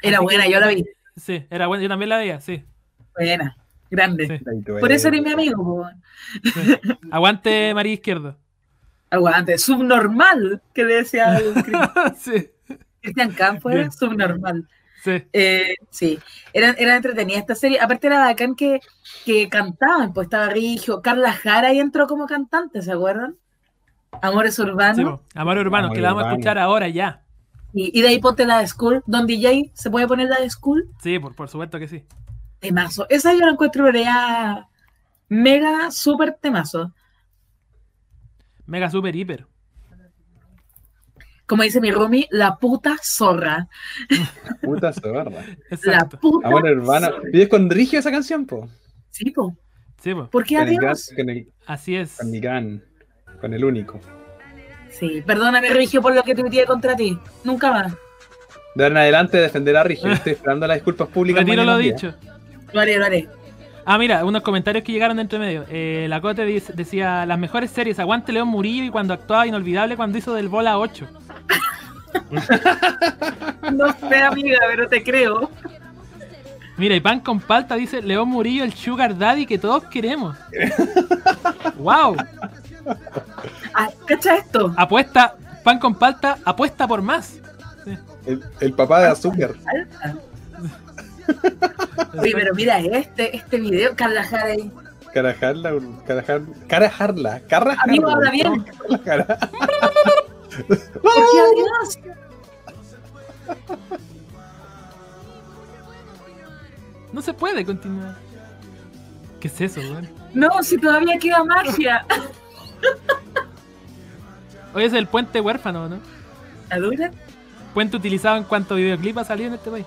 Era Así buena, que- yo la vi. Sí, era buena, yo también la veía, sí. Buena, grande. Sí. Por eso eres mi amigo. Aguante María Izquierdo. Aguante, subnormal, que decía *laughs* sí. Cristian Campos, era subnormal. Sí. Eh, sí, era, era entretenida esta serie. Aparte era bacán que, que cantaban, pues estaba Rigio, Carla Jara y entró como cantante, ¿se acuerdan? Amores Sí, Urbanos. po. Amor Urbano, Amor que la vamos a escuchar ahora ya. y, y de ahí ponte la de School, Don DJ, ¿se puede poner la de School? Sí, por, por supuesto que sí. Temazo. Esa yo la encuentro pero ya mega, súper temazo. Mega super hiper. Como dice mi Rumi, la puta zorra. Puta zorra. *laughs* La puta Amor hermano. ¿Y es con Rigio esa canción, po? Sí, po. Sí, po. ¿Por qué Con el, adiós? con, el, Así es. con mi gran. Con el único. Sí, perdóname, Rigio, por lo que tuiteé contra ti. Nunca más. De ahora en adelante defender a Rigio. *laughs* Estoy esperando las disculpas públicas. Retiro lo día. dicho. Lo haré, lo haré. Ah, mira, unos comentarios que llegaron de entre medio. Eh, la Cote dice- decía, las mejores series, aguante León Murillo y cuando actuaba inolvidable cuando hizo del bola 8. *laughs* No sé, amiga, pero te creo. Mira, y Pan con Palta dice, León Murillo, el sugar daddy que todos queremos. *laughs* ¡Wow! Ah, ¿Cacha esto? Apuesta, Pan con Palta, apuesta por más. El, el papá de Azúcar. Oye, pero mira este, este video, Carla Jara ahí. Carajarla, carajar, carajarla, carajarla. Amigo, habla bien. *laughs* *laughs* No se puede continuar. ¿Qué es eso, weón? No, si todavía queda magia. *laughs* Hoy es el puente huérfano, ¿no? ¿La dura? Puente utilizado en cuanto videoclip ha salido en este país.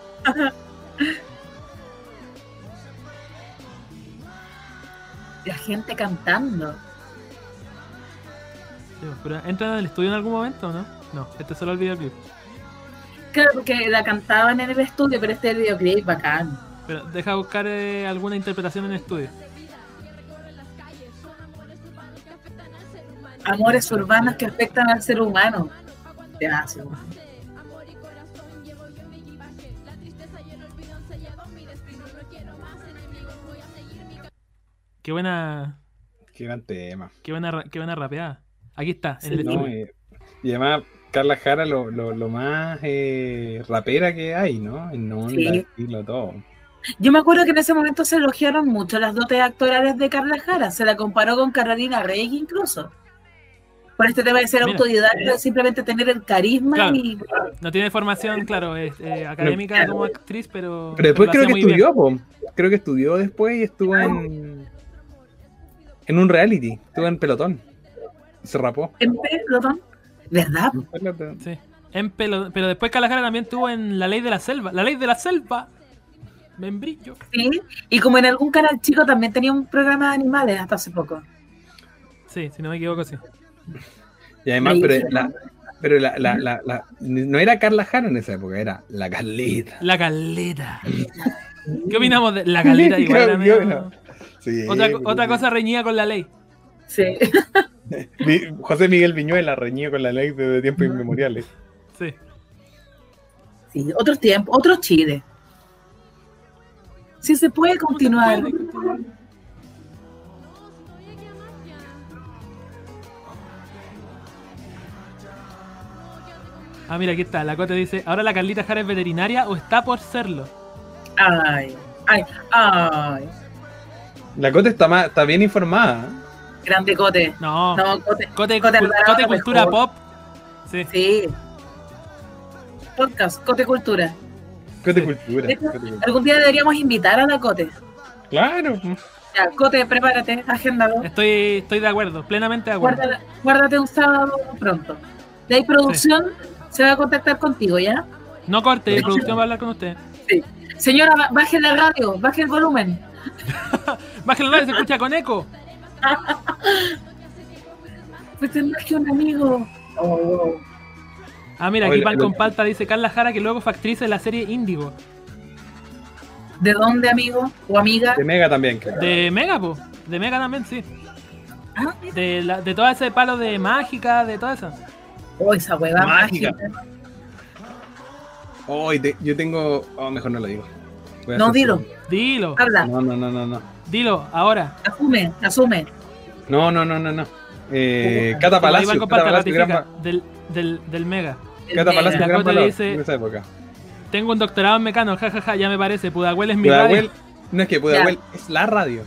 La gente cantando. ¿Entran en el estudio en algún momento o no? No, este es solo el videoclip. Claro, porque la cantaban en el estudio, pero este es el videoclip bacán. Pero deja buscar eh, alguna interpretación en el estudio. Amores urbanos que afectan al ser humano. Ya, Qué buena, Qué gran tema. qué buena, qué buena rapeada. Aquí está, en Sí, el no, eh, y además, Carla Jara, lo, lo, lo más eh, rapera que hay, ¿no? En onda, Sí. estilo, todo. Yo me acuerdo que en ese momento se elogiaron mucho las dotes actorales de Carla Jara. Se la comparó con Carolina Rey incluso. Por este tema de ser Mira. autodidacta, simplemente tener el carisma Claro. y No tiene formación, claro, es, eh, académica como actriz, pero. Pero después creo que estudió, po. Creo que estudió después y estuvo en. En un reality. Estuvo en pelotón. Se rapó. en pelotón. ¿Verdad? Sí. En pelo- pero después Calajara también estuvo en La Ley de la Selva. La Ley de la Selva. Membrillo. Sí. Y como en algún canal chico también tenía un programa de animales hasta hace poco. Sí, si no me equivoco, sí. Y además, Ahí pero, sí. la, pero la, la, la, la- no era Carla Jara en esa época, era la Carlita. La Caleta. ¿Qué opinamos de la Caleta? *laughs* Igual era Creo- medio- Sí, otra, otra cosa reñida con la ley. Sí. *laughs* Mi- José Miguel Viñuela reñido con la ley desde tiempos inmemoriales. Sí. Sí, otros tiempos, otros Chile. Sí se puede continuar. Ah, mira, aquí está. La Cote dice: ¿Ahora la Carlita Jara es veterinaria o está por serlo? Ay, ay, ay. La Cote está, más, está bien informada. Grande Cote. No. No, Cote. Cote, Cultura mejor. Pop. Sí. Sí. Podcast, Cote Cultura. Cote Cultura. De hecho, Cote Cultura. Algún día deberíamos invitar a la Cote. Claro. Ya, Cote, prepárate, agéndalo. Estoy, estoy de acuerdo, plenamente de acuerdo. Guárdate, guárdate un sábado pronto. De ahí producción se va a contactar contigo, ¿ya? No corte, producción va a hablar con usted. Sí. Señora, ba- baje la radio, baje el volumen. Baje la radio, se escucha con eco. Pues es más que un amigo. Oh, Ah, mira, aquí Pan con Palta dice Carla Jara que luego fue actriz de la serie Índigo. ¿De dónde, amigo o amiga? De Mega también, creo. De Mega, po. De Mega también, sí. Ah, De, la, de todo ese palo de mágica, de todo eso. Oh, esa hueva Mágica. mágica. Hoy yo tengo. Oh, mejor no lo digo. No, dilo. su- Dilo, Habla, No, no, no, no, no. dilo, ahora. asume, asume. No, no, no, no, no. Eh, Cata Palacio. Cata Palacio, gran del, del, del Mega. Cata Mega. Palacio, La gran valor dice- en esa época. Tengo un doctorado en mecano, jajaja, ya me parece. Pudahuel es mi Pudahuel, radio. no es que Pudahuel, es la radio.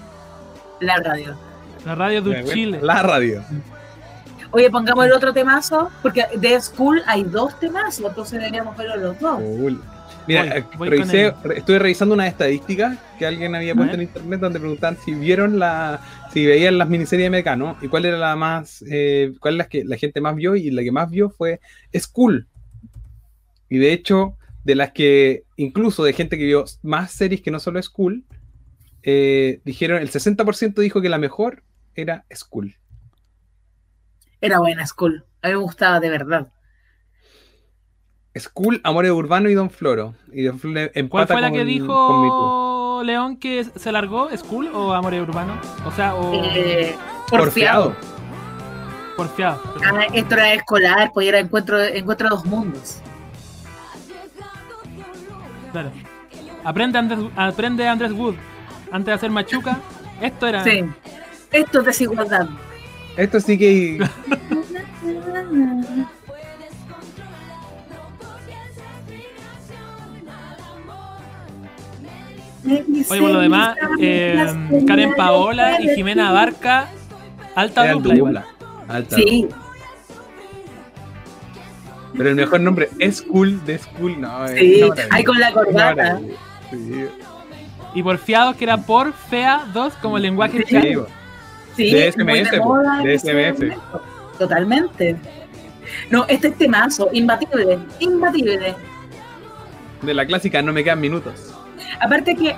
La radio. La radio de Pudahuel, Chile. La radio. Oye, pongamos el otro temazo, porque de School hay dos temazos, entonces deberíamos verlos los dos. Cool. Mira, Voy, eh, voy revisé, estuve revisando unas estadísticas que alguien había puesto en internet donde preguntaban si vieron la, si veían las miniseries de Mecano y cuál era la más, eh, cuál es la que la gente más vio y la que más vio fue School. Y de hecho, de las que, incluso de gente que vio más series que no solo School, eh, dijeron, el 60% dijo que la mejor era School. Era buena School. A mí me gustaba de verdad. School, Amores Urbano y Don Floro. Y Don Floro empata ¿Cuál fue la que dijo León que se largó? ¿School o Amores Urbanos? O sea, o. Eh, porfiado. Porfiado. Ah, esto era escolar, pues era encuentro, encuentro de dos mundos. Claro. Aprende Andrés, aprende Andrés Wood. Antes de hacer machuca, esto era. Sí. Esto es desigualdad. Esto sí que. *laughs* Oye, por lo demás, eh, Karen Paola y Jimena Abarca, alta dupla igual. dupla. Alta Sí, dupla. Pero el mejor nombre es Cool de School, no. es sí. Ahí con la corbata. Sí. Y porfiados que era por fea 2 como lenguaje Sí. Sí, De SMS, moda de SMS. momento. Totalmente. No, este es temazo, imbatible, imbatible. De la clásica no me quedan minutos. Aparte que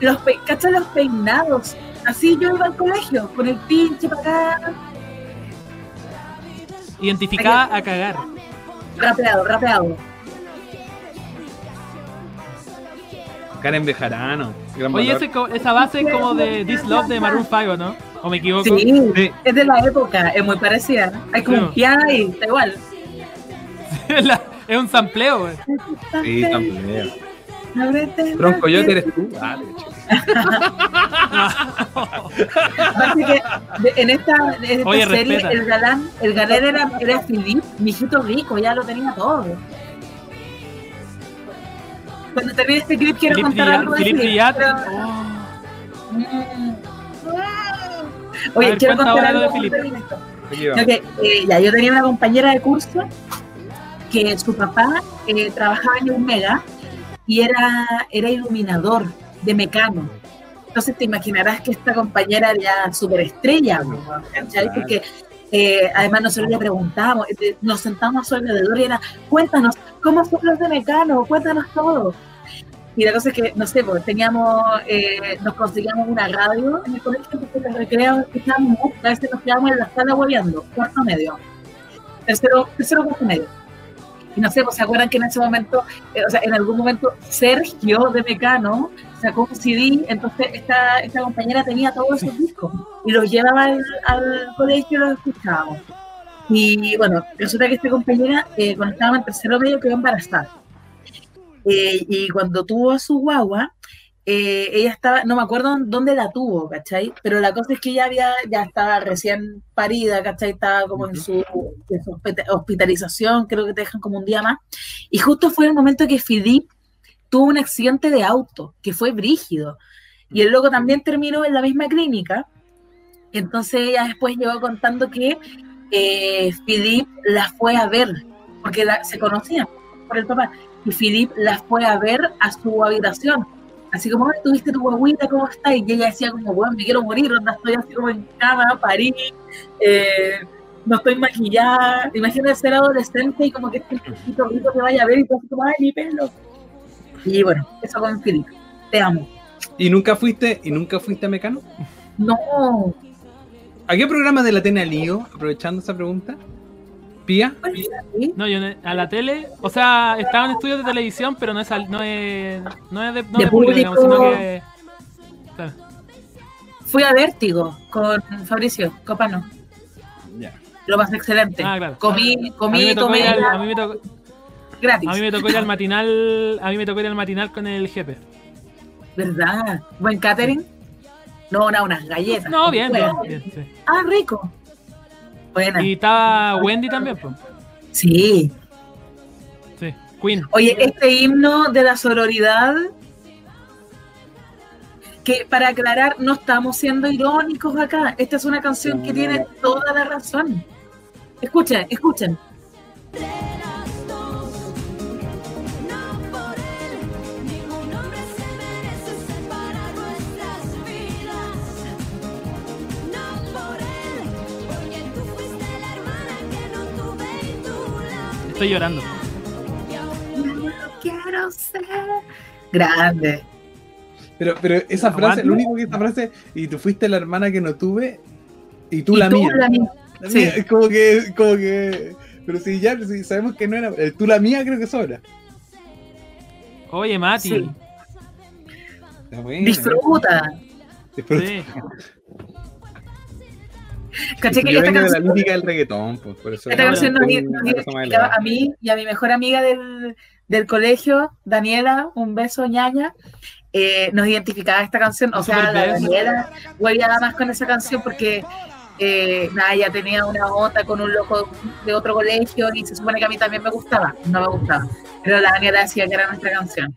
los pe ¿cachai los peinados? Así yo iba al colegio, con el pinche para acá, Identificada a cagar. rapeado, rapeado. Karen Bejarano. Oye, ese esa base es como de This Love de Maroon 5, ¿no? ¿O me equivoco? Sí, Sí. es de la época, es muy parecida. Hay como Sí. un piano ahí, está igual. *laughs* Es un sampleo, güey. Sí, también. Ábrete, Tronco ábrete. eres tú. Vale, *laughs* que en esta, en esta Oye, serie respeta. el galán, el galán era, era Philip, mi hijito rico, ya lo tenía todo. Cuando termine este clip quiero contar algo de Philip pero- Oh. Mm. Oye, ver, quiero contar algo de Philip. eh, ya, yo tenía una compañera de curso que su papá eh, trabajaba en un mega y era, era iluminador de mecano. Entonces te imaginarás que esta compañera era ya súper estrella, ¿cachai? Porque eh, además nosotros le preguntábamos, eh, nos sentamos a su alrededor y era, cuéntanos, ¿cómo son los de mecano? Cuéntanos todo. Y la cosa es que, no sé, pues teníamos, eh, nos conseguíamos una radio en el colegio, entonces los recreos escuchábamos música, a veces nos quedábamos en la sala hueveando, cuarto medio, tercero, tercero cuarto medio. Y no sé, pues se acuerdan que en ese momento, eh, o sea, en algún momento Sergio de Mecano sacó un CD, entonces esta, esta compañera tenía todos esos discos y los llevaba al, al colegio y los escuchábamos. Y bueno, resulta que esta compañera, eh, cuando estaba en tercero medio, quedó embarazada. Eh, y cuando tuvo a su guagua, eh, ella estaba, no me acuerdo dónde la tuvo, ¿cachai? Pero la cosa es que ella había, ya estaba recién parida, ¿cachai? Estaba como en su, en su hospitalización, creo que te dejan como un día más. Y justo fue el momento que Filip tuvo un accidente de auto, que fue brígido. Y el loco también terminó en la misma clínica. Entonces ella después llegó contando que eh, Philip la fue a ver, porque la- se conocían por el papá. Y Philip la fue a ver a su habitación. Así como, "Ay, tuviste tu guaguita, ¿cómo estás? Y ella decía como, bueno, me quiero morir, onda, estoy así como en cama, parí, eh, no estoy maquillada. Imagínate ser adolescente y como que este chiquito rico te vaya a ver y tú así como, ay, mi pelo. Y bueno, eso con Philip. Te amo. ¿Y nunca fuiste, y nunca fuiste a Mecano? No. ¿A qué programa de la tele al lío? Aprovechando esa pregunta. ¿Pía? No, yo a la tele, o sea, estaba en estudios de televisión, pero no es, al- no es, no es de, no De de público, digamos, sino que. Claro. Fui a Vértigo con Fabricio Copano. Ya. Lo más excelente. Ah, claro. Comí, comí, tomé a mí me tocó, gratis. a mí me tocó ir al matinal, a mí me tocó ir al matinal con el jefe. ¿Verdad? ¿Buen catering? No, no, unas galletas. No, bien, bien, bien, sí. Ah, rico. Buena. Y estaba Wendy también, pues. Sí. Sí, Queen. Oye, este himno de la sororidad, que para aclarar, no estamos siendo irónicos acá. Esta es una canción que tiene toda la razón. Escuchen, escuchen. Estoy llorando. Quiero ser. Grande. Pero, pero esa frase, lo único que esa frase, y tú fuiste la hermana que no tuve, y tú Y la tú mía. la mía. La Sí. mía, es como que, como que. Pero si ya si sabemos que no era. el tú la mía creo que sobra. Oye, Mati. Sí. Está buena. Disfruta. Disfruta. Sí. *laughs* Caché que Yo esta vengo de la canción, lírica del reggaetón, pues, por eso esta es canción nos, a mí y a mi mejor amiga del, del colegio, Daniela, un beso, ñaña. eh, nos identificaba esta canción, o sea, la. Daniela hueveaba más con esa canción porque eh, nada, ella tenía una onda con un loco de otro colegio y se supone que a mí también me gustaba, no me gustaba, pero la Daniela decía que era nuestra canción,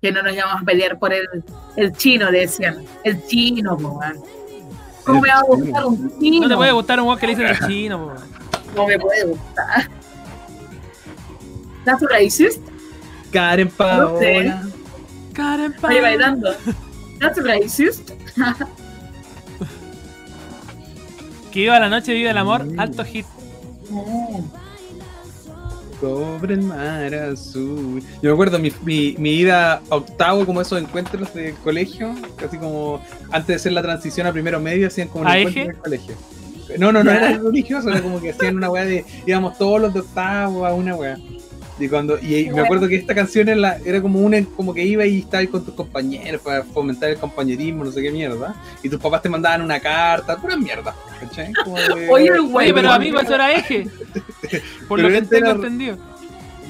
que no nos íbamos a pelear por el, el chino, le decían, el chino, po. ¿Cómo me va a gustar un chino? No te puede gustar un weón que le dicen el chino, po. No me puede gustar. ¿That's racist? Karen No sé. Paola. Karen Ahí Paola. bailando. ¿That's racist? Que viva la noche, viva el amor, alto hit. Cobre el mar azul. Yo me acuerdo mi, mi, mi ida a octavo, como esos encuentros del colegio, casi como antes de hacer la transición a primero medio, hacían como un ¿A encuentro en el colegio. No, no, no era religioso, era como que hacían una weá de. íbamos todos los de octavo a una weá. Y cuando y me acuerdo que esta canción era, la- era como una como que iba y estabas con tus compañeros para fomentar el compañerismo, no sé qué mierda. Y tus papás te mandaban una carta, pura mierda. ¿cachai? Como de- *laughs* Oye, el güey, Oye, pero bueno. amigo, eso era eje. *laughs* Por Pero lo que este tengo era- entendido.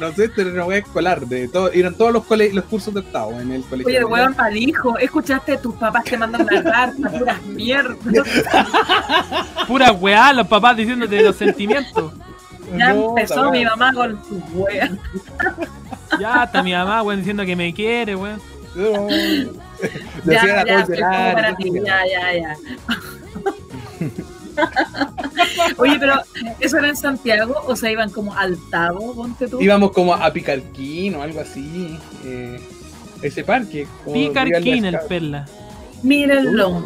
No sé, esto era una weá escolar, de todo, eran todos los, cole- los cursos de octavo en el colegio. Oye, el weón hijo, escuchaste tus papás te mandan una carta, puras mierdas. *laughs* Pura weá, los papás diciéndote los sentimientos. Ya No, empezó mi mamá con sus weas. Ya está mi mamá, weón, diciendo que me quiere, weón. No. Le Ya, ya, para ti, ya, ya, ya. *laughs* Oye, pero ¿eso era en Santiago o se iban como al Tabo, ponte tú? Íbamos como a Picarquín o algo así. eh, ese parque. Picarquín el perla. Mírenlo.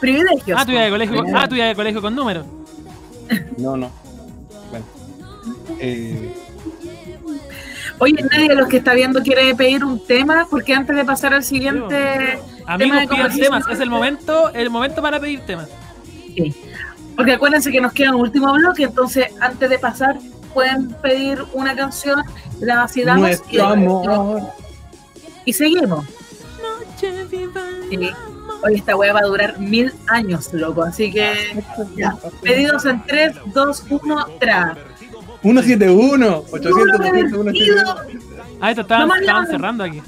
Privilegios. Ah, tú ya de colegio, ah, tú ya de colegio con números. No, no. Eh, Oye, nadie de los que está viendo quiere pedir un tema, porque antes de pasar al siguiente tema Amigos, de pidan conversación- temas. Es el momento, el momento para pedir temas. Sí. Porque acuérdense que nos queda un último bloque, entonces antes de pasar pueden pedir una canción, la vacilamos y, amor. y seguimos. Sí. Oye, esta wea va a durar mil años, loco, así que ya. Pedidos en 3, 2, 1, tra. 171, 800, Puro 200, divertido. 171. Ah, esto estaban, Mamá, estaban llámame. cerrando aquí.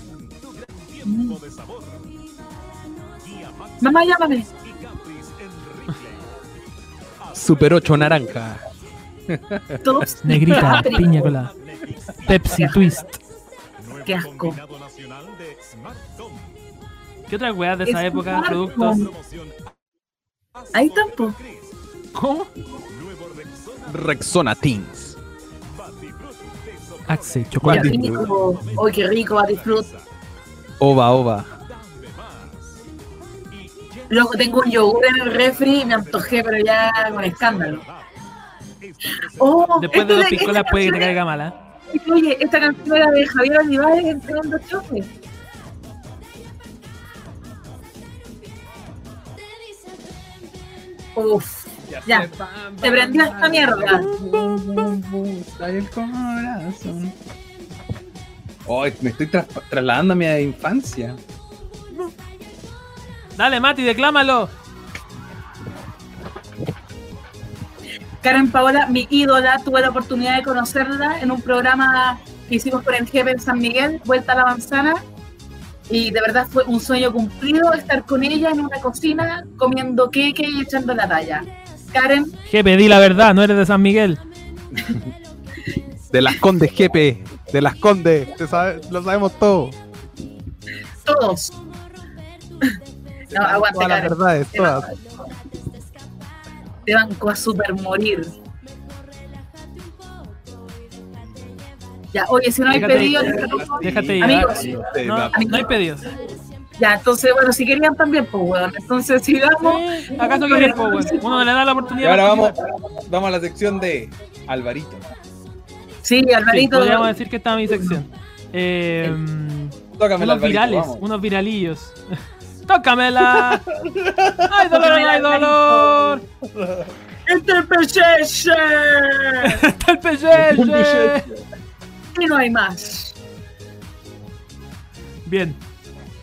Mamá, llámame. Super 8 naranja. *laughs* Negrita, piña colada. Pepsi Twist. Qué asco. ¿Qué otra weá de esa Es época? un Productos. Ahí tampoco. ¿Cómo? Rexona Teens. Axe, Qué chocolate. rico. Oye, qué rico, disfrutar. Ova, ova. Luego tengo un yogur en el refri y me antojé, pero ya con escándalo. Oh, Después de dos esta piscolas puede que te caiga mala. es- Oye, esta canción era de Javier Olivares en segundo choque. Uf, ya. Te prendió esta mierda. Está el corazón. Ay, me estoy tras- trasladando a mi infancia. Dale, Mati, declámalo. Karen Paola, mi ídola, tuve la oportunidad de conocerla en un programa que hicimos por el jefe en San Miguel, Vuelta a la Manzana. Y de verdad fue un sueño cumplido estar con ella en una cocina comiendo queque y echando la talla. Karen, Jepe, di la verdad, no eres de San Miguel. De las Condes, jepe. De las Condes. Te sabe- lo sabemos todo. todos. No, aguante, Todas las Karen. verdades, Te todas. banco- Te banco a super morir. Ya, oye, si no hay Déjate- pedidos, Déjate amigos, llevar. No, no hay pedidos. Ya, entonces, bueno, si querían también, pues, weón. Entonces, sigamos. ¿Acaso quieres, po, weón? Uno le da la Y oportunidad. ahora vamos, vamos a la sección de Alvarito. Sí, Sí, Alvarito. podríamos decir que esta es mi sección. Eh, Tócame el unos Alvarito, virales, vamos. unos viralillos. *laughs* ¡Tócamela! *laughs* ¡Ay, dolor, ay, dolor! ¡Este es el pecheche! ¡Está el pecheche! *laughs* Y no hay más. Bien.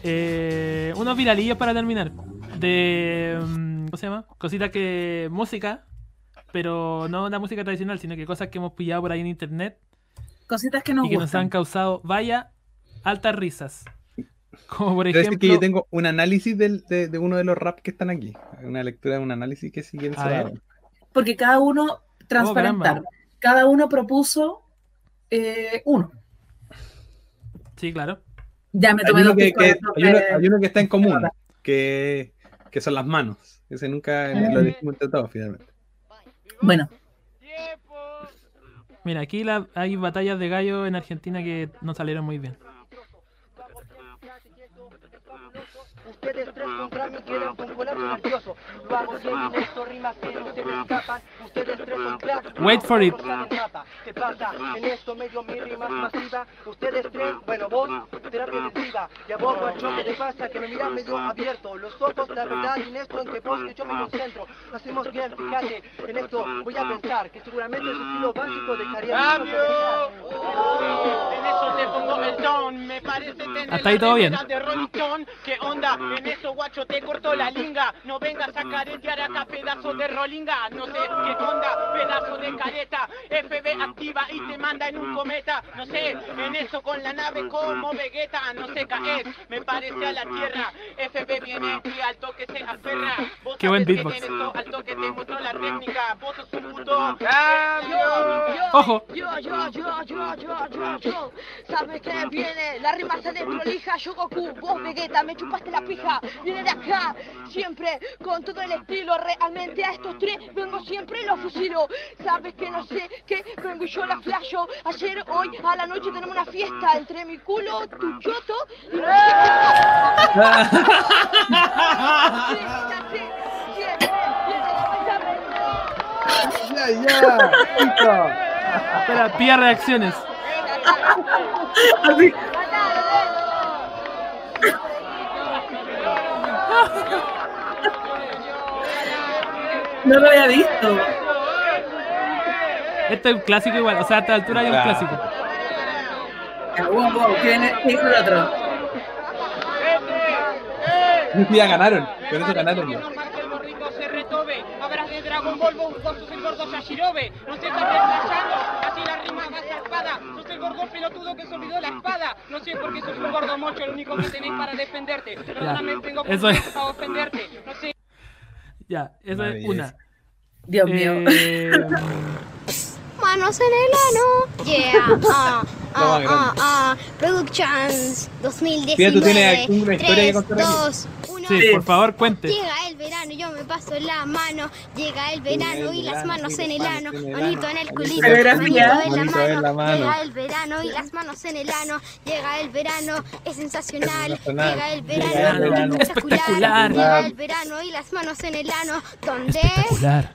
Eh, unos viralillos para terminar. De. mm, ¿Cómo se llama? Cositas que. Música. Pero no una música tradicional, sino que cosas que hemos pillado por ahí en internet Cositas que nos y que nos han causado, vaya, altas risas. Como por ejemplo. que yo tengo un análisis del- de, de uno de los rap que están aquí. Una lectura de un análisis que si quieren A se la ver. hago. Porque cada uno, Oh, transparentar, cada uno propuso eh, uno. Sí, claro. Ya me Hay tomé uno que, que- hay uno- café. hay uno que está en común, que, que son las manos. Ese nunca Ah. lo dijimos entre todos, finalmente. Bueno, Mira, aquí la- hay batallas de gallo en Argentina que no salieron muy bien. Ustedes tres contra mí quieren con colapso nervioso. Lo hago bien y esto rimas que no se me escapan. Ustedes tres son cracks. Wait for it. ¿Qué pasa? En esto medio mi rima es masiva. Ustedes tres, bueno, vos, terapia intensiva. Y a vos, guacho, ¿qué te pasa? Que me miras medio abierto. Los ojos, la verdad, y en esto en que vos que yo me concentro. Lo hacemos bien, fíjate. En esto voy a pensar que seguramente su estilo básico dejaría ¡Cambio! En eso te pongo el don, me parece tener Hasta ahí todo bien. la de Rolling Stone. ¿Qué onda? En eso, guacho, te corto la linga. No vengas a caretear acá, pedazo de rolinga. No sé qué onda, pedazo de careta. FB activa y te manda en un cometa. No sé, en eso con la nave como Vegeta. No sé caer, me parece a la tierra. FB viene y al toque se aferra. Vos Qué buen sabés que beatbox. en eso al toque te mostró la técnica. Vos sos un puto. Ojo. Yo, yo, yo, yo, yo, yo, yo. ¿Sabes qué viene? La rima se desprolija. Yo Goku, vos Vegeta, me chupaste la pija. Viene de acá, siempre con todo el estilo. Realmente a estos tres vengo siempre y los fusilo. Sabes que no sé qué, vengo y yo la flasho. Ayer, hoy, a la noche tenemos una fiesta entre mi culo, tu choto y no sé Ya, ya, chico. Espera, pilla reacciones. *laughs* Así. No lo había visto. Este es un clásico igual, o sea, a esta altura hay un Claro. clásico. Ya, wow, wow, ¿qué viene? ¿Qué dijo el otro? *laughs* Ya ganaron, con eso ganaron ya. el gorrito se retobe. Habrás de Dragon Ball vos sos el gordo Yashirobe. No se está desmayando, así la rima va zarpada. Sos el gordo pelotudo que se olvidó la espada. No sé por qué sos un gordo mocho, lo único que tenés para defenderte. Perdóname, tengo Eso es. para ofenderte. No sé. Ya, eso Una es una. Dios mío. Eh, *laughs* Manos en el ano. Yeah. Ah, *laughs* ah, ah, ah. Productions 2019. Mira, tú tienes una historia que 3, contar aquí. 2, 1. Sí, por favor, cuente. Llega el verano, yo me paso la mano. Llega el verano y las manos en el ano. Manito en el culito, manito en la mano. Llega el verano y las manos en el ano. Llega el verano, es sensacional. Llega el verano. Espectacular. Llega el verano y las manos en el ano. ¿Dónde?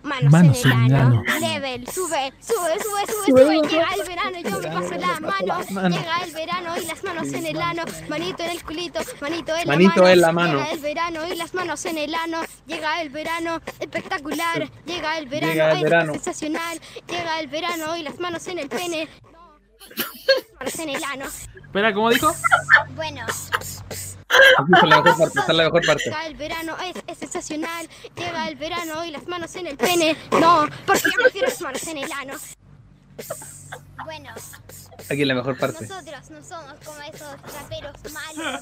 Manos, en el ano. Level, sube, sube, sube, sube, sube. Llega el verano, yo me paso la mano. Llega el verano y las manos en el ano. Manito en el culito, manito en la Manito mano. en la mano. Llega el verano y las manos en el ano. Llega el verano, espectacular. Llega el verano, Llega el es verano. sensacional. Llega el verano y las manos en el pene. Manos en el ano. Espera, ¿cómo dijo? Bueno. Esa es la mejor parte, esa es la mejor parte. Llega el verano, es, es sensacional. Llega el verano y las manos en el pene. No, porque yo prefiero las manos en el ano. Bueno, Aquí es la mejor parte. nosotros no somos como esos raperos malos.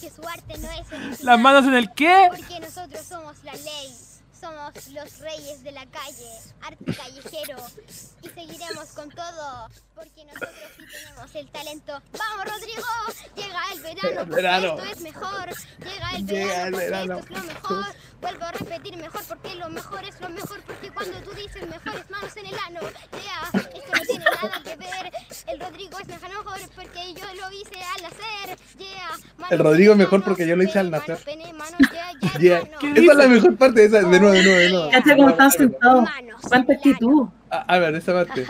Que su arte no es original. ¿Las manos en el qué? Porque nosotros somos la ley. Somos los reyes de la calle, arte callejero. Y seguiremos con todo. Porque nosotros sí tenemos el talento. ¡Vamos, Rodrigo! Llega el verano, El verano. esto es mejor. Llega el Llega verano, el verano. esto es lo mejor. Vuelvo a repetir mejor, porque lo mejor es lo mejor. Porque cuando tú dices mejores manos en el ano, ya, esto no tiene nada que ver. El Rodrigo es mejor, porque yo lo hice al nacer. Yeah, manos El Rodrigo es mejor porque yo lo hice al mano, nacer. pene, mano, *laughs* yeah, yeah, Yeah. Esa es la mejor parte, esa, de nuevo, de nuevo, de nuevo. Cacha cómo están sentados. Cuánta actitud. Ver, esa parte.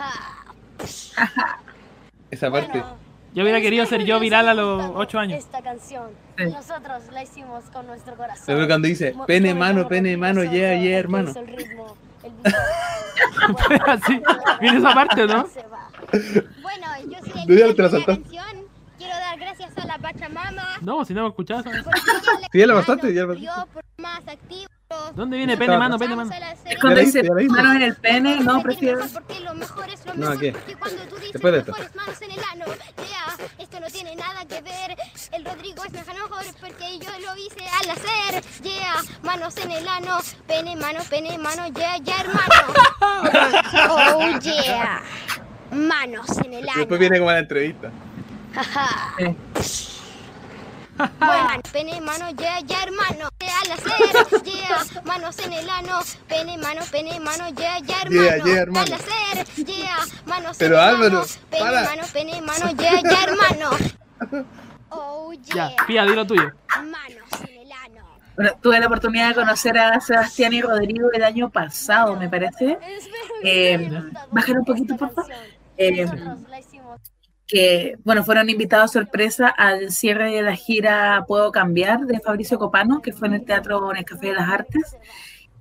Esa parte. Yo hubiera querido ser yo viral a los 8 años. Esta canción, Sí. nosotros la hicimos con nuestro corazón. Pero cuando dice, pene, mano, pene, mano, yeah, yeah, hermano. el ritmo, el *laughs* Así, viene esa parte, ¿no? Bueno, yo soy el te la canción. Quiero dar gracias a la la Pachamama. No, si no me escuchás. Sí, ya lo pasaste, ya lo pasaste. Yo por más activo. ¿Dónde viene pene, mano, pene, mano? Es cuando Ya dice ya manos en el pene, no, prefiero. Porque lo mejor es lo No. ¿qué? Porque cuando tú dices Después de esto. mejores manos en el ano. Yeah, esto no tiene nada que ver. El Rodrigo es mejor porque yo lo hice al hacer. Yeah, manos en el ano. Pene, mano, pene, mano. Yeah, yeah, hermano. *laughs* Oh, yeah. Manos en el ano. después viene como la entrevista. Jaja. Bueno, pene, mano, yeah, yeah, hermano. Yeah, Al hacer, yeah, manos en el ano. Pene, mano, pene, mano, yeah, yeah, hermano. Yeah, yeah, hermano. Al hacer, yeah, manos Pero en el Álvaro, ano. Pene, para. mano, pene, mano, yeah, yeah, hermano. Oh, Ya, yeah. pía, di lo tuyo. Manos en el ano. Bueno, tuve la oportunidad de conocer a Sebastián y Rodrigo el año pasado, me parece. Eh, bajar un poquito, por favor. Eh, que, bueno, fueron invitados sorpresa al cierre de la gira Puedo Cambiar de Fabricio Copano, que fue en el Teatro en el Café de las Artes.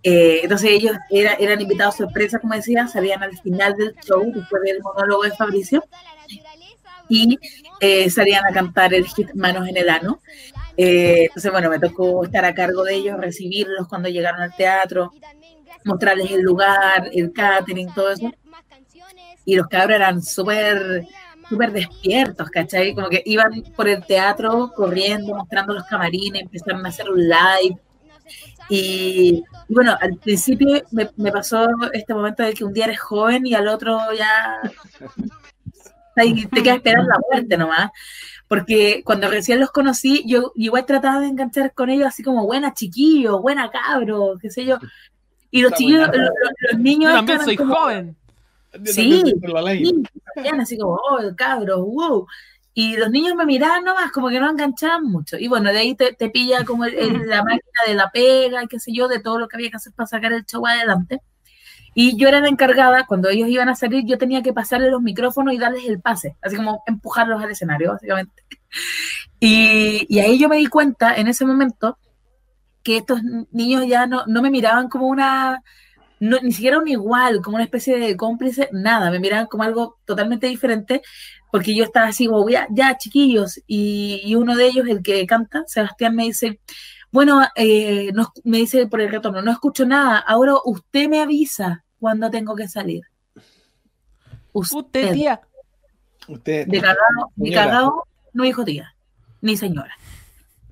Eh, entonces ellos era- eran invitados sorpresa, como decía, salían al final del show, después del monólogo de Fabricio, y eh, salían a cantar el hit Manos en el Ano. Eh, entonces, bueno, me tocó estar a cargo de ellos, recibirlos cuando llegaron al teatro, mostrarles el lugar, el catering, todo eso. Y los cabros eran súper súper despiertos, ¿cachai? Como que iban por el teatro corriendo, mostrando los camarines, empezaron a hacer un live. Y, y bueno, al principio me, me pasó este momento de que un día eres joven y al otro ya *laughs* te quedas esperando la muerte nomás. Porque cuando recién los conocí, yo igual trataba de enganchar con ellos así como buena chiquillo, buena cabro, qué sé yo. Y los Está chiquillos, los, los- niños. Yo también soy como- joven. Sí, la ley. sí, salían así como, oh, cabros, wow. Y los niños me miraban nomás, como que no enganchaban mucho. Y bueno, de ahí te, te pilla como el- el- la *laughs* máquina de la pega, y qué sé yo, de todo lo que había que hacer para sacar el show adelante. Y yo era la encargada, cuando ellos iban a salir, yo tenía que pasarles los micrófonos y darles el pase, así como empujarlos al escenario, básicamente. Y, y ahí yo me di cuenta en ese momento que estos niños ya no, no me miraban como una, no, ni siquiera un igual, como una especie de cómplice, nada, me miraban como algo totalmente diferente, porque yo estaba así como, ya, ya chiquillos, y, y uno de ellos, el que canta, Sebastián, me dice, bueno, eh, no me dice por el retorno, no escucho nada, ahora usted me avisa cuando tengo que salir. Usted, tía. Usted. de cagado, de cagado, no dijo tía, ni señora.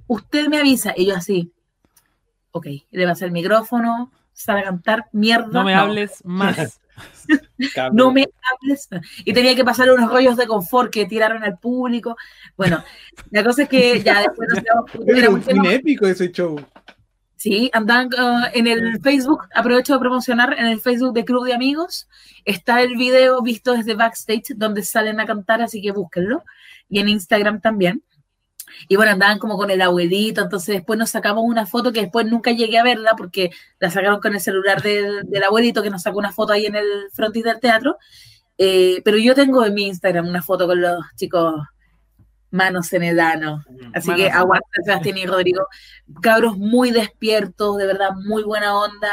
Usted me avisa, y yo así, ok, le pasa el micrófono, cantar, mierda. No me hables más. *laughs* no me hables. Y tenía que pasar unos rollos de confort que tiraron al público. Bueno, la cosa es que ya después nos quedamos- *laughs* fue un épico ese show. Sí, andan uh, en el Facebook, aprovecho de promocionar, en el Facebook de Club de Amigos está el video visto desde backstage donde salen a cantar, así que búsquenlo. Y en Instagram también. Y bueno, andaban como con el abuelito, entonces después nos sacamos una foto que después nunca llegué a verla porque la sacaron con el celular del, del abuelito que nos sacó una foto ahí en el frontis del teatro. Eh, pero yo tengo en mi Instagram una foto con los chicos manos en el ano. Así Manos que aguanta Sebastián y Rodrigo. Cabros muy despiertos, de verdad, muy buena onda.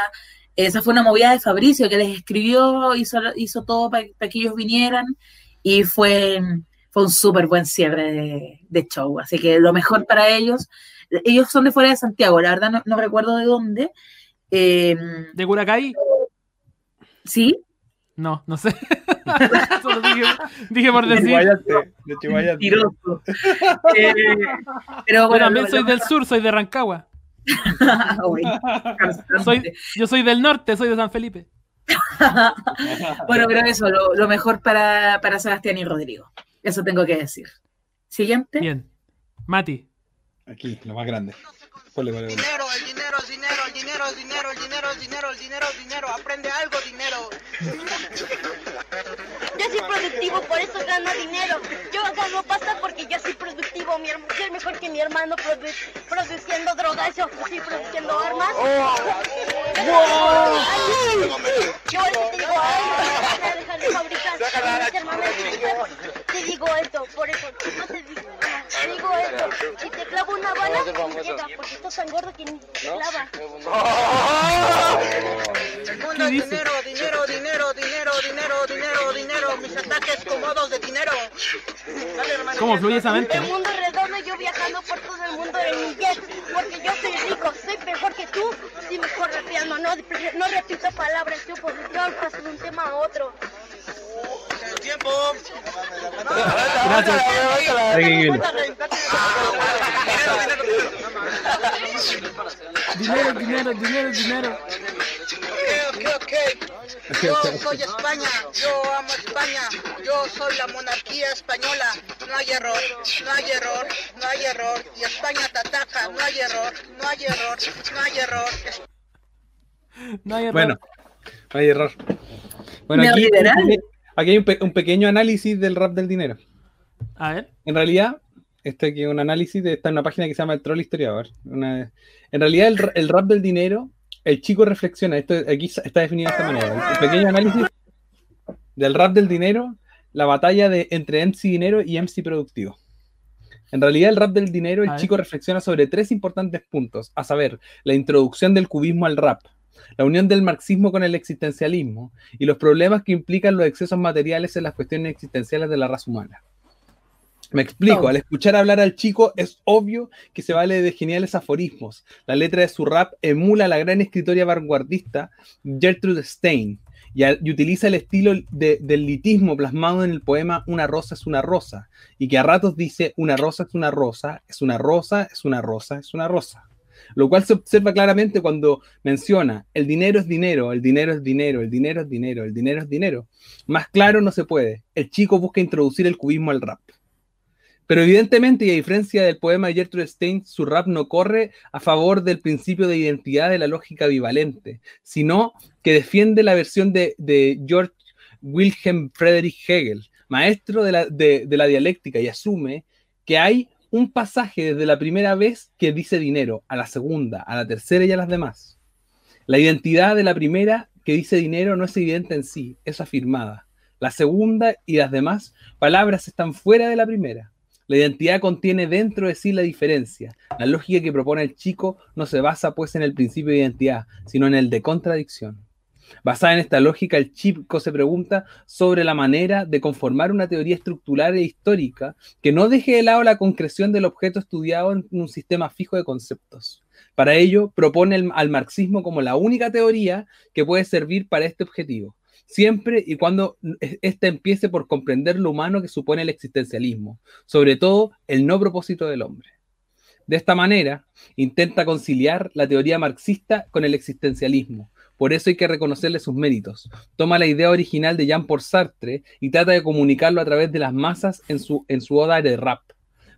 Esa fue una movida de Fabricio que les escribió, hizo, hizo todo para que ellos vinieran y fue, fue un súper buen cierre de, de show. Así que lo mejor para ellos. Ellos son de fuera de Santiago, la verdad no, no recuerdo de dónde. Eh, ¿De Curacaí? ¿Sí? No, no sé. *laughs* Solo dije, dije por De decir. De Chihuayante. *laughs* Eh, pero Yo bueno, también lo- soy lo del mejor- sur, soy de Rancagua. *laughs* Uy, Soy, yo soy del norte, soy de San Felipe. Bueno, pero eso, lo, lo mejor para, para Sebastián y Rodrigo. Eso tengo que decir. Siguiente. Bien. Mati. Aquí, lo más grande. Ponle, ponle, ponle. Dinero, el dinero, el dinero, el dinero, el dinero, el dinero, el dinero, el dinero, el dinero. Aprende algo, dinero. Yo soy productivo, por eso gano dinero. Yo gano pasta porque yo soy productivo. Mi hermano, soy mejor que mi hermano produ- produciendo drogas. Yo soy produciendo armas. Yo te digo, ay, van a dejar de fabricar. Mis hermanos, Te digo esto, por eso no te digo. digo esto, si te clavo una bala, ni llega, porque estás tan gordo que ni te clava. El mundo es dinero, dinero, dinero, dinero, dinero, dinero, dinero. Mis ataques cómodos de dinero. Dale, hermano. ¿Cómo fluye esa mente? El mundo redondo, yo viajando por todo el mundo en mi jet, porque yo soy rico, soy mejor que tú, sí mejor rapeando, no, no repito palabras, yo posición, paso de un tema a otro. Tiempo. Gracias. Dinero, dinero, dinero, dinero. Ok, ok. Yo soy España, yo amo España, yo soy la monarquía española. No hay error, no hay error, no hay error. Y España te ataca, no hay error, no hay error. No hay error. Bueno, no hay error. Bueno, aquí, hay un, pe- un pequeño análisis del rap del dinero. A ver. En realidad, este aquí es un análisis de está en una página que se llama El Troll Historiador. Una- en realidad, el, ra- el rap del dinero, el chico reflexiona. Esto aquí está definido de esta manera. El pequeño análisis del rap del dinero, la batalla de, entre MC Dinero y MC Productivo. En realidad, el rap del dinero, el chico reflexiona sobre tres importantes puntos, a saber, la introducción del cubismo al rap, la unión del marxismo con el existencialismo y los problemas que implican los excesos materiales en las cuestiones existenciales de la raza humana. Me explico, No. al escuchar hablar al chico es obvio que se vale de geniales aforismos. La letra de su rap emula a la gran escritora vanguardista Gertrude Stein y, a- y utiliza el estilo de- del litismo plasmado en el poema Una rosa es una rosa y que a ratos dice una rosa es una rosa, es una rosa, es una rosa, es una rosa. Lo cual se observa claramente cuando menciona el dinero es dinero, el dinero es dinero, el dinero es dinero, el dinero es dinero. Más claro no se puede. El chico busca introducir el cubismo al rap. Pero evidentemente, y a diferencia del poema de Gertrude Stein, su rap no corre a favor del principio de identidad de la lógica bivalente, sino que defiende la versión de, de George Wilhelm Friedrich Hegel, maestro de la, de- de la dialéctica, y asume que hay un pasaje desde la primera vez que dice dinero, a la segunda, a la tercera y a las demás. La identidad de la primera que dice dinero no es evidente en sí, es afirmada. La segunda y las demás palabras están fuera de la primera. La identidad contiene dentro de sí la diferencia. La lógica que propone el chico no se basa pues en el principio de identidad, sino en el de contradicción. Basada en esta lógica, el chico se pregunta sobre la manera de conformar una teoría estructural e histórica que no deje de lado la concreción del objeto estudiado en un sistema fijo de conceptos. Para ello, propone al marxismo como la única teoría que puede servir para este objetivo, siempre y cuando ésta empiece por comprender lo humano que supone el existencialismo, sobre todo el no propósito del hombre. De esta manera, intenta conciliar la teoría marxista con el existencialismo. Por eso hay que reconocerle sus méritos. Toma la idea original de Jean-Paul Sartre y trata de comunicarlo a través de las masas en su, en su oda de rap.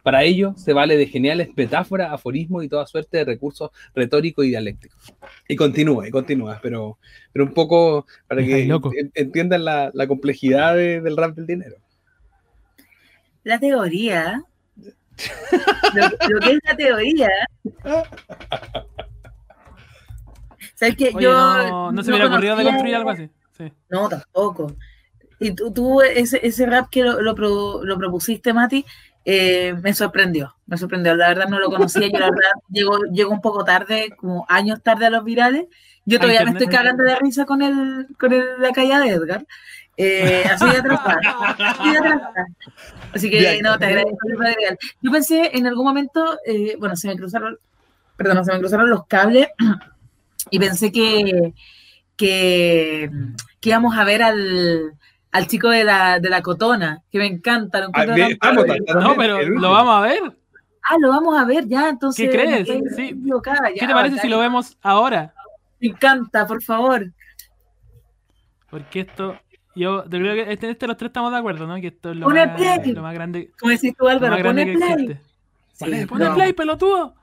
Para ello, se vale de geniales metáforas, aforismos y toda suerte de recursos retóricos y dialécticos. Y continúa, y continúa, pero, pero un poco para que en- entiendan la, la complejidad de- del rap del dinero. La teoría. lo, lo que es la teoría. *laughs* ¿Sabes qué? Oye, Yo no, no se me hubiera ocurrido de construir algo así. Sí. No, tampoco. Y tú, tú ese, ese rap que lo, lo, pro- lo propusiste, Mati, eh, me sorprendió. Me sorprendió. La verdad no lo conocía. Yo la *laughs* verdad llego, llego un poco tarde, como años tarde a los virales. Yo todavía me estoy cagando de risa con el, con el, la caída de Edgar. Eh, así de atrasada. Así de atrasada. Así que Bien. no, te agradezco el material. Yo pensé en algún momento, eh, bueno, se me cruzaron, perdón, se me cruzaron los cables y pensé que, que, que íbamos a ver al, al chico de la, de la cotona, que me encanta. Lo encuentro bien, estamos No, pero lo vamos a ver. Ah, lo vamos a ver ya, entonces. ¿Qué crees? Sí. ya, ¿Qué te parece si lo vemos ahora? Me encanta, por favor. Porque esto, yo, yo creo que este, este los tres estamos de acuerdo, ¿no? Que esto es lo, Pone más, play. lo más grande. Como decís tú, Álvaro, pone que play. Sí, Pone, pone no. play, pelotudo.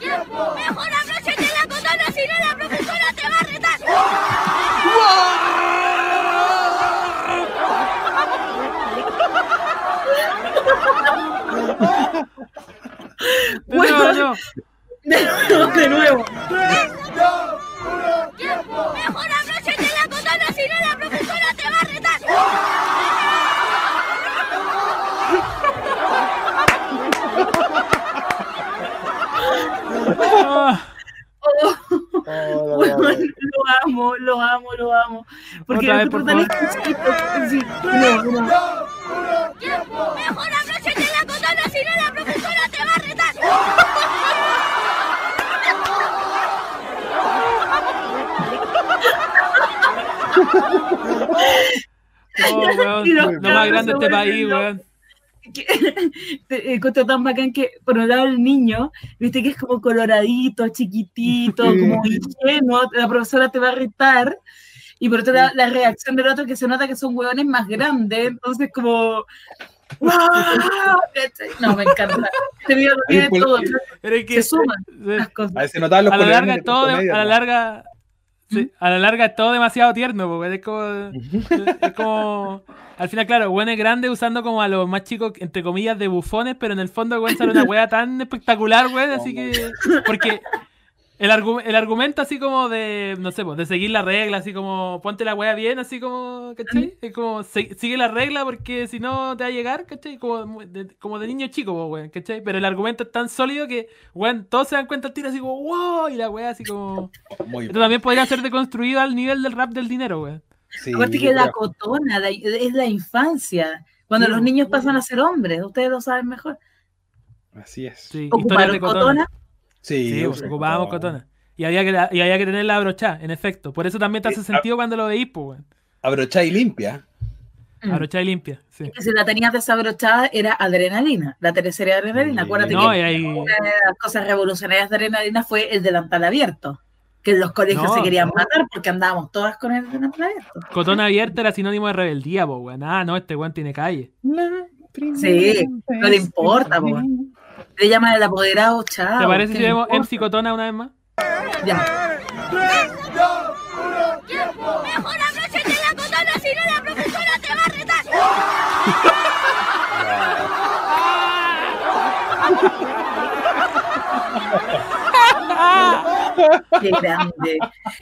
Mejor abróchate la cotona, si no la profesora te va a retar. *laughs* Nuevo, de nuevo. De nuevo, de nuevo. Mejor abróchate la cotona, si no la profesora te va a retar. lo amo, lo amo, lo amo. Porque Otra vez, por favor. Sí, no, no. Mejor abróchate la cotona, si no la profesora te va a retar. oh, lo más grande de este país, weón. Te- *laughs* encuentro tan bacán que, por un lado, el niño, viste que es como coloradito, chiquitito, como ingenuo, la profesora te va a retar, y por otro lado, la reacción del otro que se nota que son hueones más grandes, entonces como... No, me encanta. Este video lo tiene todo. Pero que- Se suman las cosas. A veces se notaban los a la larga todo, comedia, a la ¿no? larga, sí, a la larga es todo demasiado tierno, porque es como, *laughs* es como, al final, claro, Gwen es grande usando como a los más chicos, entre comillas, de bufones, pero en el fondo Gwen sale una *laughs* wea tan espectacular, güey, así que, porque el, argu- el argumento así como de, no sé, pues, de seguir la regla, así como, ponte la wea bien, así como, ¿cachai? Es como, sigue la regla porque si no te va a llegar, ¿cachai? Como de, como de niño chico, pues, weón, ¿cachai? Pero el argumento es tan sólido que, weón, todos se dan cuenta al tiro así como, wow, y la wea así como... Muy Esto también podría ser deconstruido al nivel del rap del dinero, weón. Sí, Aparte que la cotona la- es la infancia, cuando Sí, los niños pasan a ser hombres, ustedes lo saben mejor. Así es. Sí, ¿Ocuparon de cotona. cotona? Sí, ocupábamos cotona. Y había que, y había que tenerla abrochada, en efecto. Por eso también te hace sentido cuando lo veís, pues. Abrochada y limpia. Mm. Abrochada y limpia, sí. que si la tenías desabrochada era adrenalina, la tercera adrenalina. Acuérdate No, que una de las cosas revolucionarias de adrenalina fue el delantal abierto, que en los colegios No. se querían matar porque andábamos todas con el abierto. Cotona abierta era sinónimo de rebeldía, pues, weón. Ah, no, este weón tiene calle. Sí, no le importa, po. Le llaman el apoderado, chao. ¿Te parece ¿qué si vemos? MC Cotona una vez más? Ya. Mejor abróchate la cotona, si no la profesora te va a retar. Qué grande.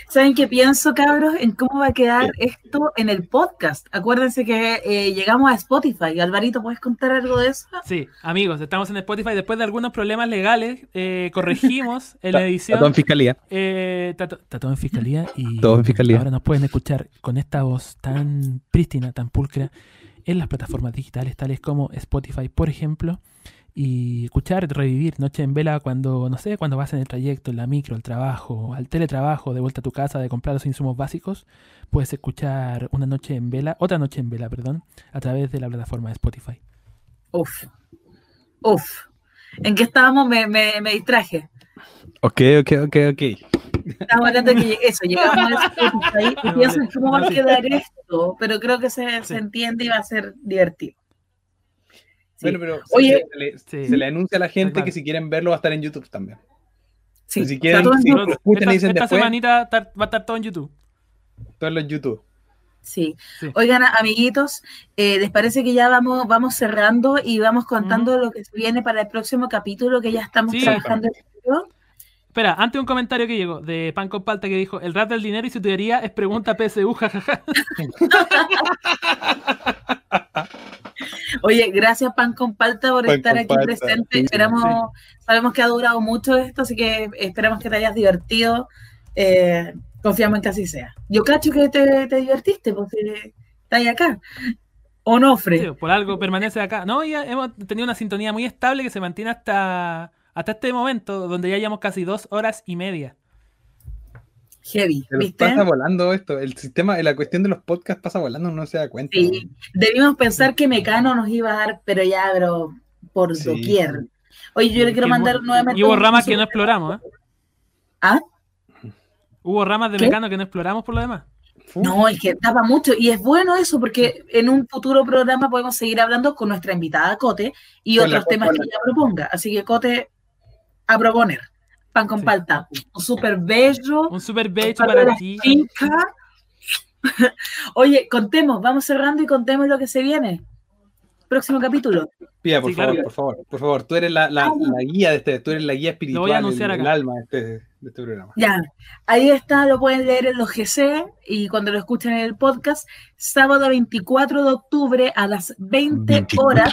¿Saben qué pienso, cabros? En cómo va a quedar esto en el podcast. Acuérdense que eh, llegamos a Spotify. Alvarito, ¿puedes contar algo de eso? Sí, amigos, estamos en Spotify. Después de algunos problemas legales, eh, corregimos *laughs* en la edición. está todo en fiscalía. Eh, está todo en fiscalía y Todo en fiscalía. ahora nos pueden escuchar con esta voz tan prístina, tan pulcra, en las plataformas digitales tales como Spotify, por ejemplo, y escuchar, revivir Noche en Vela cuando, no sé, cuando vas en el trayecto, en la micro, al trabajo, al teletrabajo, de vuelta a tu casa, de comprar los insumos básicos, puedes escuchar una noche en vela, otra noche en vela, perdón, a través de la plataforma de Spotify. Uf. Uf. ¿En qué estábamos? Me, me, me distraje. Ok, ok, ok, ok. Estábamos hablando de que eso, llegamos a Spotify y *laughs* pienso en cómo va a quedar esto, pero creo que se, se entiende y va a ser divertido. Bueno, pero se- Oye, se, le, Sí. se le anuncia a la gente claro. que si quieren verlo va a estar en YouTube también. sí, si quieren, si lo escuchan esta y dicen esta después, semanita va a estar todo en YouTube. todo en YouTube. Sí. Sí. Oigan, amiguitos, eh, ¿les parece que ya vamos, vamos cerrando y vamos contando lo que se viene para el próximo capítulo que ya estamos Sí. trabajando? Espera, antes un comentario que llegó de Pan con Palta que dijo: El rap del dinero y su teoría es pregunta PSU, jajaja. *laughs* *laughs* Oye, gracias Pan con Palta por Pan estar aquí Palta, presente. sí, esperamos, sabemos que ha durado mucho esto, así que esperamos que te hayas divertido. Eh, confiamos en que así sea. Yo cacho que te, te divertiste porque estás acá. Onofre. Sí, por algo permanece acá. No, ya hemos tenido una sintonía muy estable que se mantiene hasta, hasta este momento, donde ya llevamos casi dos horas y media. Heavy, Se ¿viste? pasa volando esto. El sistema, la cuestión de los podcasts pasa volando, uno no se da cuenta. Sí, debimos pensar que Mecano nos iba a dar, pero ya, pero por Sí. doquier. Oye, yo le quiero mandar nuevamente. Y hubo ramas que no exploramos, ¿eh? ¿Ah? Hubo ramas de ¿Qué? mecano que no exploramos por lo demás. No, es que tapa mucho y es bueno eso porque en un futuro programa podemos seguir hablando con nuestra invitada Cote y Con la otros temas que ella proponga. Así que Cote, a proponer. Pan con Sí. palta. Un súper bello. Un super Palta para ti. *laughs* Oye, contemos, vamos cerrando y contemos lo que se viene. Próximo capítulo. Pía, por Sí, favor, claro. por favor, por favor. Tú eres la, la- la guía de este, tú eres la guía espiritual, voy a anunciar el, el acá. alma de este, de este programa. Ya, ahí está, lo pueden leer en los GC y cuando lo escuchen en el podcast, sábado 24 de octubre a las 20 horas.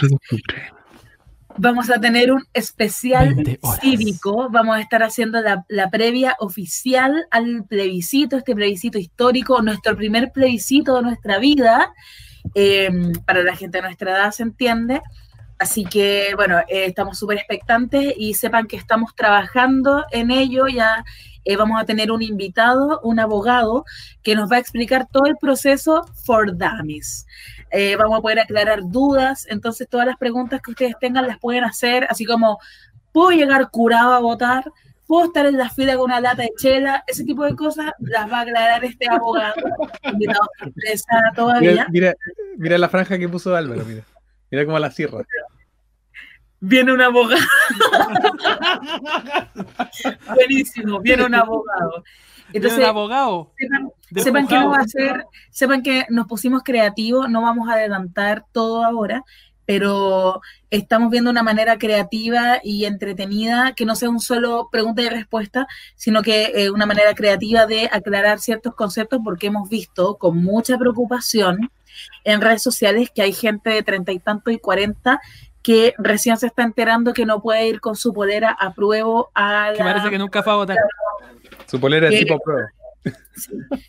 Vamos a tener un especial cívico. Vamos a estar haciendo la, la previa oficial al plebiscito, este plebiscito histórico, nuestro primer plebiscito de nuestra vida. eh, para la gente de nuestra edad, se entiende. Así que, bueno, eh, estamos súper expectantes y sepan que estamos trabajando en ello. Ya eh, vamos a tener un invitado, un abogado, que nos va a explicar todo el proceso for dummies. Eh, vamos a poder aclarar dudas, entonces todas las preguntas que ustedes tengan las pueden hacer, así como, ¿puedo llegar curado a votar? ¿Puedo estar en la fila con una lata de chela? Ese tipo de cosas las va a aclarar este abogado, *laughs* invitado sorpresa todavía. Mira, mira, mira la franja que puso Álvaro, mira. Mira cómo la cierra. Viene un abogado. *laughs* Buenísimo, viene un abogado. Un abogado. Sepan, De sepan que no va a ser, sepan que nos pusimos creativos, no vamos a adelantar todo ahora, pero estamos viendo una manera creativa y entretenida que no sea un solo pregunta y respuesta, sino que eh, una manera creativa de aclarar ciertos conceptos porque hemos visto con mucha preocupación en redes sociales que hay gente de treinta y tanto y cuarenta que recién se está enterando que no puede ir con su polera a prueba a Que parece que nunca fue a votar. Su polera es tipo pro.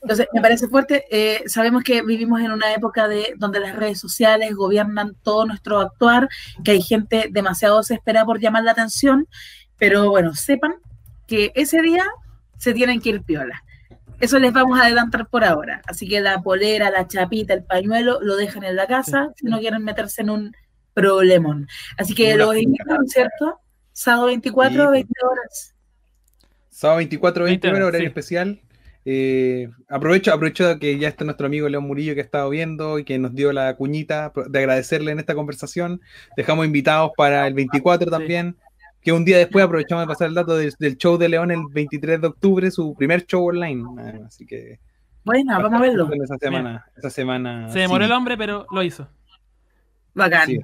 entonces, me parece fuerte. eh, sabemos que vivimos en una época de donde las redes sociales gobiernan todo nuestro actuar, que hay gente demasiado desesperada por llamar la atención, pero bueno, sepan que ese día se tienen que ir piola. Eso les vamos a adelantar por ahora. Así que la polera, la chapita, el pañuelo lo dejan en la casa si no quieren meterse en un problemón. Así que los invito, ¿cierto? Sábado 24, Sí. 20 horas. Sábado 24, 20 20 horas, horario sí. especial. Eh, aprovecho, aprovecho que ya está nuestro amigo León Murillo que ha estado viendo y que nos dio la cuñita de agradecerle en esta conversación. Dejamos invitados para el 24 también, que un día después aprovechamos de pasar el dato del, del show de León el 23 de octubre, su primer show online. Ah, Así que Bueno, vamos a verlo. esa semana, esa semana. Se demoró sí. el hombre, pero lo hizo. Bacán. Sí.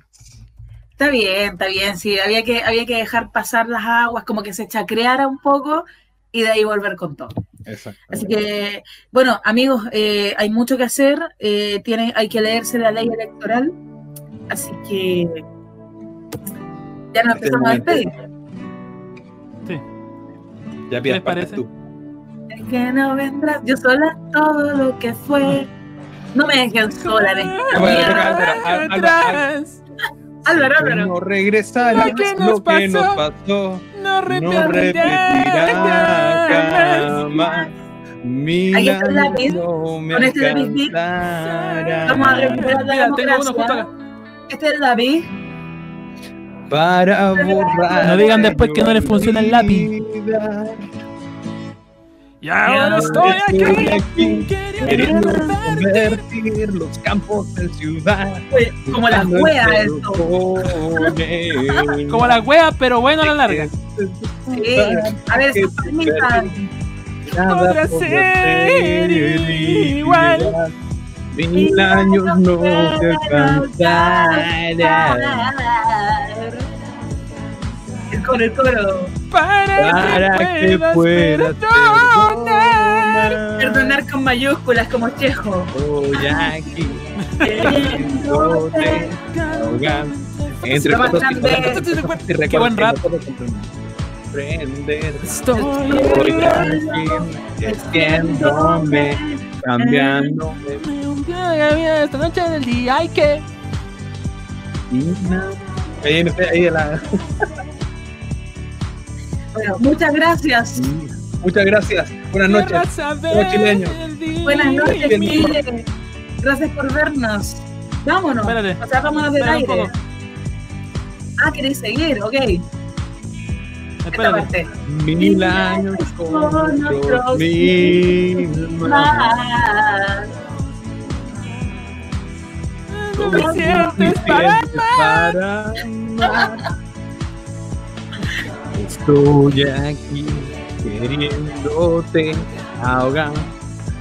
Está bien, está bien, sí, había que, había que dejar pasar las aguas, como que se chacreara un poco y de ahí volver con todo. Exacto. Así que, bueno, amigos, eh, hay mucho que hacer, eh, tiene, hay que leerse la ley electoral, así que ya nos Este empezamos a despedir. Sí. Ya ¿Qué Pia, les partes parece? tú. Es que no vendrás, yo sola todo lo que fue. No me dejen sola Álvaro, Atrás, Álvaro, Álvaro. no regresará Lo que nos lo que nos pasó, no No repetirá repetirá jamás. Mil Ahí está el lápiz. Con este lápiz Vamos a recuperar la Mira, democracia. Este es David. para borrar. No digan después que no les funciona el lápiz. Y ahora estoy aquí. queriendo convertir los campos en ciudad. Pues, como la wea esto. Como la wea, pero bueno a la larga. Sí. A ver, podrá ser igual. Mil años no te alcanzarán El coro, el coro. Para, para que puedas puedas perdonar. perdonar. Perdonar con mayúsculas como Chejo. Estoy aquí queriéndote ahogar. Entre Qué buen rap. Estoy haciéndome, cambiándome. esta noche del día hay que Ahí, no sé, ahí de la- Bueno, muchas gracias. Muchas gracias. Buenas noches. Todos chileños. Buenas noches. Chile. Gracias por vernos. Vámonos. Espérate. O sea, vámonos del aire. poco. Ah, queréis seguir, ok. Espérate. Mil años con Con otros otros mil más. Más. Suficientes para para amar. Estoy aquí queriéndote ahogar.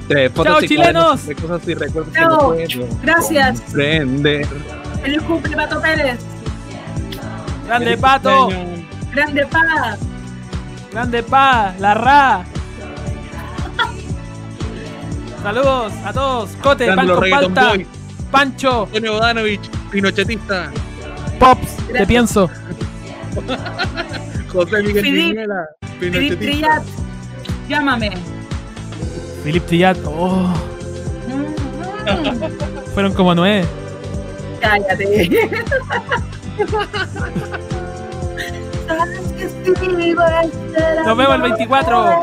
Tres fotos Chao, y chilenos. cosas y recuerdos que no puedo Gracias. comprender. Feliz cumple, Pato Pérez. Grande Feliz pato, cumpleaños. Grande paz. grande pa, la ra. Saludos a todos. Cote, Grande pan los con reggaeton palta. Pancho, Antonio Bodanovich, Pinochetista. Pops, te pienso. *laughs* José Miguel Filip, Viñuela. Filip. Trillat, llámame. Philip Trillat. Oh, fueron como nueve. Cállate. *laughs* Nos vemos el 24.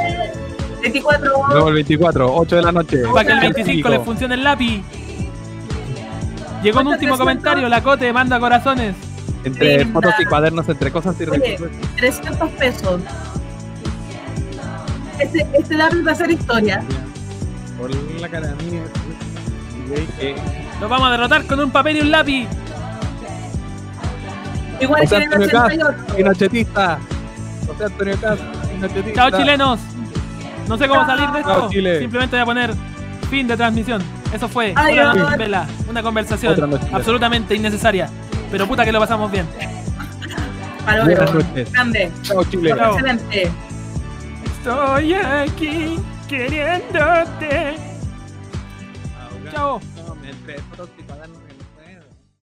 24. Luego el 24, 8 de la noche. Para que el 25 les funcione el lápiz. Llegó un último comentario. La Cote manda corazones. Entre Linda. fotos y cuadernos, entre cosas y Oye, recuerdos. 300 pesos. Este, este lápiz va a ser historia. Por la cara mía. Güey, que- Los vamos a derrotar con un papel y un lápiz. Igual que José en el Antonio Caz, 88. Pinochetista. José Antonio Pinochetista. Chao chilenos. No sé cómo salir de esto. Chao, Chile. Simplemente voy a poner fin de transmisión. Eso fue Adiós. una noche en vela, una conversación absolutamente innecesaria. Pero puta que lo pasamos bien. Buenas noches. Grande. Chao, Chile. Chao. Excelente. Estoy aquí queriéndote. Chao.